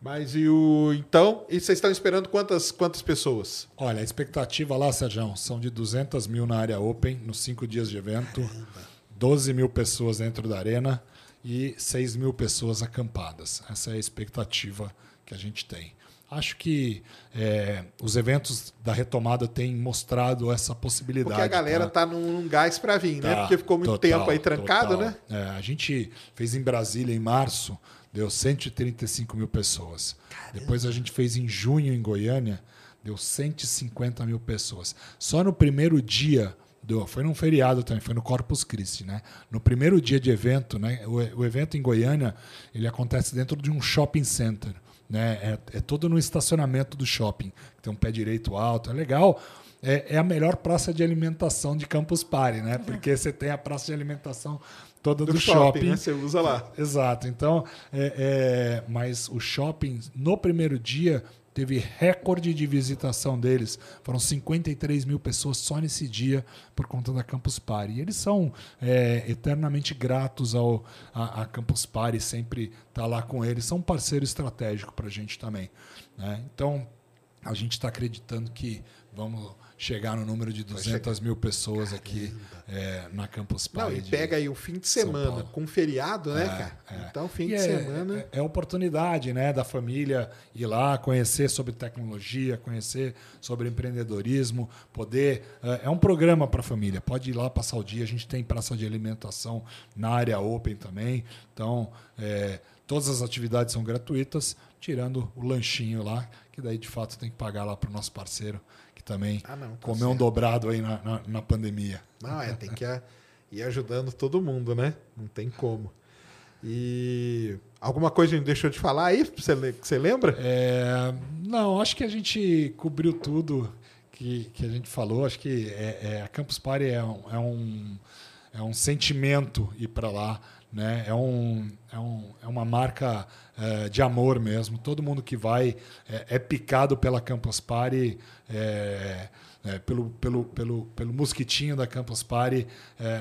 Mas e o. Então, e vocês estão esperando quantas, quantas pessoas? Olha, a expectativa lá, Sérgio, são de 200 mil na área open, nos cinco dias de evento, 12 mil pessoas dentro da arena e 6 mil pessoas acampadas. Essa é a expectativa que a gente tem. Acho que é, os eventos da retomada têm mostrado essa possibilidade. Porque a galera tá? tá num, gás para vir, né? Tá, Porque ficou muito total, tempo aí trancado, total. né? É, a gente fez em Brasília em março, deu 135 mil pessoas. Depois a gente fez em junho em Goiânia, deu 150 mil pessoas. Só no primeiro dia do- foi num feriado também, foi no Corpus Christi, né? No primeiro dia de evento, né? O, o evento em Goiânia, ele acontece dentro de um shopping center, né? É, é todo no estacionamento do shopping, tem um pé direito alto, é legal. É, é a melhor praça de alimentação de Campus Party, né? Porque você tem a praça de alimentação toda do, Do shopping, né? Você usa lá. Exato. Então, é, é, mas o shopping, no primeiro dia, teve recorde de visitação deles. Foram 53 mil pessoas só nesse dia por conta da Campus Party. E eles são é, eternamente gratos ao, a, a Campus Party, sempre tá lá com eles. São um parceiro estratégico para a gente também. né? Então, a gente está acreditando que vamos chegar no número de 200 mil pessoas aqui é, na Campus Não, Party. e de- pega aí o fim de semana, com feriado, né, É, cara? é. Então, fim E de é, semana. É, é oportunidade né, da família ir lá, conhecer sobre tecnologia, conhecer sobre empreendedorismo, poder. É, é um programa para a família. Pode ir lá passar o dia. A gente tem praça de alimentação na área open também. Então, todas as atividades são gratuitas, tirando o lanchinho lá, que daí de fato tem que pagar lá para o nosso parceiro, que também Ah, não, tá comeu um certo. dobrado aí na, na, na pandemia. Não, é, tem que ir- ir ajudando todo mundo, né? Não tem como. E alguma coisa a gente deixou de falar aí? que Você, le- que você lembra? É, não, acho que a gente cobriu tudo que, que a gente falou. Acho que é, é, a Campus Party é um, é um, é um sentimento ir para lá. Né? É, um, é, um, é uma marca é, de amor mesmo. Todo mundo que vai é, é picado pela Campus Party. é, pelo, pelo, pelo, pelo mosquitinho da Campus Party,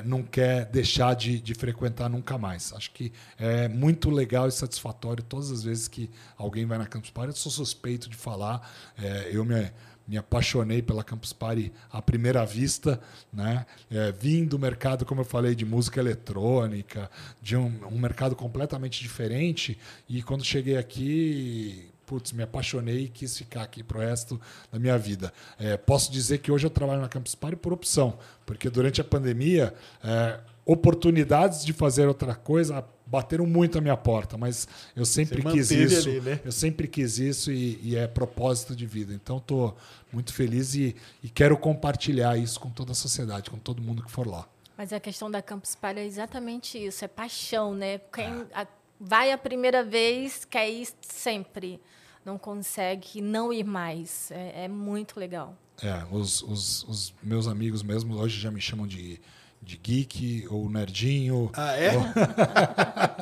não quer deixar de, de frequentar nunca mais. Acho que é muito legal e satisfatório todas as vezes que alguém vai na Campus Party. Eu sou suspeito de falar, eu me, me apaixonei pela Campus Party à primeira vista, né? É, vim do mercado, como eu falei, de música eletrônica, de um, um mercado completamente diferente, e quando cheguei aqui putz, me apaixonei e quis ficar aqui pro resto da minha vida. É, posso dizer que hoje eu trabalho na Campus Party por opção, porque durante a pandemia, é, oportunidades de fazer outra coisa bateram muito à minha porta, mas eu sempre Você quis isso, ali, né? eu sempre quis isso e, e é propósito de vida. Então estou muito feliz e, e quero compartilhar isso com toda a sociedade, com todo mundo que for lá. Mas a questão da Campus Party é exatamente isso, é paixão, né? Quem a- vai a primeira vez quer ir sempre, não consegue não ir mais. É, é muito legal. É, os, os, os meus amigos mesmo hoje já me chamam de, de geek ou nerdinho. Ah, é?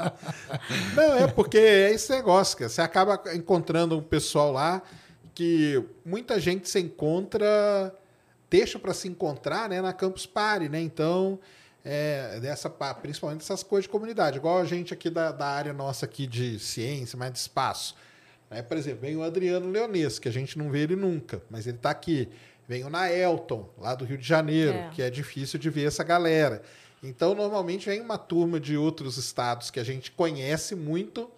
Não, é porque é esse negócio, cara. Você acaba encontrando um pessoal lá que muita gente se encontra, deixa para se encontrar né, na Campus Party, né? Então, é, dessa, pa- principalmente essas coisas de comunidade, igual a gente aqui da, da área nossa aqui de ciência, mais de espaço. Né? Por exemplo, vem o Adriano Leones, que a gente não vê ele nunca, mas ele está aqui. Vem o Naelton, lá do Rio de Janeiro, É. que é difícil de ver essa galera. Então, normalmente vem uma turma de outros estados que a gente conhece muito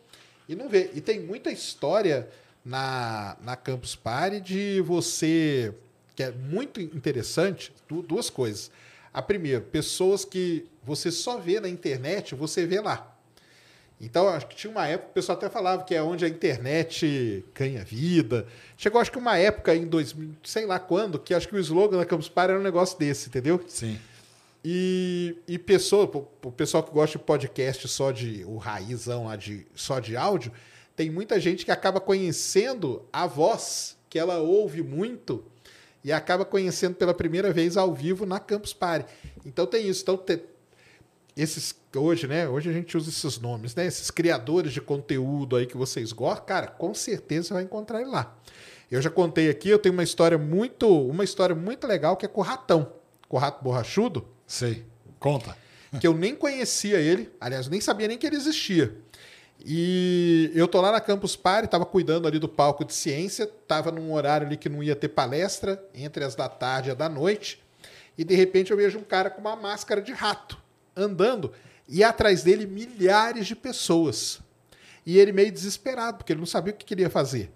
e não vê. E tem muita história na, na Campus Party de você, que é muito interessante, du- duas coisas. A primeira, pessoas que você só vê na internet, você vê lá. Então, acho que tinha uma época, o pessoal até falava que é onde a internet ganha vida. Chegou, acho que uma época em 2000, sei lá quando, que acho que o slogan da Campus Party era um negócio desse, entendeu? Sim. E, e pessoa, o pessoal que gosta de podcast só de o raizão lá de só de áudio, tem muita gente que acaba conhecendo a voz que ela ouve muito e acaba conhecendo pela primeira vez ao vivo na Campus Party. Então tem isso. Então te- esses hoje, né? Hoje a gente usa esses nomes, né? Esses criadores de conteúdo aí que vocês gostam, cara, com certeza você vai encontrar ele lá. Eu já contei aqui, eu tenho uma história muito, uma história muito legal que é com o Ratão, com o Rato Borrachudo Sei. Conta. que eu nem conhecia ele, aliás, nem sabia nem que ele existia. E eu tô lá na Campus Party, tava cuidando ali do palco de ciência, tava num horário ali que não ia ter palestra, entre as da tarde e a da noite, e de repente eu vejo um cara com uma máscara de rato andando, e atrás dele milhares de pessoas. E ele meio desesperado, porque ele não sabia o que queria fazer.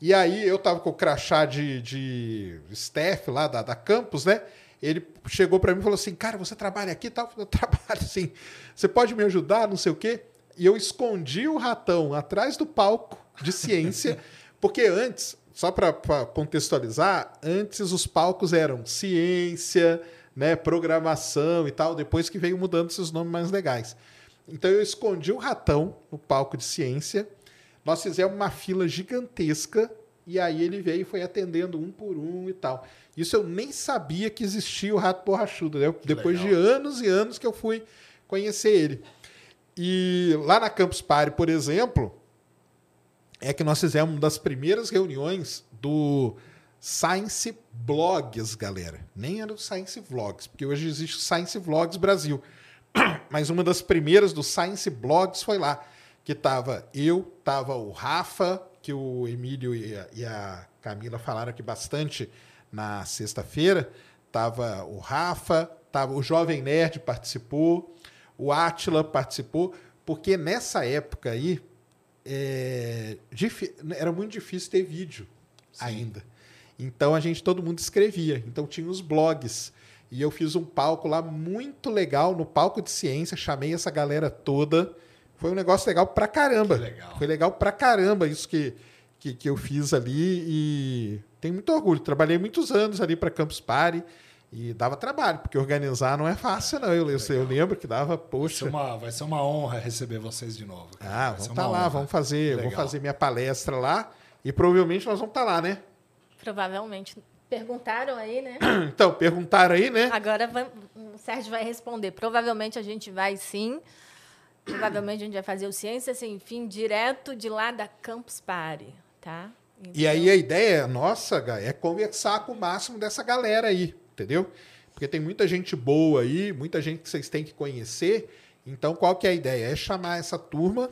E aí eu tava com o crachá de, de staff lá da, da campus, né? Ele chegou para mim e falou assim: Cara, você trabalha aqui e tal? Eu trabalho assim. Você pode me ajudar? Não sei o quê. E eu escondi o ratão atrás do palco de ciência, porque antes, só para contextualizar, antes os palcos eram ciência, né, programação e tal, depois que veio mudando esses nomes mais legais. Então eu escondi o ratão no palco de ciência, nós fizemos uma fila gigantesca e aí ele veio e foi atendendo um por um e tal. Isso eu nem sabia que existia o rato borrachudo, né? depois legal. de anos e anos que eu fui conhecer ele. E lá na Campus Party, por exemplo, é que nós fizemos uma das primeiras reuniões do Science Blogs, galera. Nem era do Science Vlogs, porque hoje existe o Science Vlogs Brasil. Mas uma das primeiras do Science Blogs foi lá, que tava eu, tava o Rafa, que o Emílio e a, e a Camila falaram aqui bastante na sexta-feira. Tava o Rafa, tava o Jovem Nerd participou, o Atila participou, porque nessa época aí é, era muito difícil ter vídeo ainda. Então a gente, todo mundo escrevia. Então tinha os blogs. E eu fiz um palco lá muito legal, no palco de ciência, chamei essa galera toda. Foi um negócio legal pra caramba. Legal. Foi legal pra caramba isso que, que, que eu fiz ali. E tenho muito orgulho. Trabalhei muitos anos ali para Campus Party. E dava trabalho, porque organizar não é fácil, não. Eu, eu, eu lembro que dava, Vai ser, poxa. uma, vai ser uma honra receber vocês de novo. cara. Ah, Vai vamos estar uma lá, honra. vamos fazer, vou fazer minha palestra lá. E provavelmente nós vamos estar lá, né? Provavelmente. Perguntaram aí, né? Então, perguntaram aí, né? Agora o Sérgio vai responder. Provavelmente a gente vai sim. Provavelmente a gente vai fazer o Ciência Sem Fim direto de lá da Campus Party, tá? E aí a ideia nossa, Gá, é conversar com o máximo dessa galera aí, entendeu? Porque tem muita gente boa aí, muita gente que vocês têm que conhecer. Então, qual que é a ideia? É chamar essa turma,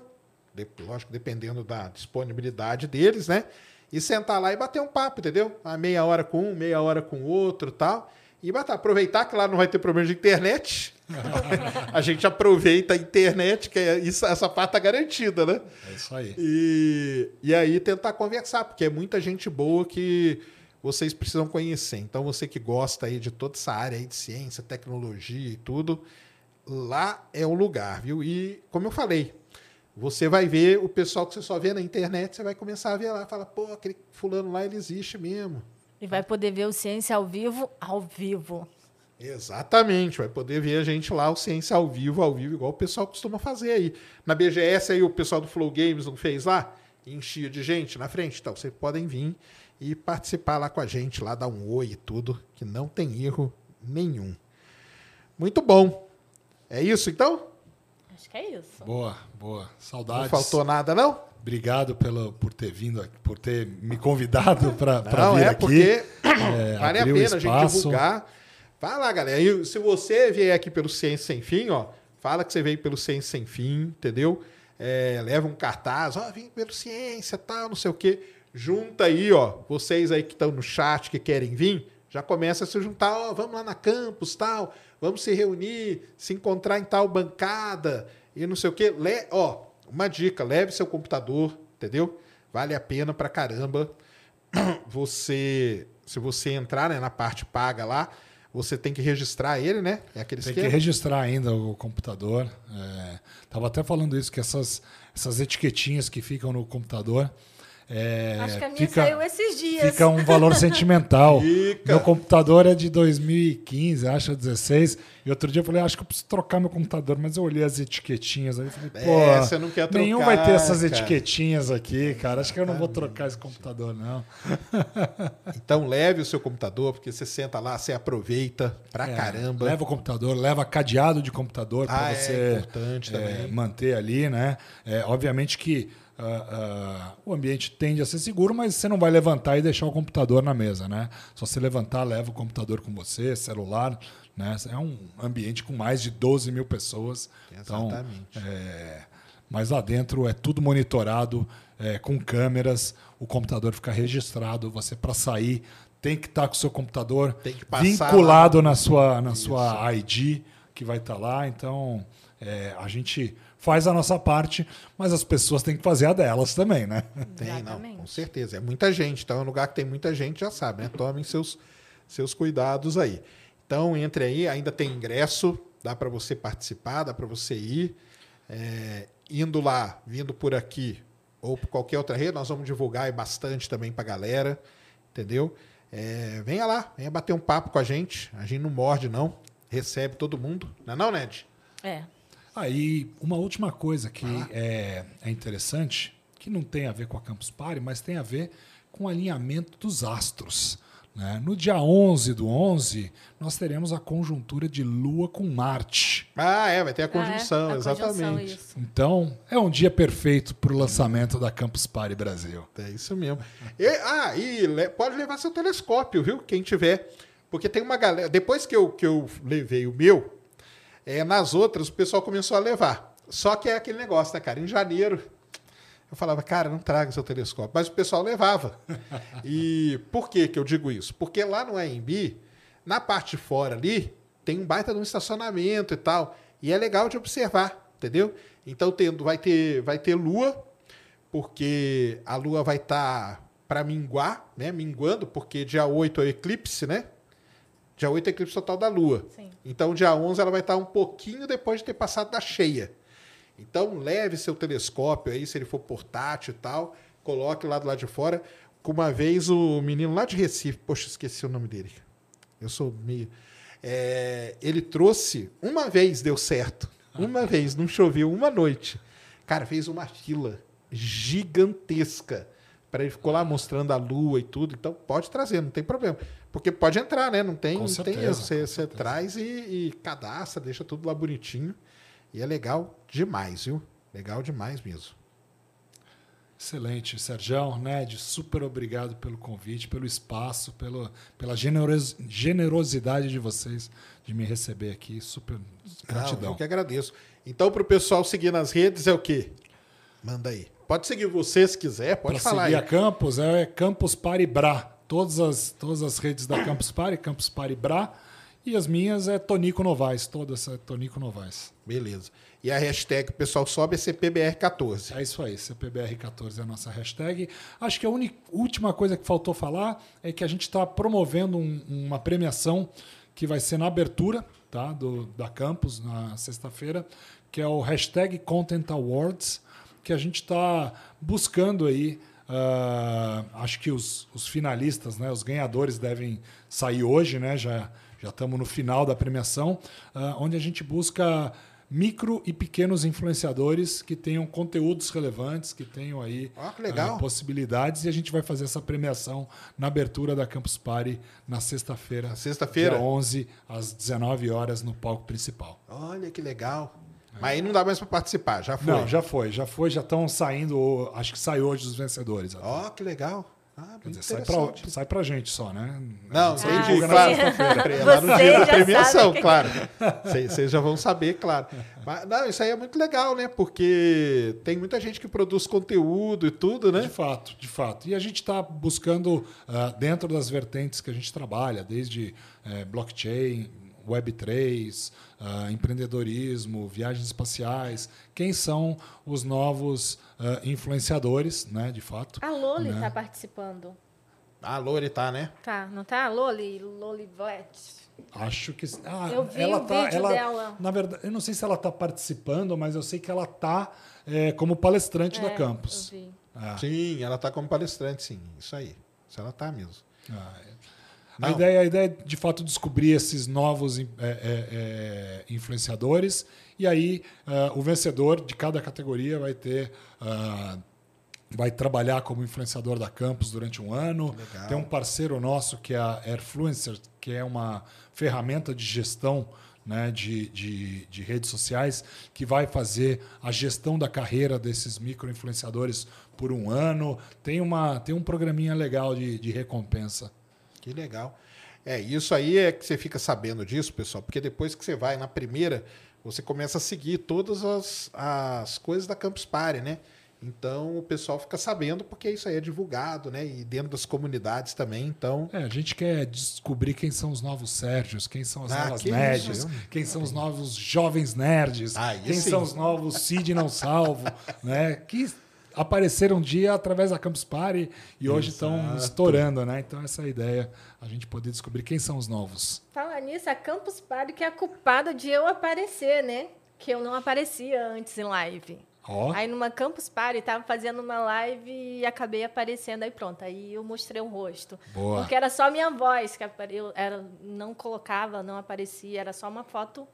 de- lógico, dependendo da disponibilidade deles, né? E sentar lá e bater um papo, entendeu? A meia hora com um, meia hora com o outro tal. E bater, aproveitar que lá não vai ter problema de internet. a gente aproveita a internet, que é isso, essa parte tá garantida, né? É isso aí. E, e aí tentar conversar, porque é muita gente boa que vocês precisam conhecer. Então, você que gosta aí de toda essa área aí de ciência, tecnologia e tudo, lá é o lugar, viu? E, como eu falei, você vai ver o pessoal que você só vê na internet, você vai começar a ver lá, fala, pô, aquele fulano lá, ele existe mesmo. E vai poder ver o Ciência ao vivo, ao vivo. Exatamente, vai poder ver a gente lá, o Ciência ao vivo, ao vivo, igual o pessoal costuma fazer aí. Na BGS aí o pessoal do Flow Games não fez lá? Enchia de gente na frente. Então, vocês podem vir e participar lá com a gente, lá dar um oi e tudo, que não tem erro nenhum. Muito bom. É isso então? Acho que é isso. Boa, boa. Não Saudades. faltou nada, não? Obrigado pelo, por ter vindo, aqui, por ter me convidado para Não, vir é aqui. porque É, vale a pena a gente divulgar. Vai lá, galera. E se você vier aqui pelo Ciência Sem Fim, ó, fala que você veio pelo Ciência Sem Fim, entendeu? É, leva um cartaz, ó, vim pelo Ciência, tal, não sei o quê. Junta aí, ó, vocês aí que estão no chat, que querem vir, já começa a se juntar, ó, vamos lá na campus, tal, vamos se reunir, se encontrar em tal bancada e não sei o quê. Le ó, uma dica, leve seu computador, entendeu? Vale a pena pra caramba você, se você entrar né, na parte paga lá, você tem que registrar ele, né? É aquele Tem que esquema. registrar ainda o computador. É, tava até falando isso, que essas, essas etiquetinhas que ficam no computador. É, Acho que a minha fica, saiu esses dias. fica um valor sentimental. Fica. Meu computador é de 2015, acho, 16. E outro dia eu falei, acho que eu preciso trocar meu computador, mas eu olhei as etiquetinhas aí e falei, pô, É, você não quer trocar, nenhum vai ter essas cara. etiquetinhas aqui, cara. Acho que eu não vou trocar esse computador, não. Então leve o seu computador, porque você senta lá, você aproveita pra É, caramba. Leva o computador, leva cadeado de computador Ah, para é você importante é, também. manter ali, né? É, obviamente que ah, ah, o ambiente tende a ser seguro, mas você não vai levantar e deixar o computador na mesa, né? Se você levantar, leva o computador com você, celular, né? É um ambiente com mais de 12 mil pessoas. Exatamente. Então, é, mas lá dentro é tudo monitorado, é, com câmeras, o computador fica registrado, você para sair tem que estar com o seu computador vinculado na sua, na sua ID, que vai estar lá. Então, é, a gente faz a nossa parte, mas as pessoas têm que fazer a delas também, né? Tem, não, Exatamente. com certeza. É muita gente. Então, é um lugar que tem muita gente, já sabe, né? Tomem seus, seus cuidados aí. Então, entre aí, ainda tem ingresso, dá para você participar, dá para você ir. É, indo lá, vindo por aqui ou por qualquer outra rede, nós vamos divulgar bastante também para galera, entendeu? É, venha lá, venha bater um papo com a gente. A gente não morde, não. Recebe todo mundo. Não é não, Ned? É. Aí, uma última coisa que é, é interessante, que não tem a ver com a Campus Party, mas tem a ver com o alinhamento dos astros. né? No dia 11 do 11, nós teremos a conjuntura de Lua com Marte. Ah, é, vai ter a Ah, é? conjunção, A exatamente. conjunção, isso. Então, é um dia perfeito para o lançamento da Campus Party Brasil. É isso mesmo. E- ah, e pode levar seu telescópio, viu? Quem tiver. Porque tem uma galera. Depois que eu, que eu levei o meu, é, nas outras o pessoal começou a levar. Só que é aquele negócio, né, cara? Em janeiro, eu falava, cara, não traga seu telescópio. Mas o pessoal levava. E por que, que eu digo isso? Porque lá no AMB, na parte de fora ali, tem um baita de um estacionamento e tal. E é legal de observar, entendeu? Então tendo, vai, ter, vai ter lua, porque a lua vai estar para minguar, né? Minguando, porque dia 8 é o eclipse, né? Dia 8 é eclipse total da lua. Sim. Então, dia 11 ela vai estar um pouquinho depois de ter passado da cheia. Então, leve seu telescópio aí, se ele for portátil e tal, coloque lá do lado de fora. Uma vez o menino lá de Recife, poxa, esqueci o nome dele. Eu sou meio. É, ele trouxe, uma vez deu certo. Uma vez, não choveu, uma noite. Cara, fez uma fila gigantesca. Para ele ficou lá mostrando a lua e tudo. Então, pode trazer, não tem problema. Porque pode entrar, né? Não tem, não tem certeza, erro. Você, você traz e, e cadastra, deixa tudo lá bonitinho. E é legal demais, viu? Legal demais mesmo. Excelente, Sergião, Ned, super obrigado pelo convite, pelo espaço, pelo, pela generos- generosidade de vocês de me receber aqui. Super Não, gratidão. eu que agradeço. Então, para o pessoal seguir nas redes, é o quê? Manda aí. Pode seguir você se quiser, pode Para falar seguir aí. a Campus, é Campus Party Bra. Todas as, todas as redes da Campus Party, Campus Party Bra. E as minhas é Tonico Novaes, todas é Tonico Novaes. Beleza. E a hashtag o pessoal sobe é CPBR14. É isso aí, CPBR14 é a nossa hashtag. Acho que a única, última coisa que faltou falar é que a gente está promovendo um- uma premiação que vai ser na abertura tá, do, da campus, na sexta-feira, que é o hashtag Content Awards, que a gente está buscando aí. Ah, acho que os, os finalistas, né, os ganhadores devem sair hoje, né? Já já estamos no final da premiação, ah, onde a gente busca micro e pequenos influenciadores que tenham conteúdos relevantes, que tenham aí que ah, possibilidades e a gente vai fazer essa premiação na abertura da Campus Party na sexta-feira, sexta-feira? dia 11 às 19 horas no palco principal. Olha que legal. Mas aí não dá mais para participar, já foi. Não, já foi, já foi, já estão saindo, acho que saiu hoje os vencedores. Ó, que legal. Ah, Quer dizer, sai pra, sai pra gente só, né? Não, A gente entendi, divulga claro. Lá no Vocês dia da premiação, sabem. claro. Vocês vocês já vão saber, claro. Mas, não, isso aí é muito legal, né? Porque tem muita gente que produz conteúdo e tudo, De né? fato, de fato. E a gente está buscando, ah, dentro das vertentes que a gente trabalha, desde eh, blockchain, Web3, ah, empreendedorismo, viagens espaciais, quem são os novos ah, influenciadores, né, de fato. A Loli Né? tá participando. A Lori tá, né? Tá, não tá? A Loli? Loli Vlet. Acho que ah, Eu vi ela o tá, vídeo ela, dela. Na verdade, eu não sei se ela está participando, mas eu sei que ela está como palestrante da É, campus. Eu vi. Ah, Sim, ela tá como palestrante, sim. Isso aí. Isso ela tá mesmo. Ah, é. A ideia, a ideia é, de fato, descobrir esses novos é, é, influenciadores. E aí, ah, o vencedor de cada categoria vai ter. ah, vai trabalhar como influenciador da campus durante um ano. Legal. Tem um parceiro nosso que é a Airfluencer, que é uma ferramenta de gestão né, de, de, de redes sociais, que vai fazer a gestão da carreira desses micro-influenciadores por um ano. Tem, uma, tem um programinha legal de, de recompensa. Que legal. É, isso aí é que você fica sabendo disso, pessoal, porque depois que você vai na primeira, você começa a seguir todas as, as coisas da Campus Party, né? Então o pessoal fica sabendo porque isso aí é divulgado, né? E dentro das comunidades também, então. É, a gente quer descobrir quem são os novos Sérgios, quem são as Ah, novas que nerds, isso, quem são os novos jovens nerds, Aí quem sim. são os novos Cid não salvo, né? Que apareceram um dia através da Campus Party e hoje estão estourando, né? Então essa é a ideia, a gente poder descobrir quem são os novos. Falar nisso, a Campus Party que é a culpada de eu aparecer, né? Que eu não aparecia antes em live. Ó. Aí numa Campus Party, tava fazendo uma live e acabei aparecendo. Aí pronto, aí eu mostrei o rosto. Boa. Porque era só minha voz que apareceu. Era, não colocava, não aparecia. Era só uma foto,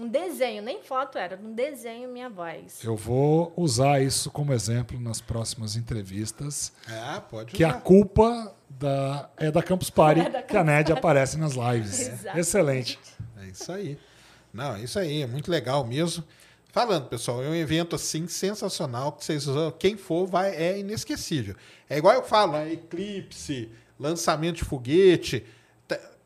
um desenho. Nem foto era, um desenho minha voz. Eu vou usar isso como exemplo nas próximas entrevistas. Ah, pode Que a culpa da, é da Campus Party, É da que a Ned aparece nas lives. Exatamente. Excelente. É isso aí. Não, é isso aí, é muito legal mesmo. Falando, pessoal, é um evento assim sensacional que vocês quem for vai é inesquecível. É igual eu falo, né? eclipse, lançamento de foguete.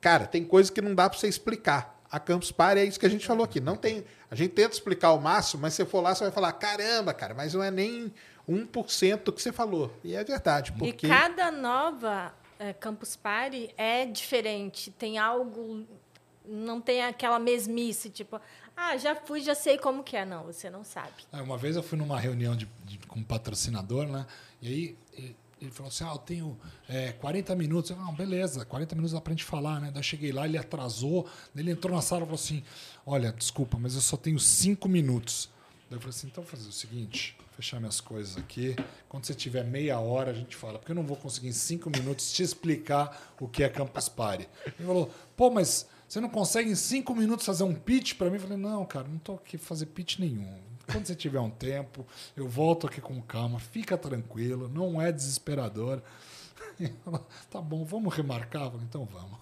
Cara, tem coisa que não dá para você explicar. A Campus Party é isso que a gente falou aqui. Não tem, a gente tenta explicar o máximo, mas se você for lá você vai falar: "Caramba, cara, mas não é nem 1% do que você falou". E é verdade, porque E cada nova eh, Campus Party é diferente. Tem algo. Não tem aquela mesmice, tipo, ah, já fui, já sei como que é. Não, você não sabe. É, Uma vez eu fui numa reunião de, de- com um patrocinador, né? E aí ele, falou assim: Ah, eu tenho é, 40 minutos. Eu falei, não, beleza, 40 minutos dá pra gente falar, né? Daí eu cheguei lá, ele atrasou, ele entrou na sala e falou assim: Olha, desculpa, mas eu só tenho 5 minutos. Daí eu falei assim: então vou fazer o seguinte, fechar minhas coisas aqui. Quando você tiver meia hora, a gente fala, porque eu não vou conseguir em 5 minutos te explicar o que é Campus Party. Ele falou, pô, mas você não consegue em 5 minutos fazer um pitch para mim? Eu falei, não, cara, não tô aqui fazer pitch nenhum. Quando você tiver um tempo, eu volto aqui com calma, fica tranquilo, não é desesperador. Falou, tá bom, vamos remarcar? Então vamos.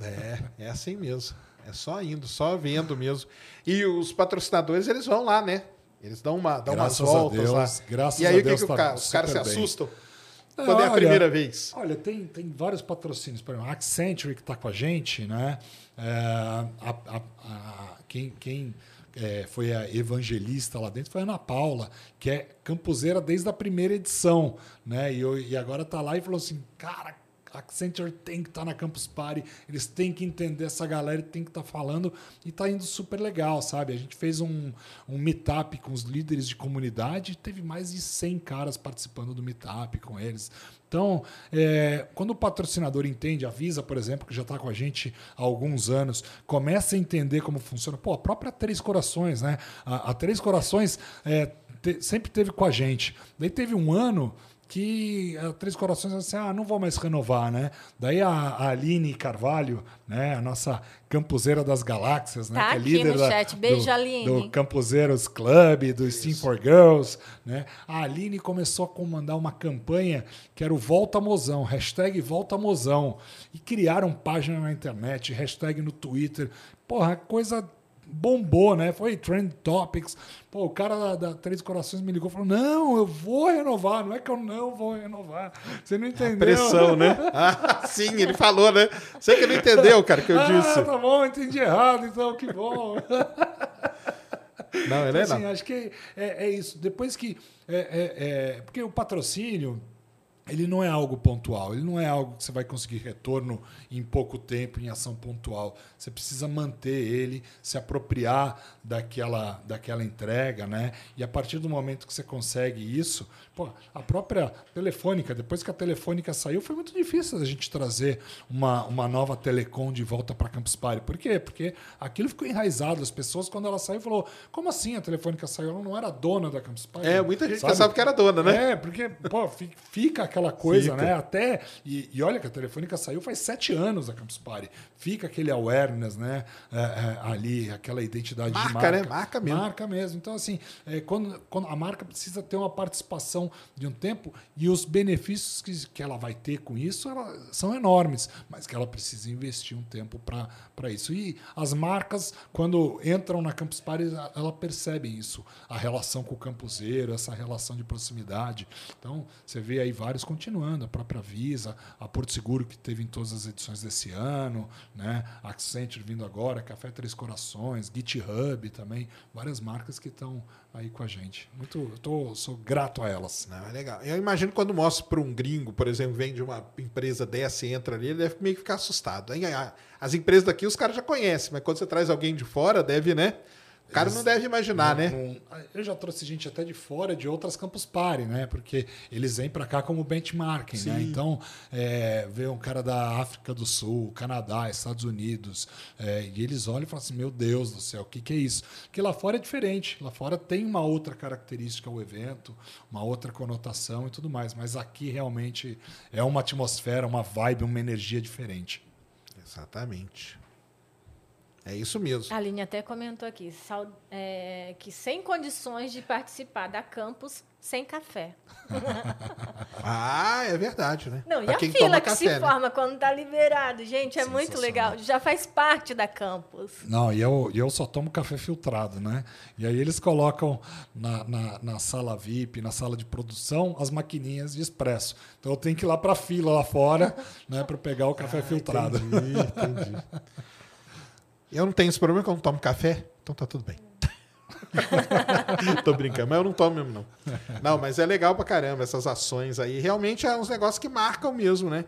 É, é assim mesmo. É só indo, só vendo mesmo. E os patrocinadores, eles vão lá, né? Eles dão, uma, dão umas Graças a voltas Deus, lá. graças e aí, a o que Deus que tá cara- os caras se assustam? Quando é a olha, primeira vez? Olha, tem, tem vários patrocínios. Por exemplo, a Accenture, que está com a gente, né? É, a- a- a- quem quem é, foi a evangelista lá dentro foi a Ana Paula, que é campuseira desde a primeira edição. Né? E, eu- e agora está lá e falou assim, cara, Accenture tem que estar na Campus Party, eles têm que entender essa galera, tem que estar falando e está indo super legal, sabe? A gente fez um, um meetup com os líderes de comunidade, teve mais de 100 caras participando do meetup com eles. Então, é, quando o patrocinador entende, a Visa, por exemplo, que já está com a gente há alguns anos, começa a entender como funciona. Pô, a própria Três Corações, né? A, a Três Corações é, te- sempre teve com a gente. Daí teve um ano que a Três Corações assim, ah, não vou mais renovar, né? Daí a, a Aline Carvalho, né, a nossa campuseira das galáxias, né, Tá que é líder no da- chat. Beijo, do, Aline. do Campuseiros Club, do Steam for Girls, né? A Aline começou a comandar uma campanha que era o Volta Mozão, hashtag Volta Mozão, e criaram página na internet, hashtag no Twitter, porra, coisa bombou, né? Foi Trend Topics. Pô, o cara da, da Três Corações me ligou e falou: Não, eu vou renovar. Não é que eu não vou renovar. Você não entendeu? Pressão, né? Ah, sim, ele falou, né? Você que não entendeu, cara, que eu ah, disse. tá bom, entendi errado, então que bom. Não, ele é Então, assim, não. acho que é, é isso. Depois que. É, é- é- porque o patrocínio. Ele não é algo pontual, ele não é algo que você vai conseguir retorno em pouco tempo, em ação pontual. Você precisa manter ele, se apropriar daquela, daquela entrega, né? E a partir do momento que você consegue isso, pô, a própria Telefônica, depois que a Telefônica saiu, foi muito difícil a gente trazer uma, uma nova telecom de volta para Campus Party. Por quê? Porque aquilo ficou enraizado. As pessoas, quando ela saiu, falou: como assim a Telefônica saiu? Ela não era dona da Campus Party. É, muita gente Sabe? pensava que era dona, né? É, porque pô, fi- fica aquela coisa, Fica. né? Até. E, e olha que a Telefônica saiu faz sete anos da Campus Party. Fica aquele awareness, né? É, é, ali, aquela identidade de Marca, marca. né? Marca mesmo. Marca mesmo. Então, assim, é, quando, quando a marca precisa ter uma participação de um tempo e os benefícios que, que ela vai ter com isso ela- são enormes, mas que ela precisa investir um tempo para isso. E as marcas, quando entram na Campus Party, ela percebe isso, a relação com o campuseiro, essa relação de proximidade. Então, você vê aí vários continuando, a própria Visa, a Porto Seguro, que teve em todas as edições desse ano, né? Accenture vindo agora, Café Três Corações, GitHub também, várias marcas que estão aí com a gente. Muito, eu tô, sou grato a elas. Não, é legal. Eu imagino quando mostra para um gringo, por exemplo, vem de uma empresa dessa e entra ali, ele deve meio que ficar assustado. As empresas daqui os caras já conhecem, mas quando você traz alguém de fora, deve, né? O cara não deve imaginar, né? Não- eu já trouxe gente até de fora, de outras Campus Party, né? Porque eles vêm para cá como benchmarking, né? Sim. Então, é, vê um cara da África do Sul, Canadá, Estados Unidos, é, e eles olham e falam assim: Meu Deus do céu, o que, que é isso? Porque lá fora é diferente. Lá fora tem uma outra característica o evento, uma outra conotação e tudo mais. Mas aqui realmente é uma atmosfera, uma vibe, uma energia diferente. Exatamente. É isso mesmo. A Aline até comentou aqui sal- é, que sem condições de participar da campus sem café. Ah, é verdade, né? Não, e Pra a quem fila que café, se né? forma quando tá liberado, gente, é muito legal. Já faz parte da campus. Não, e eu, e eu só tomo café filtrado, né? E aí eles colocam na, na, na sala VIP, na sala de produção, as maquininhas de expresso. Então eu tenho que ir lá para a fila lá fora, né, para pegar o café filtrado. Entendi, entendi. Eu não tenho esse problema que eu não tomo café, então tá tudo bem. Tô brincando, mas eu não tomo mesmo, não. Não, mas é legal pra caramba essas ações aí. Realmente é uns negócios que marcam mesmo, né?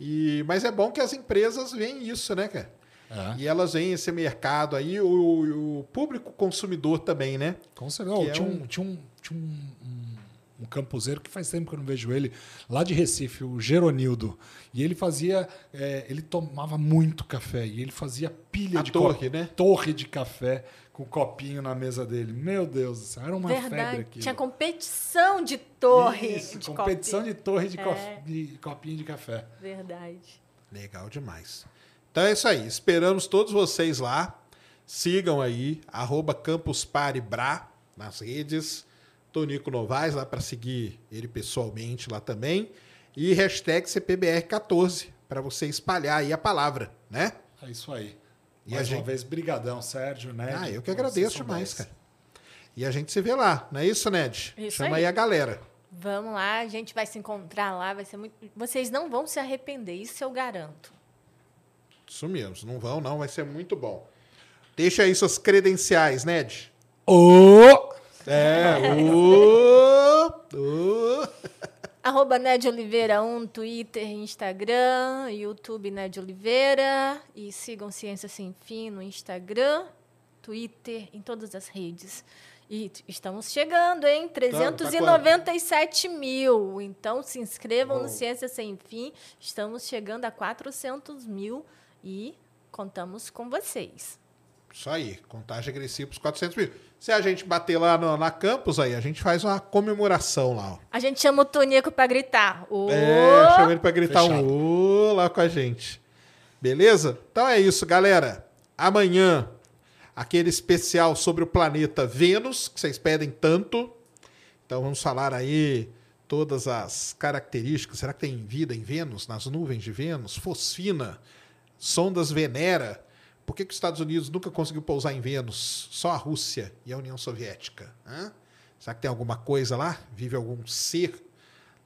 E, mas é bom que as empresas veem isso, né, cara? É. E elas veem esse mercado aí, o, o público consumidor também, né? Com certeza. É tinha um, um- tinha, um, tinha um, um, campuseiro que faz tempo que eu não vejo ele, lá de Recife, o Geronildo. E ele fazia. é, ele tomava muito café. E ele fazia pilha A de torre, né? torre de café com copinho na mesa dele. Meu Deus do céu, era uma febre Verdade. aqui. Tinha competição de torre. Isso, de competição copinho. de torre de, É. de copinho de café. Verdade. Legal demais. Então é isso aí. Esperamos todos vocês lá. Sigam aí, arroba Campus Party Bra nas redes. Tonico Novaes lá para seguir ele pessoalmente lá também. E hashtag CPBR14 para você espalhar aí a palavra, né? É isso aí. E Mais a uma gente- vez, brigadão, Sérgio, né? Ah, eu que agradeço demais, cara. E a gente se vê lá, não é isso, Ned? Isso Chama aí. aí a galera. Vamos lá, a gente vai se encontrar lá, vai ser muito. Vocês não vão se arrepender, isso eu garanto. Isso mesmo, não vão não, vai ser muito bom. Deixa aí suas credenciais, Ned. Ô! É, ô. Arroba Ned Oliveira 1, Twitter, Instagram, YouTube Ned Oliveira. E sigam Ciência Sem Fim no Instagram, Twitter, em todas as redes. E estamos chegando, hein? tá 397 mil. Então se inscrevam no Ciência Sem Fim. Estamos chegando a 400 mil e contamos com vocês. Isso aí, contagem agressiva para os 400 mil. Se a gente bater lá no- na campus, aí a gente faz uma comemoração lá. Ó. A gente chama o Tonico para gritar. Ô! É, chama ele para gritar Fechado. um ô lá com a gente. Beleza? Então é isso, galera. Amanhã, aquele especial sobre o planeta Vênus, que vocês pedem tanto. Então vamos falar aí todas as características. Será que tem vida em Vênus, nas nuvens de Vênus? Fosfina, sondas Venera. Por que, que os Estados Unidos nunca conseguiu pousar em Vênus? Só a Rússia e a União Soviética. Hã? Será que tem alguma coisa lá? Vive algum ser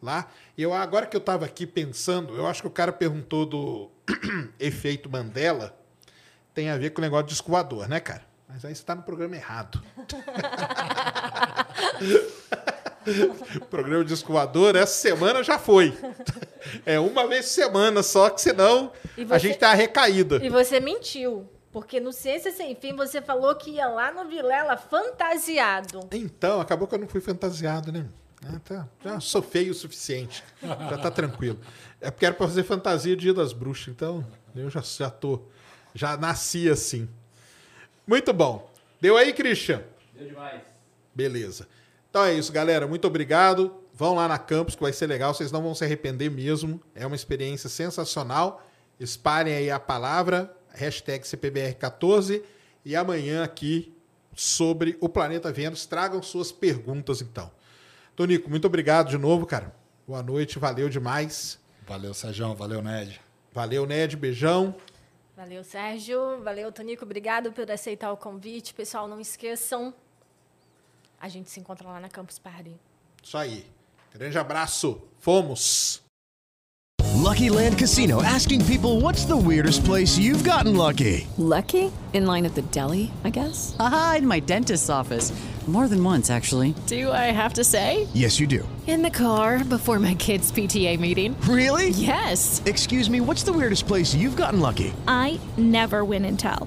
lá? Eu agora que eu estava aqui pensando, eu acho que o cara perguntou do efeito Mandela tem a ver com o negócio de escoador, né, cara? Mas aí você está no programa errado. o programa de escoador essa semana já foi. É uma vez por semana só, que senão E a você- gente tá recaída. E você mentiu. Porque no Ciência Sem Fim você falou que ia lá no Vilela fantasiado. Então, acabou que eu não fui fantasiado, né? Ah, tá. Já sou feio o suficiente. Já tá tranquilo. É porque era pra fazer fantasia Dia das Bruxas, então eu já, já tô. Já nasci assim. Muito bom. Deu aí, Christian? Deu demais. Beleza. Então é isso, galera. Muito obrigado. Vão lá na campus, que vai ser legal. Vocês não vão se arrepender mesmo. É uma experiência sensacional. Espalhem aí a palavra, hashtag CPBR14. E amanhã aqui sobre o planeta Vênus. Tragam suas perguntas, então. Tonico, muito obrigado de novo, cara. Boa noite, valeu demais. Valeu, Sérgio. Valeu, Ned. Valeu, Ned. Beijão. Valeu, Sérgio. Valeu, Tonico. Obrigado por aceitar o convite. Pessoal, não esqueçam. A gente se encontra lá na Campus Party. Isso aí. Grande abraço. Fomos. Lucky Land Casino asking people what's the weirdest place you've gotten lucky? Lucky? In line at the deli, I guess? Aha, in my dentist's office. More than once, actually. Do I have to say? Yes, you do. In the car before my kids' PTA meeting. Really? Yes. Excuse me, what's the weirdest place you've gotten lucky? I never win and tell.